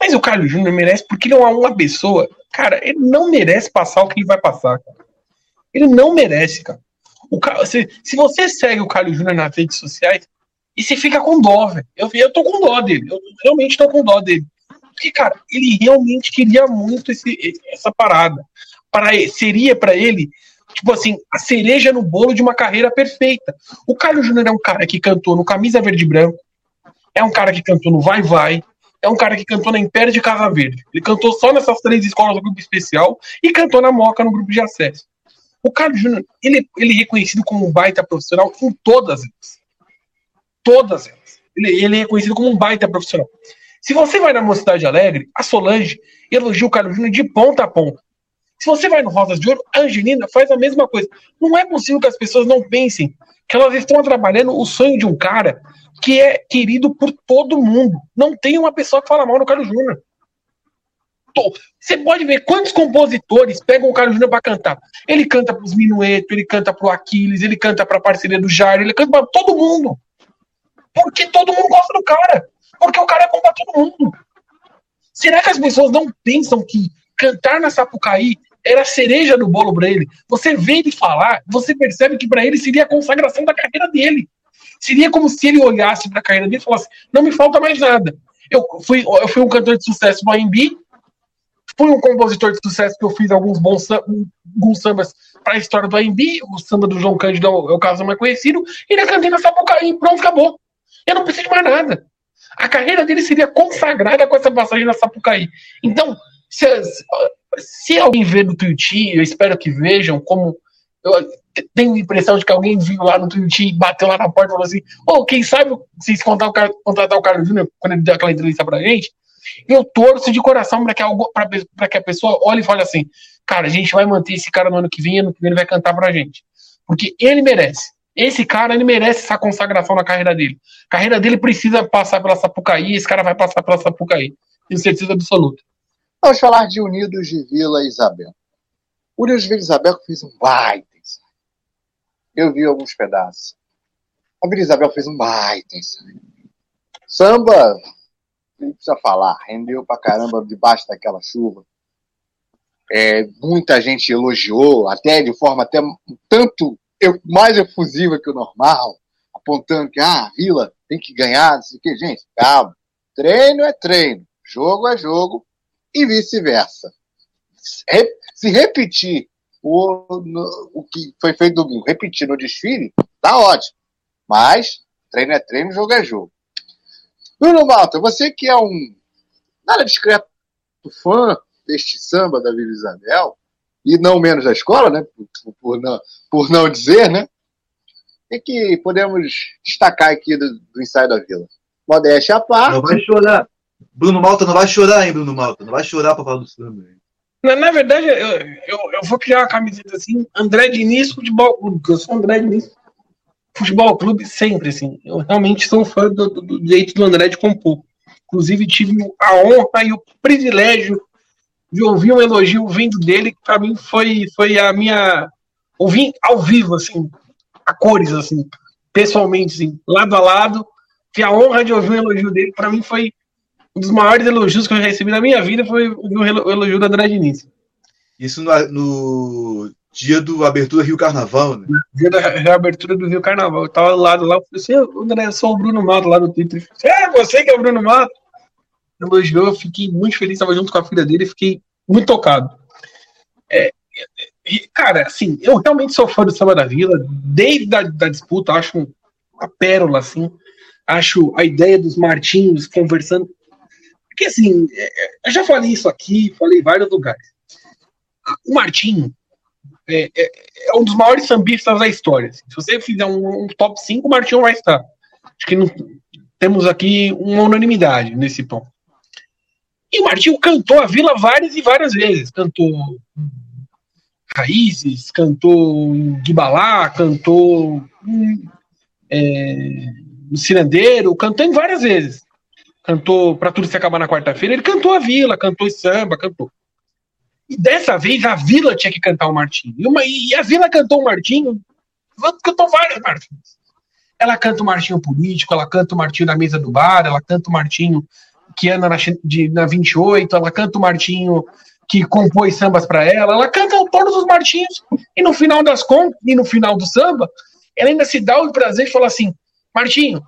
Mas o Carlos Júnior merece porque ele é uma pessoa. Cara, ele não merece passar o que ele vai passar, cara. Ele não merece, cara. O, se, se você segue o Carlos Júnior nas redes sociais, e você fica com dó, velho. Eu, eu tô com dó dele. Eu realmente tô com dó dele. Porque, cara, ele realmente queria muito esse, essa parada. Para, seria para ele, tipo assim, a cereja no bolo de uma carreira perfeita. O Carlos Júnior é um cara que cantou no Camisa Verde e Branco, é um cara que cantou no Vai Vai, é um cara que cantou na Império de Casa Verde. Ele cantou só nessas três escolas do grupo especial e cantou na Moca no grupo de acesso. O Carlos Júnior, ele, ele é reconhecido como um baita profissional em todas elas. Todas elas. Ele, ele é reconhecido como um baita profissional. Se você vai na Mocidade Alegre, a Solange elogia o Carlos Júnior de ponta a ponta. Se você vai no Rosas de Ouro, a Angelina faz a mesma coisa. Não é possível que as pessoas não pensem que elas estão trabalhando o sonho de um cara que é querido por todo mundo. Não tem uma pessoa que fala mal no Carlos Júnior. Você pode ver quantos compositores pegam o Carlos Júnior para cantar. Ele canta para os Minueto, ele canta para o Aquiles, ele canta para a parceria do Jair, ele canta para todo mundo. Porque todo mundo gosta do cara. Porque o cara é bom para todo mundo. Será que as pessoas não pensam que cantar na Sapucaí era a cereja do bolo para ele? Você vê ele falar, você percebe que para ele seria a consagração da carreira dele. Seria como se ele olhasse para a carreira dele e falasse: não me falta mais nada. Eu fui, eu fui um cantor de sucesso no AMB, fui um compositor de sucesso que eu fiz alguns bons alguns sambas para a história do AMB, o samba do João Cândido é o, caso mais conhecido, e ele cantei na Sapucaí, pronto, acabou. Eu não preciso de mais nada. A carreira dele seria consagrada com essa passagem na Sapucaí. Então, se, se alguém vê no Twitch, eu espero que vejam como eu tenho a impressão de que alguém viu lá no Twitch, bateu lá na porta e falou assim: oh, quem sabe vocês contratar o, contratar o Carlos Júnior quando ele deu aquela entrevista pra gente? Eu torço de coração para que, que a pessoa olhe e fale assim: cara, a gente vai manter esse cara no ano que vem, ano que vem ele vai cantar pra gente. Porque ele merece. Esse cara, ele merece essa consagração na carreira dele. A carreira dele precisa passar pela Sapucaí, esse cara vai passar pela Sapucaí. Tenho certeza absoluta. Vamos falar de Unidos de Vila Isabel. Unidos de Vila Isabel fez um baita eu vi alguns pedaços. A Vila Isabel fez um baita ensaio. Samba, não precisa falar, rendeu pra caramba debaixo daquela chuva. É, muita gente elogiou, até de forma até tanto mais efusiva que o normal, apontando que ah, a Vila tem que ganhar, não sei o que. Gente, calma. Treino é treino, jogo é jogo e vice-versa. Se repetir o, no, o que foi feito domingo, repetir no desfile, tá ótimo. Mas treino é treino, jogo é jogo. Bruno Malta, você que é um nada discreto fã deste samba da Vila Isabel, e não menos da escola, né? Por, por, não, por não dizer, né? O que podemos destacar aqui do, do ensaio da Vila? Modéstia à parte. Não vai chorar. Bruno Malta não vai chorar, hein, Bruno Malta? Não vai chorar para falar do samba. Hein? Na, na verdade, eu, eu, eu, vou criar uma camiseta assim, André Diniz Futebol Clube, porque eu sou André Diniz Futebol Clube sempre, assim. Eu realmente sou fã do, do, do jeito do André de compor. Inclusive, tive a honra e o privilégio de ouvir um elogio vindo dele, que para mim foi, foi a minha. Ouvir ao vivo, assim, a cores, assim, pessoalmente, assim, lado a lado. Que a honra de ouvir um elogio dele, para mim foi um dos maiores elogios que eu recebi na minha vida foi o elogio da André Diniz. Isso no, no, dia do abertura Rio Carnaval, né? Dia da abertura do Rio Carnaval. Eu tava do lado lá, eu falei assim, André, eu sou o Bruno Mato lá no Twitter. É, você que é o Bruno Mato. Elogiou, eu fiquei muito feliz, estava junto com a filha dele, fiquei muito tocado. É, cara, assim, eu realmente sou fã do Samba da Vila, desde a da disputa, acho uma pérola, assim. Acho a ideia dos Martinhos conversando porque assim, é, é, eu já falei isso aqui, falei em vários lugares. O Martinho é, é, é um dos maiores sambistas da história. Se você fizer um, um top 5, o Martinho vai estar. Acho que não, temos aqui uma unanimidade nesse ponto. E o Martinho cantou a Vila várias e várias vezes. Cantou Raízes, cantou Guibalá, cantou é, Cirandeiro, cantou em várias vezes cantou Pra Tudo Se Acabar na Quarta-feira, ele cantou a Vila, cantou samba, cantou. E dessa vez a Vila tinha que cantar o Martinho. E, uma, e a Vila cantou o Martinho, cantou vários Martins. Ela canta o Martinho político, ela canta o Martinho da mesa do bar, ela canta o Martinho que anda na, de, na 28, ela canta o Martinho que compôs sambas para ela, ela canta todos os Martinhos, e no final das contas, e no final do samba, ela ainda se dá o prazer de falar assim: Martinho,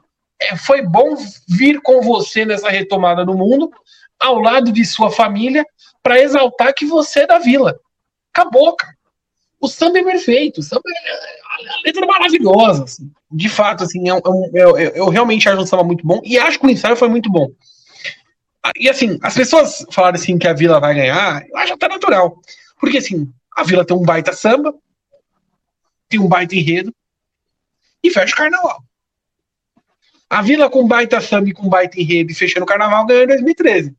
foi bom vir com você nessa retomada do mundo, ao lado de sua família, para exaltar que você é da vila. Acabou, cara. O samba é perfeito, o samba é, a letra é maravilhosa, assim. de fato, assim, é, é, é, eu realmente acho o samba muito bom e acho que o ensaio foi muito bom. E assim, as pessoas falaram assim que a Vila vai ganhar, eu acho até natural. Porque assim, a Vila tem um baita samba, tem um baita enredo e fecha o carnaval. A Vila com baita samba e com baita enredo e fechando o carnaval ganhou em 2013.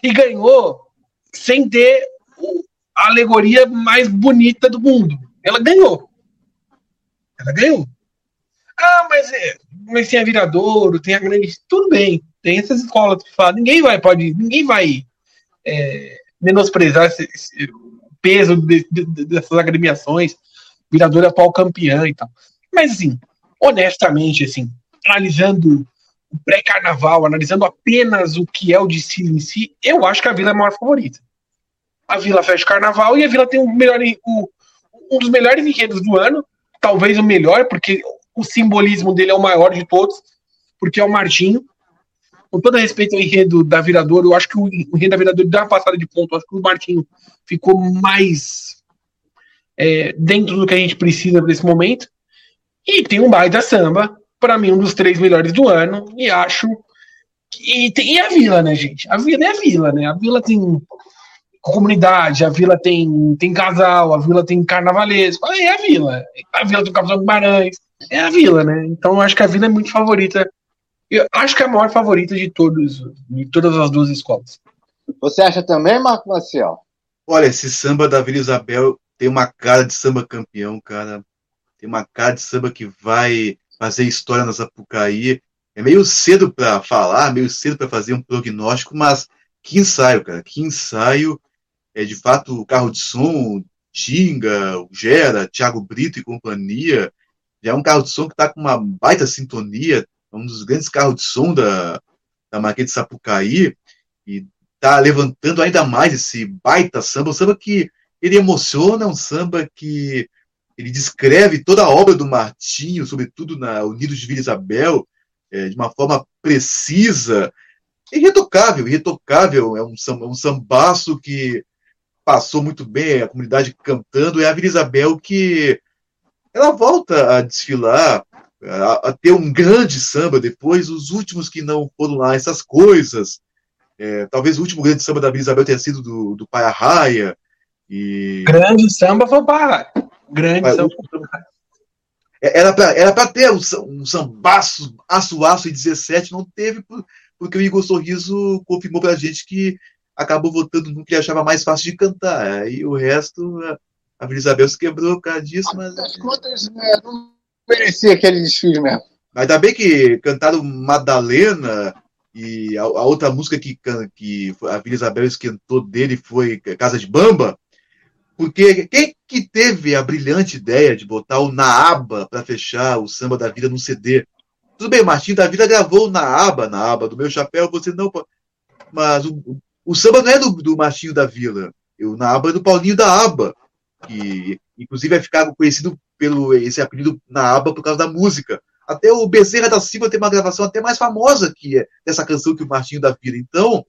E ganhou sem ter a alegoria mais bonita do mundo. Ela ganhou. Ela ganhou. Ah, mas, é, mas tem a Viradouro, tem a grande. Tudo bem, tem essas escolas que falam. Ninguém vai, pode, ninguém vai é, menosprezar esse, esse peso de, de, dessas agremiações. Viradouro é pau campeã e tal. Mas, assim, honestamente, assim, analisando o pré-carnaval, analisando apenas o que é o desfile em si, eu acho que a Vila é a maior favorita. A Vila fecha o carnaval e a Vila tem melhor, o, um dos melhores enredos do ano, talvez o melhor, porque o simbolismo dele é o maior de todos, porque é o Martinho. Com todo respeito ao enredo da Viradouro, eu acho que o enredo da Viradouro dá uma passada de ponto. Eu acho que o Martinho ficou mais é, dentro do que a gente precisa nesse momento. E tem um baita samba, para mim, um dos três melhores do ano, e acho. E, tem, e a Vila, né, gente? A Vila é a Vila, né? A Vila tem comunidade, a Vila tem, tem casal, a Vila tem carnavalesco, é a Vila. A Vila tem o Capitão Guimarães, é a Vila, né? Então acho que a Vila é muito favorita. Eu acho que é a maior favorita de todos, de todas as duas escolas. Você acha também, Marco Maciel? Olha, esse samba da Vila Isabel tem uma cara de samba campeão, cara. Tem uma cara de samba que vai fazer história na Zapucaí. É meio cedo para falar, meio cedo para fazer um prognóstico, mas que ensaio, cara. Que ensaio. É de fato o carro de som, Tinga, o Gera, Thiago Brito e companhia. Já é um carro de som que está com uma baita sintonia, é um dos grandes carros de som da, da Marquês de Sapucaí, e está levantando ainda mais esse baita samba, um samba que ele emociona, um samba que ele descreve toda a obra do Martinho, sobretudo na Unidos de Vila Isabel, é, de uma forma precisa, irretocável, irretocável, é um, é um sambaço que passou muito bem, a comunidade cantando, é a Vila Isabel que ela volta a desfilar, a, a, ter um grande samba depois, os últimos que não foram lá, essas coisas. É, talvez o último grande samba da Vila Isabel tenha sido do, do Pai Arraia. E... Grande samba foi o Pai Arraia. Grande Mas, samba. É, era para era pra ter um, um sambaço, aço, aço e 17, não teve, porque o Igor Sorriso confirmou pra gente que acabou votando no que achava mais fácil de cantar. Aí o resto, a Vila Isabel se quebrou por causa disso, mas. As contas né, não merecia aquele desfile mesmo. Ainda bem que cantaram Madalena e a, a outra música que, que a Vila Isabel esquentou dele foi Casa de Bamba. Porque quem que teve a brilhante ideia de botar o Naaba para fechar o samba da vida no CD? Tudo bem, Martinho da Vida gravou na aba, na aba do meu chapéu, você não. Mas o, o samba não é do, do Martinho da Vila. Eu, na aba é do Paulinho da Aba, que inclusive vai ficar conhecido pelo esse apelido na aba por causa da música. Até o Bezerra da Silva tem uma gravação até mais famosa que é dessa canção que o Martinho da Vila. Então,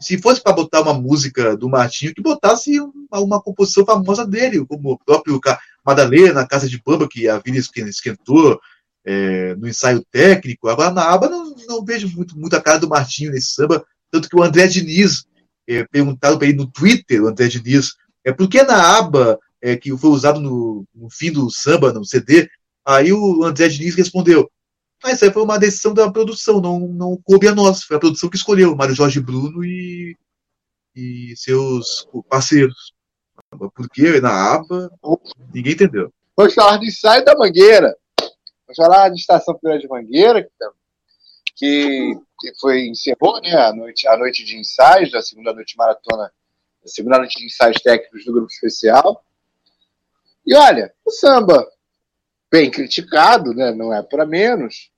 se fosse para botar uma música do Martinho, que botasse uma, uma, composição famosa dele, como o próprio Madalena, Casa de Bamba, que a Vila esquentou é, no ensaio técnico. Agora, na aba, não, não vejo muito, muito a cara do Martinho nesse samba. Tanto que o André Diniz, é, perguntado para ele no Twitter, o André Diniz, é por que na aba é, que foi usado no, no, fim do samba, no CD, aí o André Diniz respondeu, mas foi uma decisão da produção, não, não coube a nós, foi a produção que escolheu, Mário Jorge Bruno e, e seus parceiros. Porque na aba, ninguém entendeu. Vamos falar de ensaio da Mangueira. Vamos falar de Estação de Mangueira, que que foi encerrou né, a noite a noite de ensaios da segunda noite maratona a segunda noite de ensaios técnicos do grupo especial e olha o samba bem criticado né não é para menos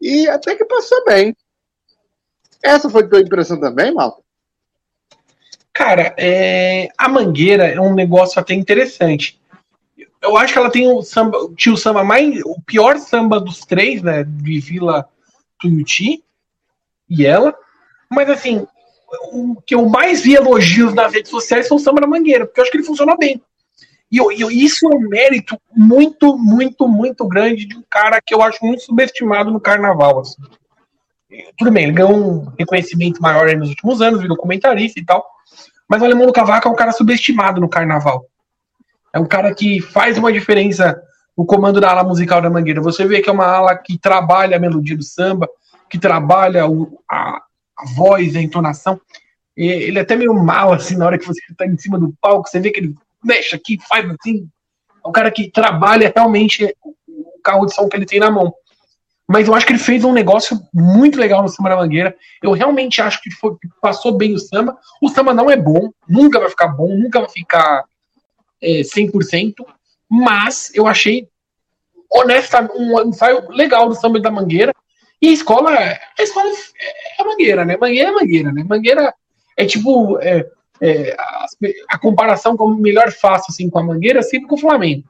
e até que passou bem essa foi a tua impressão também Malta cara é... a mangueira é um negócio até interessante eu acho que ela tem o samba, tinha o samba mais o pior samba dos três né de Vila Tuiuti e ela. Mas assim, o que eu mais vi elogios nas redes sociais foi o Samba da Mangueira, porque eu acho que ele funciona bem. E eu, isso é um mérito muito, muito, muito grande de um cara que eu acho muito subestimado no carnaval. Assim. Tudo bem, ele ganhou um reconhecimento maior nos últimos anos, virou comentarista e tal. Mas o Alemão do Cavaco é um cara subestimado no carnaval. É um cara que faz uma diferença o comando da ala musical da Mangueira. Você vê que é uma ala que trabalha a melodia do samba, que trabalha o, a, a voz, a entonação. ele é até meio mal, assim, na hora que você está em cima do palco, você vê que ele mexe aqui, faz assim. É um cara que trabalha realmente o carro de som que ele tem na mão. Mas eu acho que ele fez um negócio muito legal no Samba da Mangueira. Eu realmente acho que, foi, passou bem o samba. O samba não é bom, nunca vai ficar bom, nunca vai ficar é, 100%, mas eu achei honesta, um ensaio legal do samba da Mangueira. E a escola, a escola é a Mangueira, né? Mangueira é Mangueira, né? Mangueira é tipo é, é, a, a, comparação como melhor fácil assim com a Mangueira sempre com o Flamengo.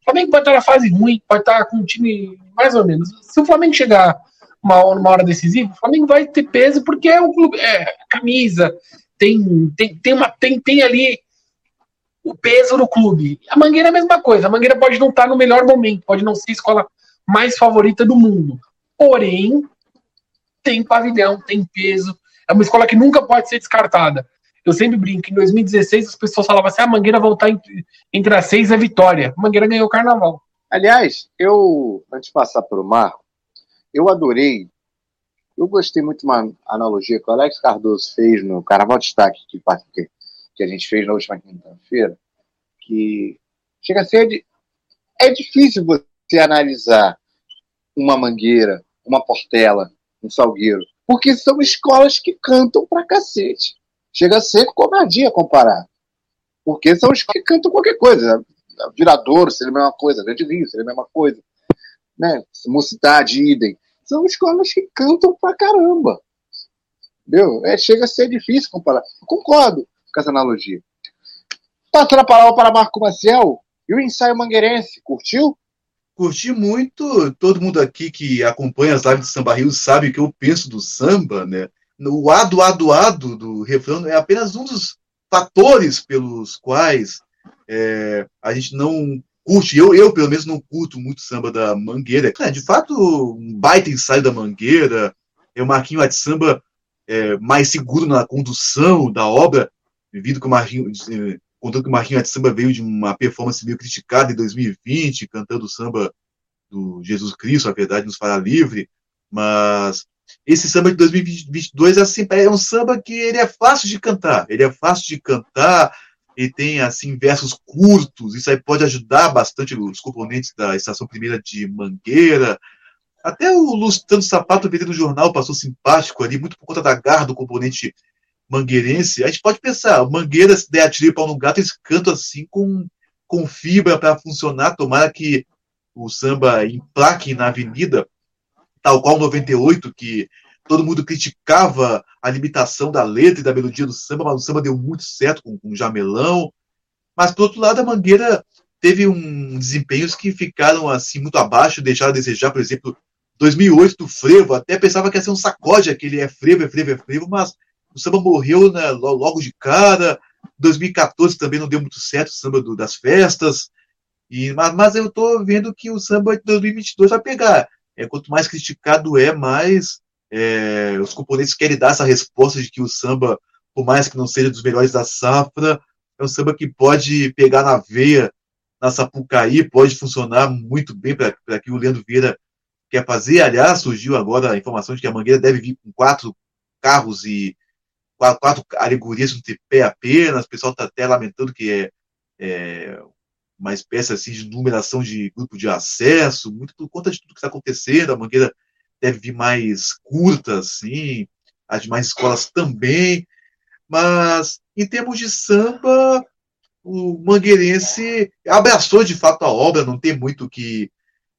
O Flamengo pode estar na fase ruim, pode estar com um time mais ou menos. Se o Flamengo chegar uma, uma hora decisiva, o Flamengo vai ter peso porque é o clube, é camisa, tem tem tem uma tem, tem ali o peso do clube. A Mangueira é a mesma coisa. A Mangueira pode não estar no melhor momento, pode não ser a escola mais favorita do mundo. Porém, tem pavilhão, tem peso, é uma escola que nunca pode ser descartada. Eu sempre brinco, em 2016 as pessoas falavam assim, ah, a Mangueira voltar entre, entre as seis é vitória. A Mangueira ganhou o carnaval. Aliás, eu, antes de passar para o Marco, eu adorei, eu gostei muito de uma analogia que o Alex Cardoso fez no Carnaval Destaque, que, que a gente fez na última quinta-feira, que chega a ser, é difícil você analisar uma Mangueira, uma Portela, um Salgueiro, porque são escolas que cantam pra cacete. Chega a ser covardia comparar. Porque são escolas que cantam qualquer coisa. Viradouro seria a mesma coisa, Grande Rio seria a mesma coisa. Né? Mocidade, idem. São escolas que cantam pra caramba. Entendeu? É, chega a ser difícil comparar. Eu concordo com essa analogia. Passando a palavra para Marco Maciel. E o ensaio mangueirense, curtiu? curti muito. Todo mundo aqui que acompanha as lives do Samba Rio sabe o que eu penso do samba, né? O ado, ado, ado do refrão é apenas um dos fatores pelos quais é, a gente não curte. Eu, eu, pelo menos, não curto muito samba da Mangueira. É, de fato, um baita ensaio da Mangueira. É o Marquinho de Samba é, mais seguro na condução da obra, devido que o Marquinho contando que o Marquinhos de Samba veio de uma performance meio criticada em 2020, cantando o samba do Jesus Cristo, a verdade nos fará livre, mas esse samba de 2022 assim, é um samba que ele é fácil de cantar, ele é fácil de cantar, ele tem assim versos curtos, isso aí pode ajudar bastante os componentes da estação primeira de Mangueira. Até o Lustrando Sapato vendendo jornal passou simpático ali, muito por conta da garra do componente mangueirense, a gente pode pensar, Mangueira, se der a tiro pau no gato, eles cantam assim com, com fibra para funcionar, tomara que o samba emplaque na avenida, tal qual 98, que todo mundo criticava a limitação da letra e da melodia do samba, mas o samba deu muito certo com, com o Jamelão. Mas, por outro lado, a Mangueira teve um desempenhos que ficaram assim muito abaixo, deixaram a desejar, por exemplo, 2008 do Frevo, até pensava que ia ser um sacode, aquele é frevo, é frevo, é frevo, mas o samba morreu né, logo de cara. 2014 também não deu muito certo o samba do, das festas. E, mas, mas eu estou vendo que o samba de 2022 vai pegar. É, quanto mais criticado é, mais é, os componentes querem dar essa resposta de que o samba, por mais que não seja dos melhores da safra, é um samba que pode pegar na veia, na Sapucaí, pode funcionar muito bem para que o Leandro Vieira quer fazer. Aliás, surgiu agora a informação de que a Mangueira deve vir com quatro carros e quatro, quatro alegorias no tripé apenas, o pessoal está até lamentando que é, é, uma espécie assim, de numeração de grupo de acesso, muito por conta de tudo que está acontecendo, a Mangueira deve vir mais curta, assim, as demais escolas também, mas em termos de samba, o mangueirense abraçou de fato a obra, não tem muito o que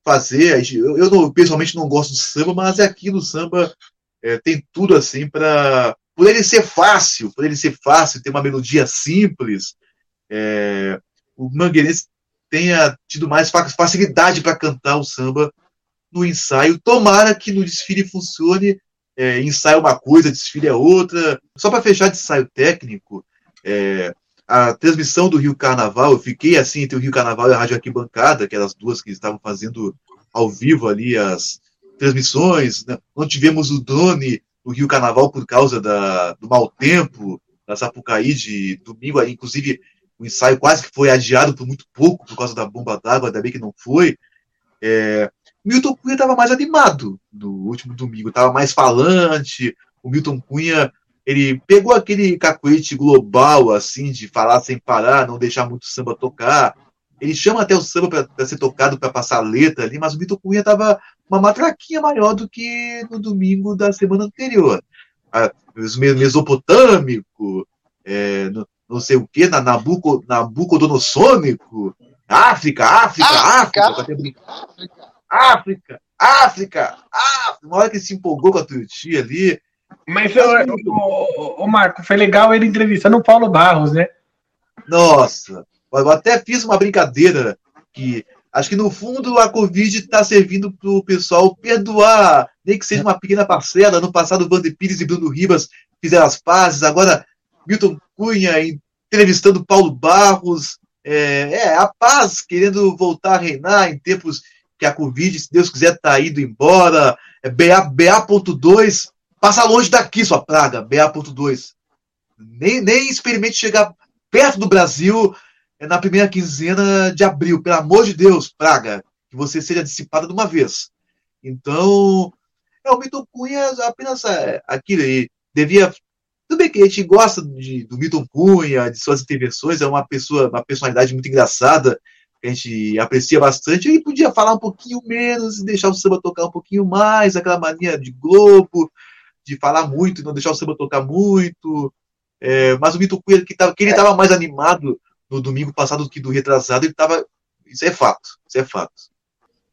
fazer. Eu, eu não, pessoalmente não gosto de samba, mas é aquilo, o samba é, tem tudo assim para por ele ser fácil, por ele ser fácil, ter uma melodia simples, é, o Mangueirense tenha tido mais facilidade para cantar o samba no ensaio. Tomara que no desfile funcione. É, ensaio é uma coisa, desfile é outra. Só para fechar de ensaio técnico, é, a transmissão do Rio Carnaval, eu fiquei assim entre o Rio Carnaval e a Rádio Arquibancada, que eram as duas que estavam fazendo ao vivo ali as transmissões. Né? Não tivemos o drone o Rio Carnaval por causa da, do mau tempo, da Sapucaí de domingo, inclusive o ensaio quase que foi adiado por muito pouco por causa da bomba d'água, ainda bem que não foi. É, Milton Cunha estava mais animado no último domingo, estava mais falante. O Milton Cunha ele pegou aquele cacuete global, assim, de falar sem parar, não deixar muito samba tocar. Ele chama até o samba para ser tocado, para passar letra ali, mas o Vitor Cunha estava uma matraquinha maior do que no domingo da semana anterior. Ah, mesopotâmico, é, não, não sei o que, na Nabuco, Nabucodonossônico. África, África, África. África, África, África, África, Uma hora que se empolgou com a Tuti ali. Mas, eu, o, o, Marco, foi legal ele entrevistando o Paulo Barros, né? Nossa, eu até fiz uma brincadeira que acho que no fundo a Covid está servindo para o pessoal perdoar, nem que seja uma pequena parcela. No passado, o Vander Pires e Bruno Ribas fizeram as pazes, agora Milton Cunha entrevistando Paulo Barros. É, é, a paz querendo voltar a reinar em tempos que a Covid, se Deus quiser, está indo embora. É, BA, BA.2 Passa longe daqui, sua praga, BA.2. Nem, nem experimente chegar perto do Brasil é, na primeira quinzena de abril. Pelo amor de Deus, praga, que você seja dissipada de uma vez. Então, é, o Milton Cunha apenas é, aquilo aí. Devia. Tudo bem que a gente gosta de, do Milton Cunha, de suas intervenções, é uma pessoa, uma personalidade muito engraçada, que a gente aprecia bastante. Ele podia falar um pouquinho menos e deixar o samba tocar um pouquinho mais, aquela mania de Globo de falar muito e não deixar o samba tocar muito. É, mas o Vitor Cunha, que, tava, que ele estava mais animado no domingo passado do que do retrasado, ele estava. Isso é fato. Isso é fato.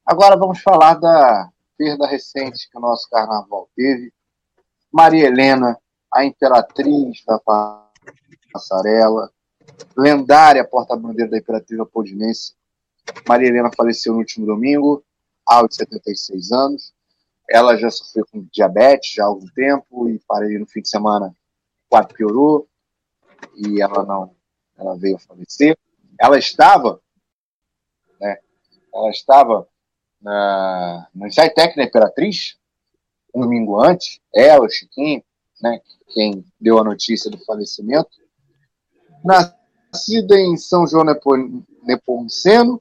Agora vamos falar da perda recente que o nosso carnaval teve. Maria Helena, a imperatriz da passarela, lendária porta-bandeira da Imperatriz Leopoldinense. Maria Helena faleceu no último domingo, aos 76 anos. Ela já sofreu com diabetes já há algum tempo e para no fim de semana o quadro piorou e ela não, ela veio a falecer. Ela estava, né? Ela estava na, no Imperatriz um domingo antes. Ela, o Chiquinho, né? Quem deu a notícia do falecimento. Nascida em São João Nepomuceno,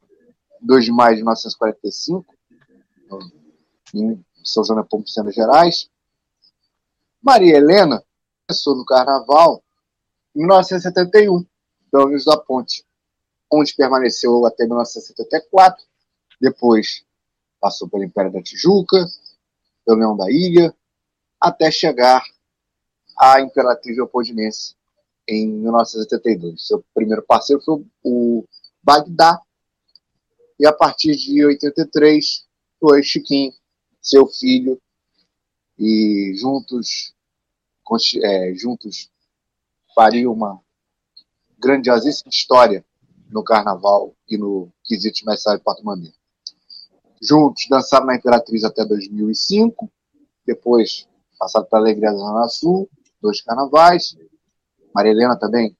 2 de maio de 1945, em são João Nepomuceno Gerais. Maria Helena começou no Carnaval em 1971, pelo menos da Ponte, onde permaneceu até 1974. Depois passou pelo Império da Tijuca, pelo Leão da Ilha, até chegar à Imperatriz Leopoldinense em 1972. Seu primeiro parceiro foi o Bagdá, e a partir de 83 foi Chiquinho, seu filho, e juntos, é, juntos fariam uma grandiosíssima história no Carnaval e no Quesito de Mestre Porto Maneiro. Juntos dançaram na Imperatriz até 2005, depois passaram para a Alegria da Zona Sul, dois carnavais. Maria Helena também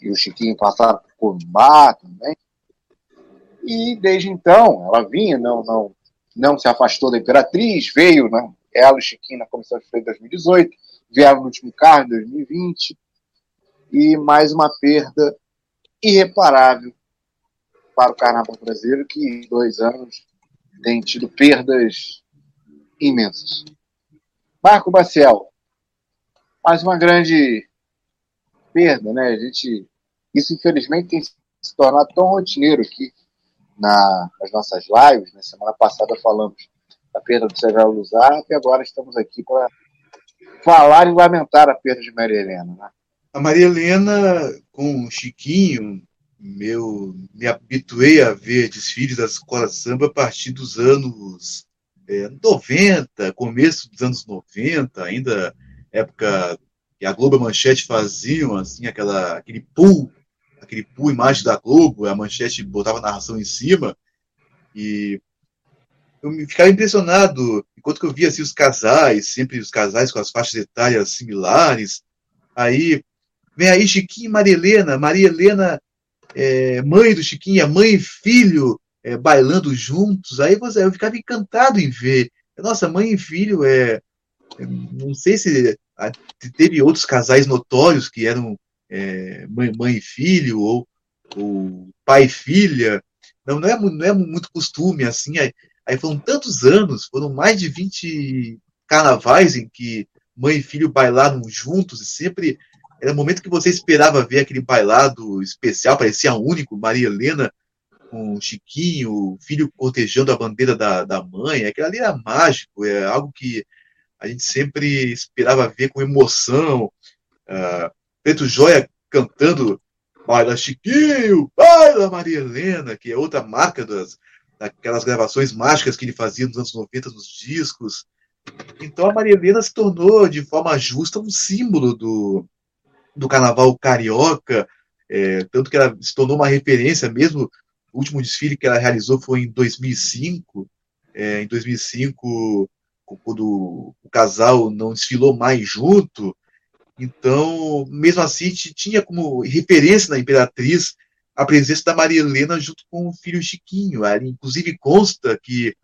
e o Chiquinho passaram por Corumbá também. E desde então, ela vinha, não, não não se afastou da Imperatriz, veio, né? Ela e Chiquinho na comissão de freio em 2018, vieram no último carro em 2020, e mais uma perda irreparável para o carnaval brasileiro, que em dois anos tem tido perdas imensas. Marco Baciel, mais uma grande perda, né? A gente, isso infelizmente tem se tornado tão rotineiro que na, nas nossas lives. Na né? semana passada falamos da perda do Severo Luzar e agora estamos aqui para falar e lamentar a perda de Maria Helena. Né? A Maria Helena, com o Chiquinho, meu, me habituei a ver desfiles da escola samba a partir dos anos é, 90, começo dos anos 90, ainda época que a Globo e a Manchete faziam assim, aquela, aquele pool aquele pool imagem da Globo, a manchete botava a narração em cima, e eu ficava impressionado, enquanto que eu via assim, os casais, sempre os casais com as faixas etárias similares, aí vem aí Chiquinho e Maria Helena, Maria Helena, é, mãe do Chiquinho, mãe e filho é, bailando juntos, aí você, eu ficava encantado em ver, nossa, mãe e filho, é não sei se teve outros casais notórios que eram é, mãe, mãe e filho, ou, ou pai e filha. Não, não, é, não é muito costume assim. Aí, aí foram tantos anos, foram mais de 20 carnavais em que mãe e filho bailaram juntos e sempre era o momento que você esperava ver aquele bailado especial, parecia único, Maria Helena com Chiquinho, o filho cortejando a bandeira da, da mãe, aquilo ali era mágico, é algo que a gente sempre esperava ver com emoção. Uh, Preto Joia cantando Baila Chiquinho, Baila Maria Helena, que é outra marca das, daquelas gravações mágicas que ele fazia nos anos 90 nos discos. Então a Maria Helena se tornou, de forma justa, um símbolo do, do carnaval carioca, é, tanto que ela se tornou uma referência mesmo. O último desfile que ela realizou foi em 2005. É, em 2005, quando o casal não desfilou mais junto, então, mesmo assim, tinha como referência na Imperatriz a presença da Maria Helena junto com o filho Chiquinho. Ali, inclusive, consta que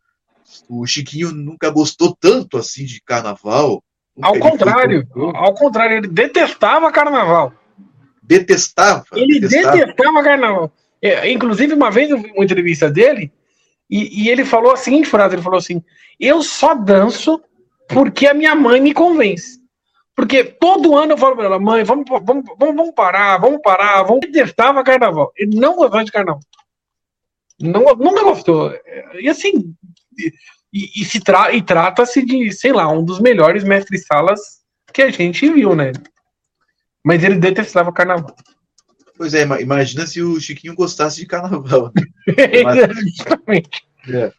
o Chiquinho nunca gostou tanto assim de carnaval. Ao contrário, ao contrário, ele detestava carnaval. Detestava? Ele detestava, detestava carnaval. É, inclusive, uma vez eu vi uma entrevista dele e, e, ele falou a seguinte frase: ele falou assim, eu só danço porque a minha mãe me convence. Porque todo ano eu falo para ela, mãe, vamos, vamos, vamos, vamos parar, vamos parar, vamos. Ele detestava carnaval. Ele não gostava de carnaval. Não, nunca gostou. E assim, e, e, se tra e trata-se de, sei lá, um dos melhores mestres-salas que a gente viu, né? Mas ele detestava carnaval. Pois é, imagina se o Chiquinho gostasse de carnaval. Mas. É.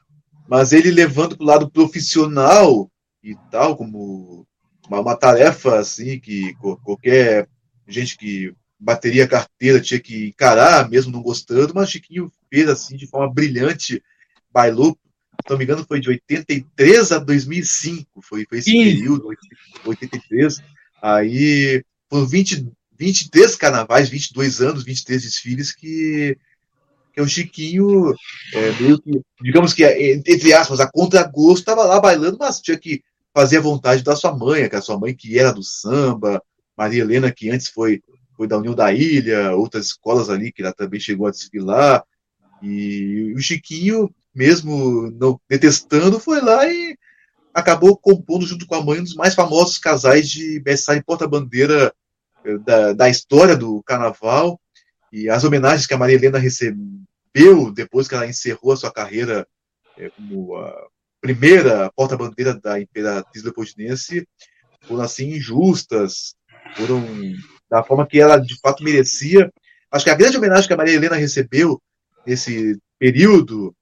Mas ele levando para o lado profissional e tal, como uma, uma, tarefa assim que qualquer gente que bateria carteira tinha que encarar, mesmo não gostando, mas Chiquinho fez assim de forma brilhante, bailou, se não me engano, foi de 83 a 2005, foi, foi esse Sim. período, 83. Aí foram 20, 23 carnavais, 22 anos, 23 desfiles que, que o Chiquinho, é, meio que, digamos que, entre aspas, a contragosto, estava lá bailando, mas tinha que fazer a vontade da sua mãe, que a sua mãe que era do samba, Maria Helena, que antes foi, foi da União da Ilha, outras escolas ali que ela também chegou a desfilar, e o Chiquinho, mesmo não detestando, foi lá e acabou compondo junto com a mãe um dos mais famosos casais de mestre porta-bandeira da, da história do carnaval, e as homenagens que a Maria Helena recebeu depois que ela encerrou a sua carreira é, como a primeira porta-bandeira da Imperatriz Leopoldinense foram assim injustas, foram da forma que ela de fato merecia. Acho que a grande homenagem que a Maria Helena recebeu nesse período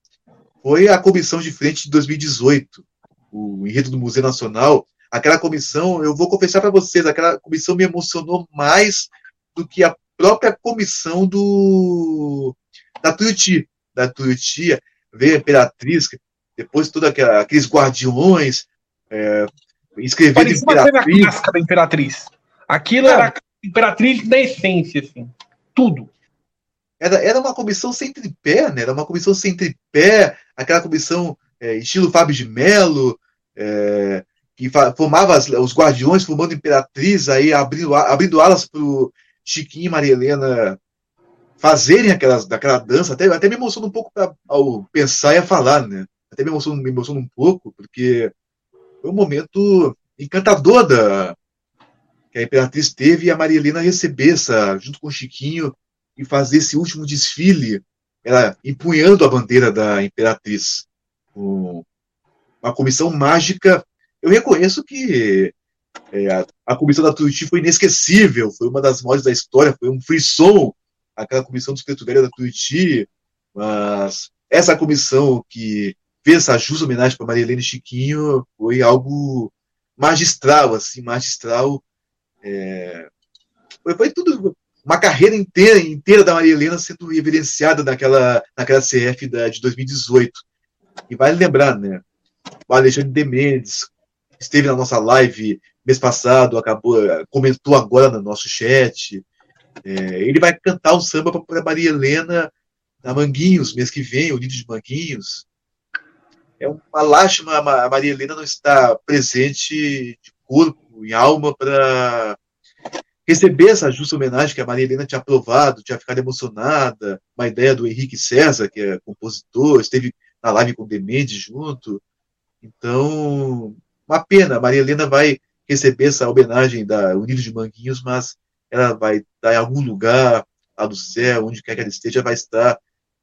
foi a comissão de frente de 2018, o enredo do Museu Nacional. Aquela comissão, eu vou confessar para vocês, aquela comissão me emocionou mais do que a própria comissão do da Tuiuti, da Tuiuti, veio a Imperatriz, depois todos aqueles guardiões, é, escrevendo Imperatriz. Da Imperatriz. Aquilo era a Imperatriz da essência, assim. Tudo. Era, era uma comissão sem tripé, né? Era uma comissão sem tripé, aquela comissão é, estilo Fábio de Mello, é, que formava as, os guardiões, formando Imperatriz, aí abrindo, abrindo alas para o Chiquinho e Maria Helena fazerem aquelas, daquela dança. Até, até me emociona um pouco pra, ao pensar e a falar, né? até me emociona, me emociona um pouco, porque foi um momento encantador da, que a Imperatriz teve e a Maria Helena receber junto com o Chiquinho, e fazer esse último desfile, ela empunhando a bandeira da Imperatriz. Com uma comissão mágica. Eu reconheço que é, a, comissão da Tuiuti foi inesquecível, foi uma das maiores da história, foi um frisson, aquela comissão dos Preto Velho da Tuiuti, mas essa comissão que fez essa justa homenagem para Maria Helena e Chiquinho foi algo magistral, assim, magistral. É... Foi, foi, tudo, uma carreira inteira, inteira da Maria Helena sendo reverenciada naquela, naquela CF da, de 2018. E vale lembrar, né? O Alexandre de Mendes esteve na nossa live mês passado, acabou, comentou agora no nosso chat. É, ele vai cantar um samba para Maria Helena na Manguinhos, mês que vem, o Nido de Manguinhos é uma lástima a Maria Helena não estar presente de corpo e alma para receber essa justa homenagem que a Maria Helena tinha aprovado, tinha ficado emocionada, uma ideia do Henrique César, que é compositor, esteve na live com o Demente junto. Então, uma pena, Maria Helena vai receber essa homenagem da Unido de Manguinhos, mas ela vai estar em algum lugar lá do céu, onde quer que ela esteja, vai estar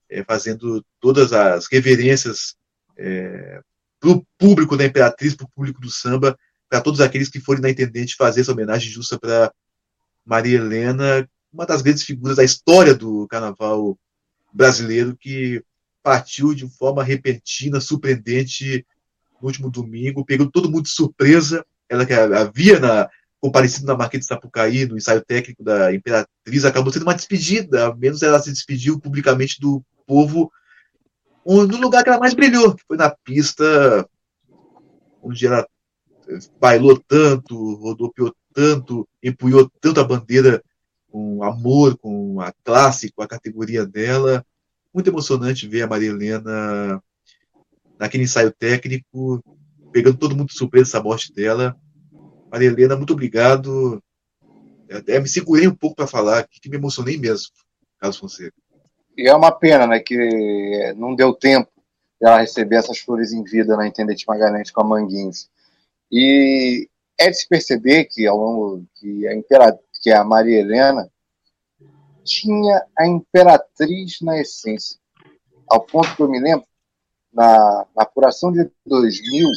é, fazendo todas as reverências é, para o público da Imperatriz, para o público do samba, para todos aqueles que forem na Intendente fazer essa homenagem justa para Maria Helena, uma das grandes figuras da história do carnaval brasileiro, que partiu de forma repentina, surpreendente no último domingo, pegou todo mundo de surpresa. Ela que havia na, comparecido na Marquês de Sapucaí, no ensaio técnico da Imperatriz, acabou sendo uma despedida, ao menos ela se despediu publicamente do povo no lugar que ela mais brilhou, que foi na pista onde ela bailou tanto, rodopiou tanto, empunhou tanto a bandeira com amor, com a classe, com a categoria dela. Muito emocionante ver a Maria Helena naquele ensaio técnico, pegando todo mundo de surpresa essa morte dela. Maria Helena, muito obrigado. Até me segurei um pouco para falar, que me emocionei mesmo, Carlos Fonseca. E é uma pena, né, que não deu tempo ela receber essas flores em vida na Intendente Magalhães com a Manguins. E é de se perceber que ao longo que a, Impera, que a Maria Helena tinha a imperatriz na essência. Ao ponto que eu me lembro, na, na apuração de 2000,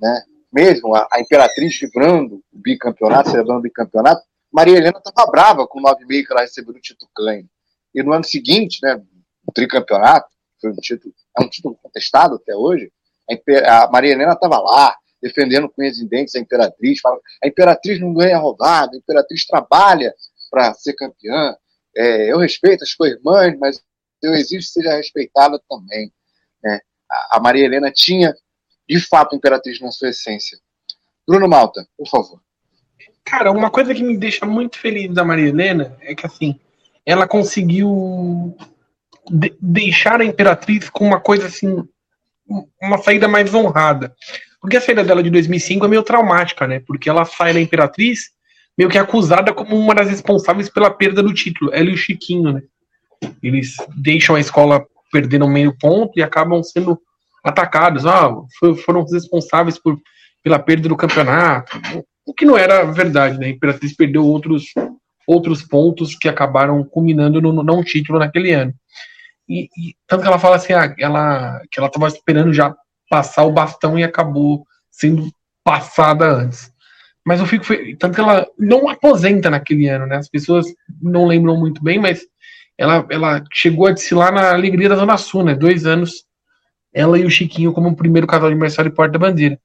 né, mesmo a, a imperatriz vibrando o bicampeonato, celebrando o bicampeonato, Maria Helena estava brava com o 9,5 que ela recebeu do Tito Klein. E no ano seguinte, né, o tricampeonato, foi um título, é um título contestado até hoje, a, a Maria Helena estava lá, defendendo com os dentes a Imperatriz, fala, a Imperatriz não ganha rodada, a Imperatriz trabalha para ser campeã, é, eu respeito as co-irmãs, mas eu exijo que seja respeitada também. Né? A, Maria Helena tinha, de fato, Imperatriz na sua essência. Bruno Malta, por favor. Cara, uma coisa que me deixa muito feliz da Maria Helena é que, assim, ela conseguiu de deixar a Imperatriz com uma coisa, assim, uma saída mais honrada. Porque a saída dela de 2005 é meio traumática, né? Porque ela sai da Imperatriz meio que acusada como uma das responsáveis pela perda do título. Ela e o Chiquinho, né? Eles deixam a escola perdendo meio ponto e acabam sendo atacados. Ah, foram responsáveis por, pela perda do campeonato. O que não era verdade, né? A Imperatriz perdeu outros, outros pontos que acabaram culminando no não título naquele ano. E, e, tanto que ela fala assim, ah, ela, que ela estava esperando já passar o bastão e acabou sendo passada antes. Mas eu fico. Tanto que ela não aposenta naquele ano, né? As pessoas não lembram muito bem, mas ela, ela chegou a desfilar na Alegria da Zona Sul, né? Dois anos, ela e o Chiquinho como o primeiro casal de aniversário e porta-bandeira.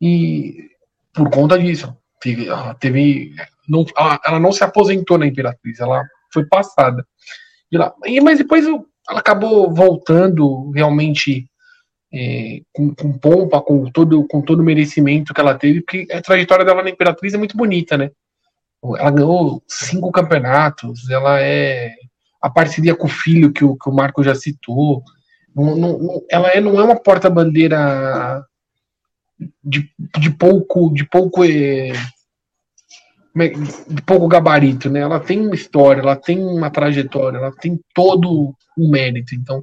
E por conta disso, ela teve. Não, ela, ela, não se aposentou na Imperatriz, ela foi passada. De lá. E, mas depois ela acabou voltando realmente é, com, com, pompa, com todo, com todo o merecimento que ela teve, porque a trajetória dela na Imperatriz é muito bonita, né? Ela ganhou cinco campeonatos, ela é a parceria com o filho que o, que o Marco já citou. Não, não, ela é, não é uma porta-bandeira de, de pouco de pouco é, de pouco gabarito, né? Ela tem uma história, ela tem uma trajetória, ela tem todo o mérito. Então,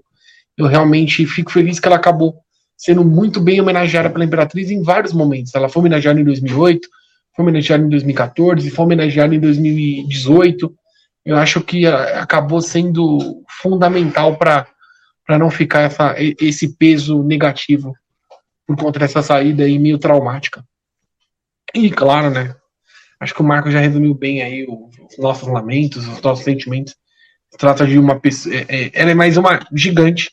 eu realmente fico feliz que ela acabou sendo muito bem homenageada pela Imperatriz em vários momentos. Ela foi homenageada em 2008, foi homenageada em 2014, foi homenageada em 2018. Eu acho que acabou sendo fundamental para não ficar essa, esse peso negativo por conta dessa saída aí meio traumática. E claro, né? Acho que o Marco já resumiu bem aí os nossos lamentos, os nossos sentimentos. Se trata de uma pessoa. É, é, ela é mais uma gigante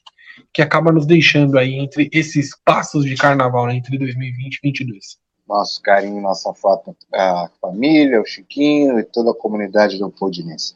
que acaba nos deixando aí entre esses passos de carnaval, né, entre 2020 e 2022. Nosso carinho, nossa foto, a família, o Chiquinho e toda a comunidade do Podinense.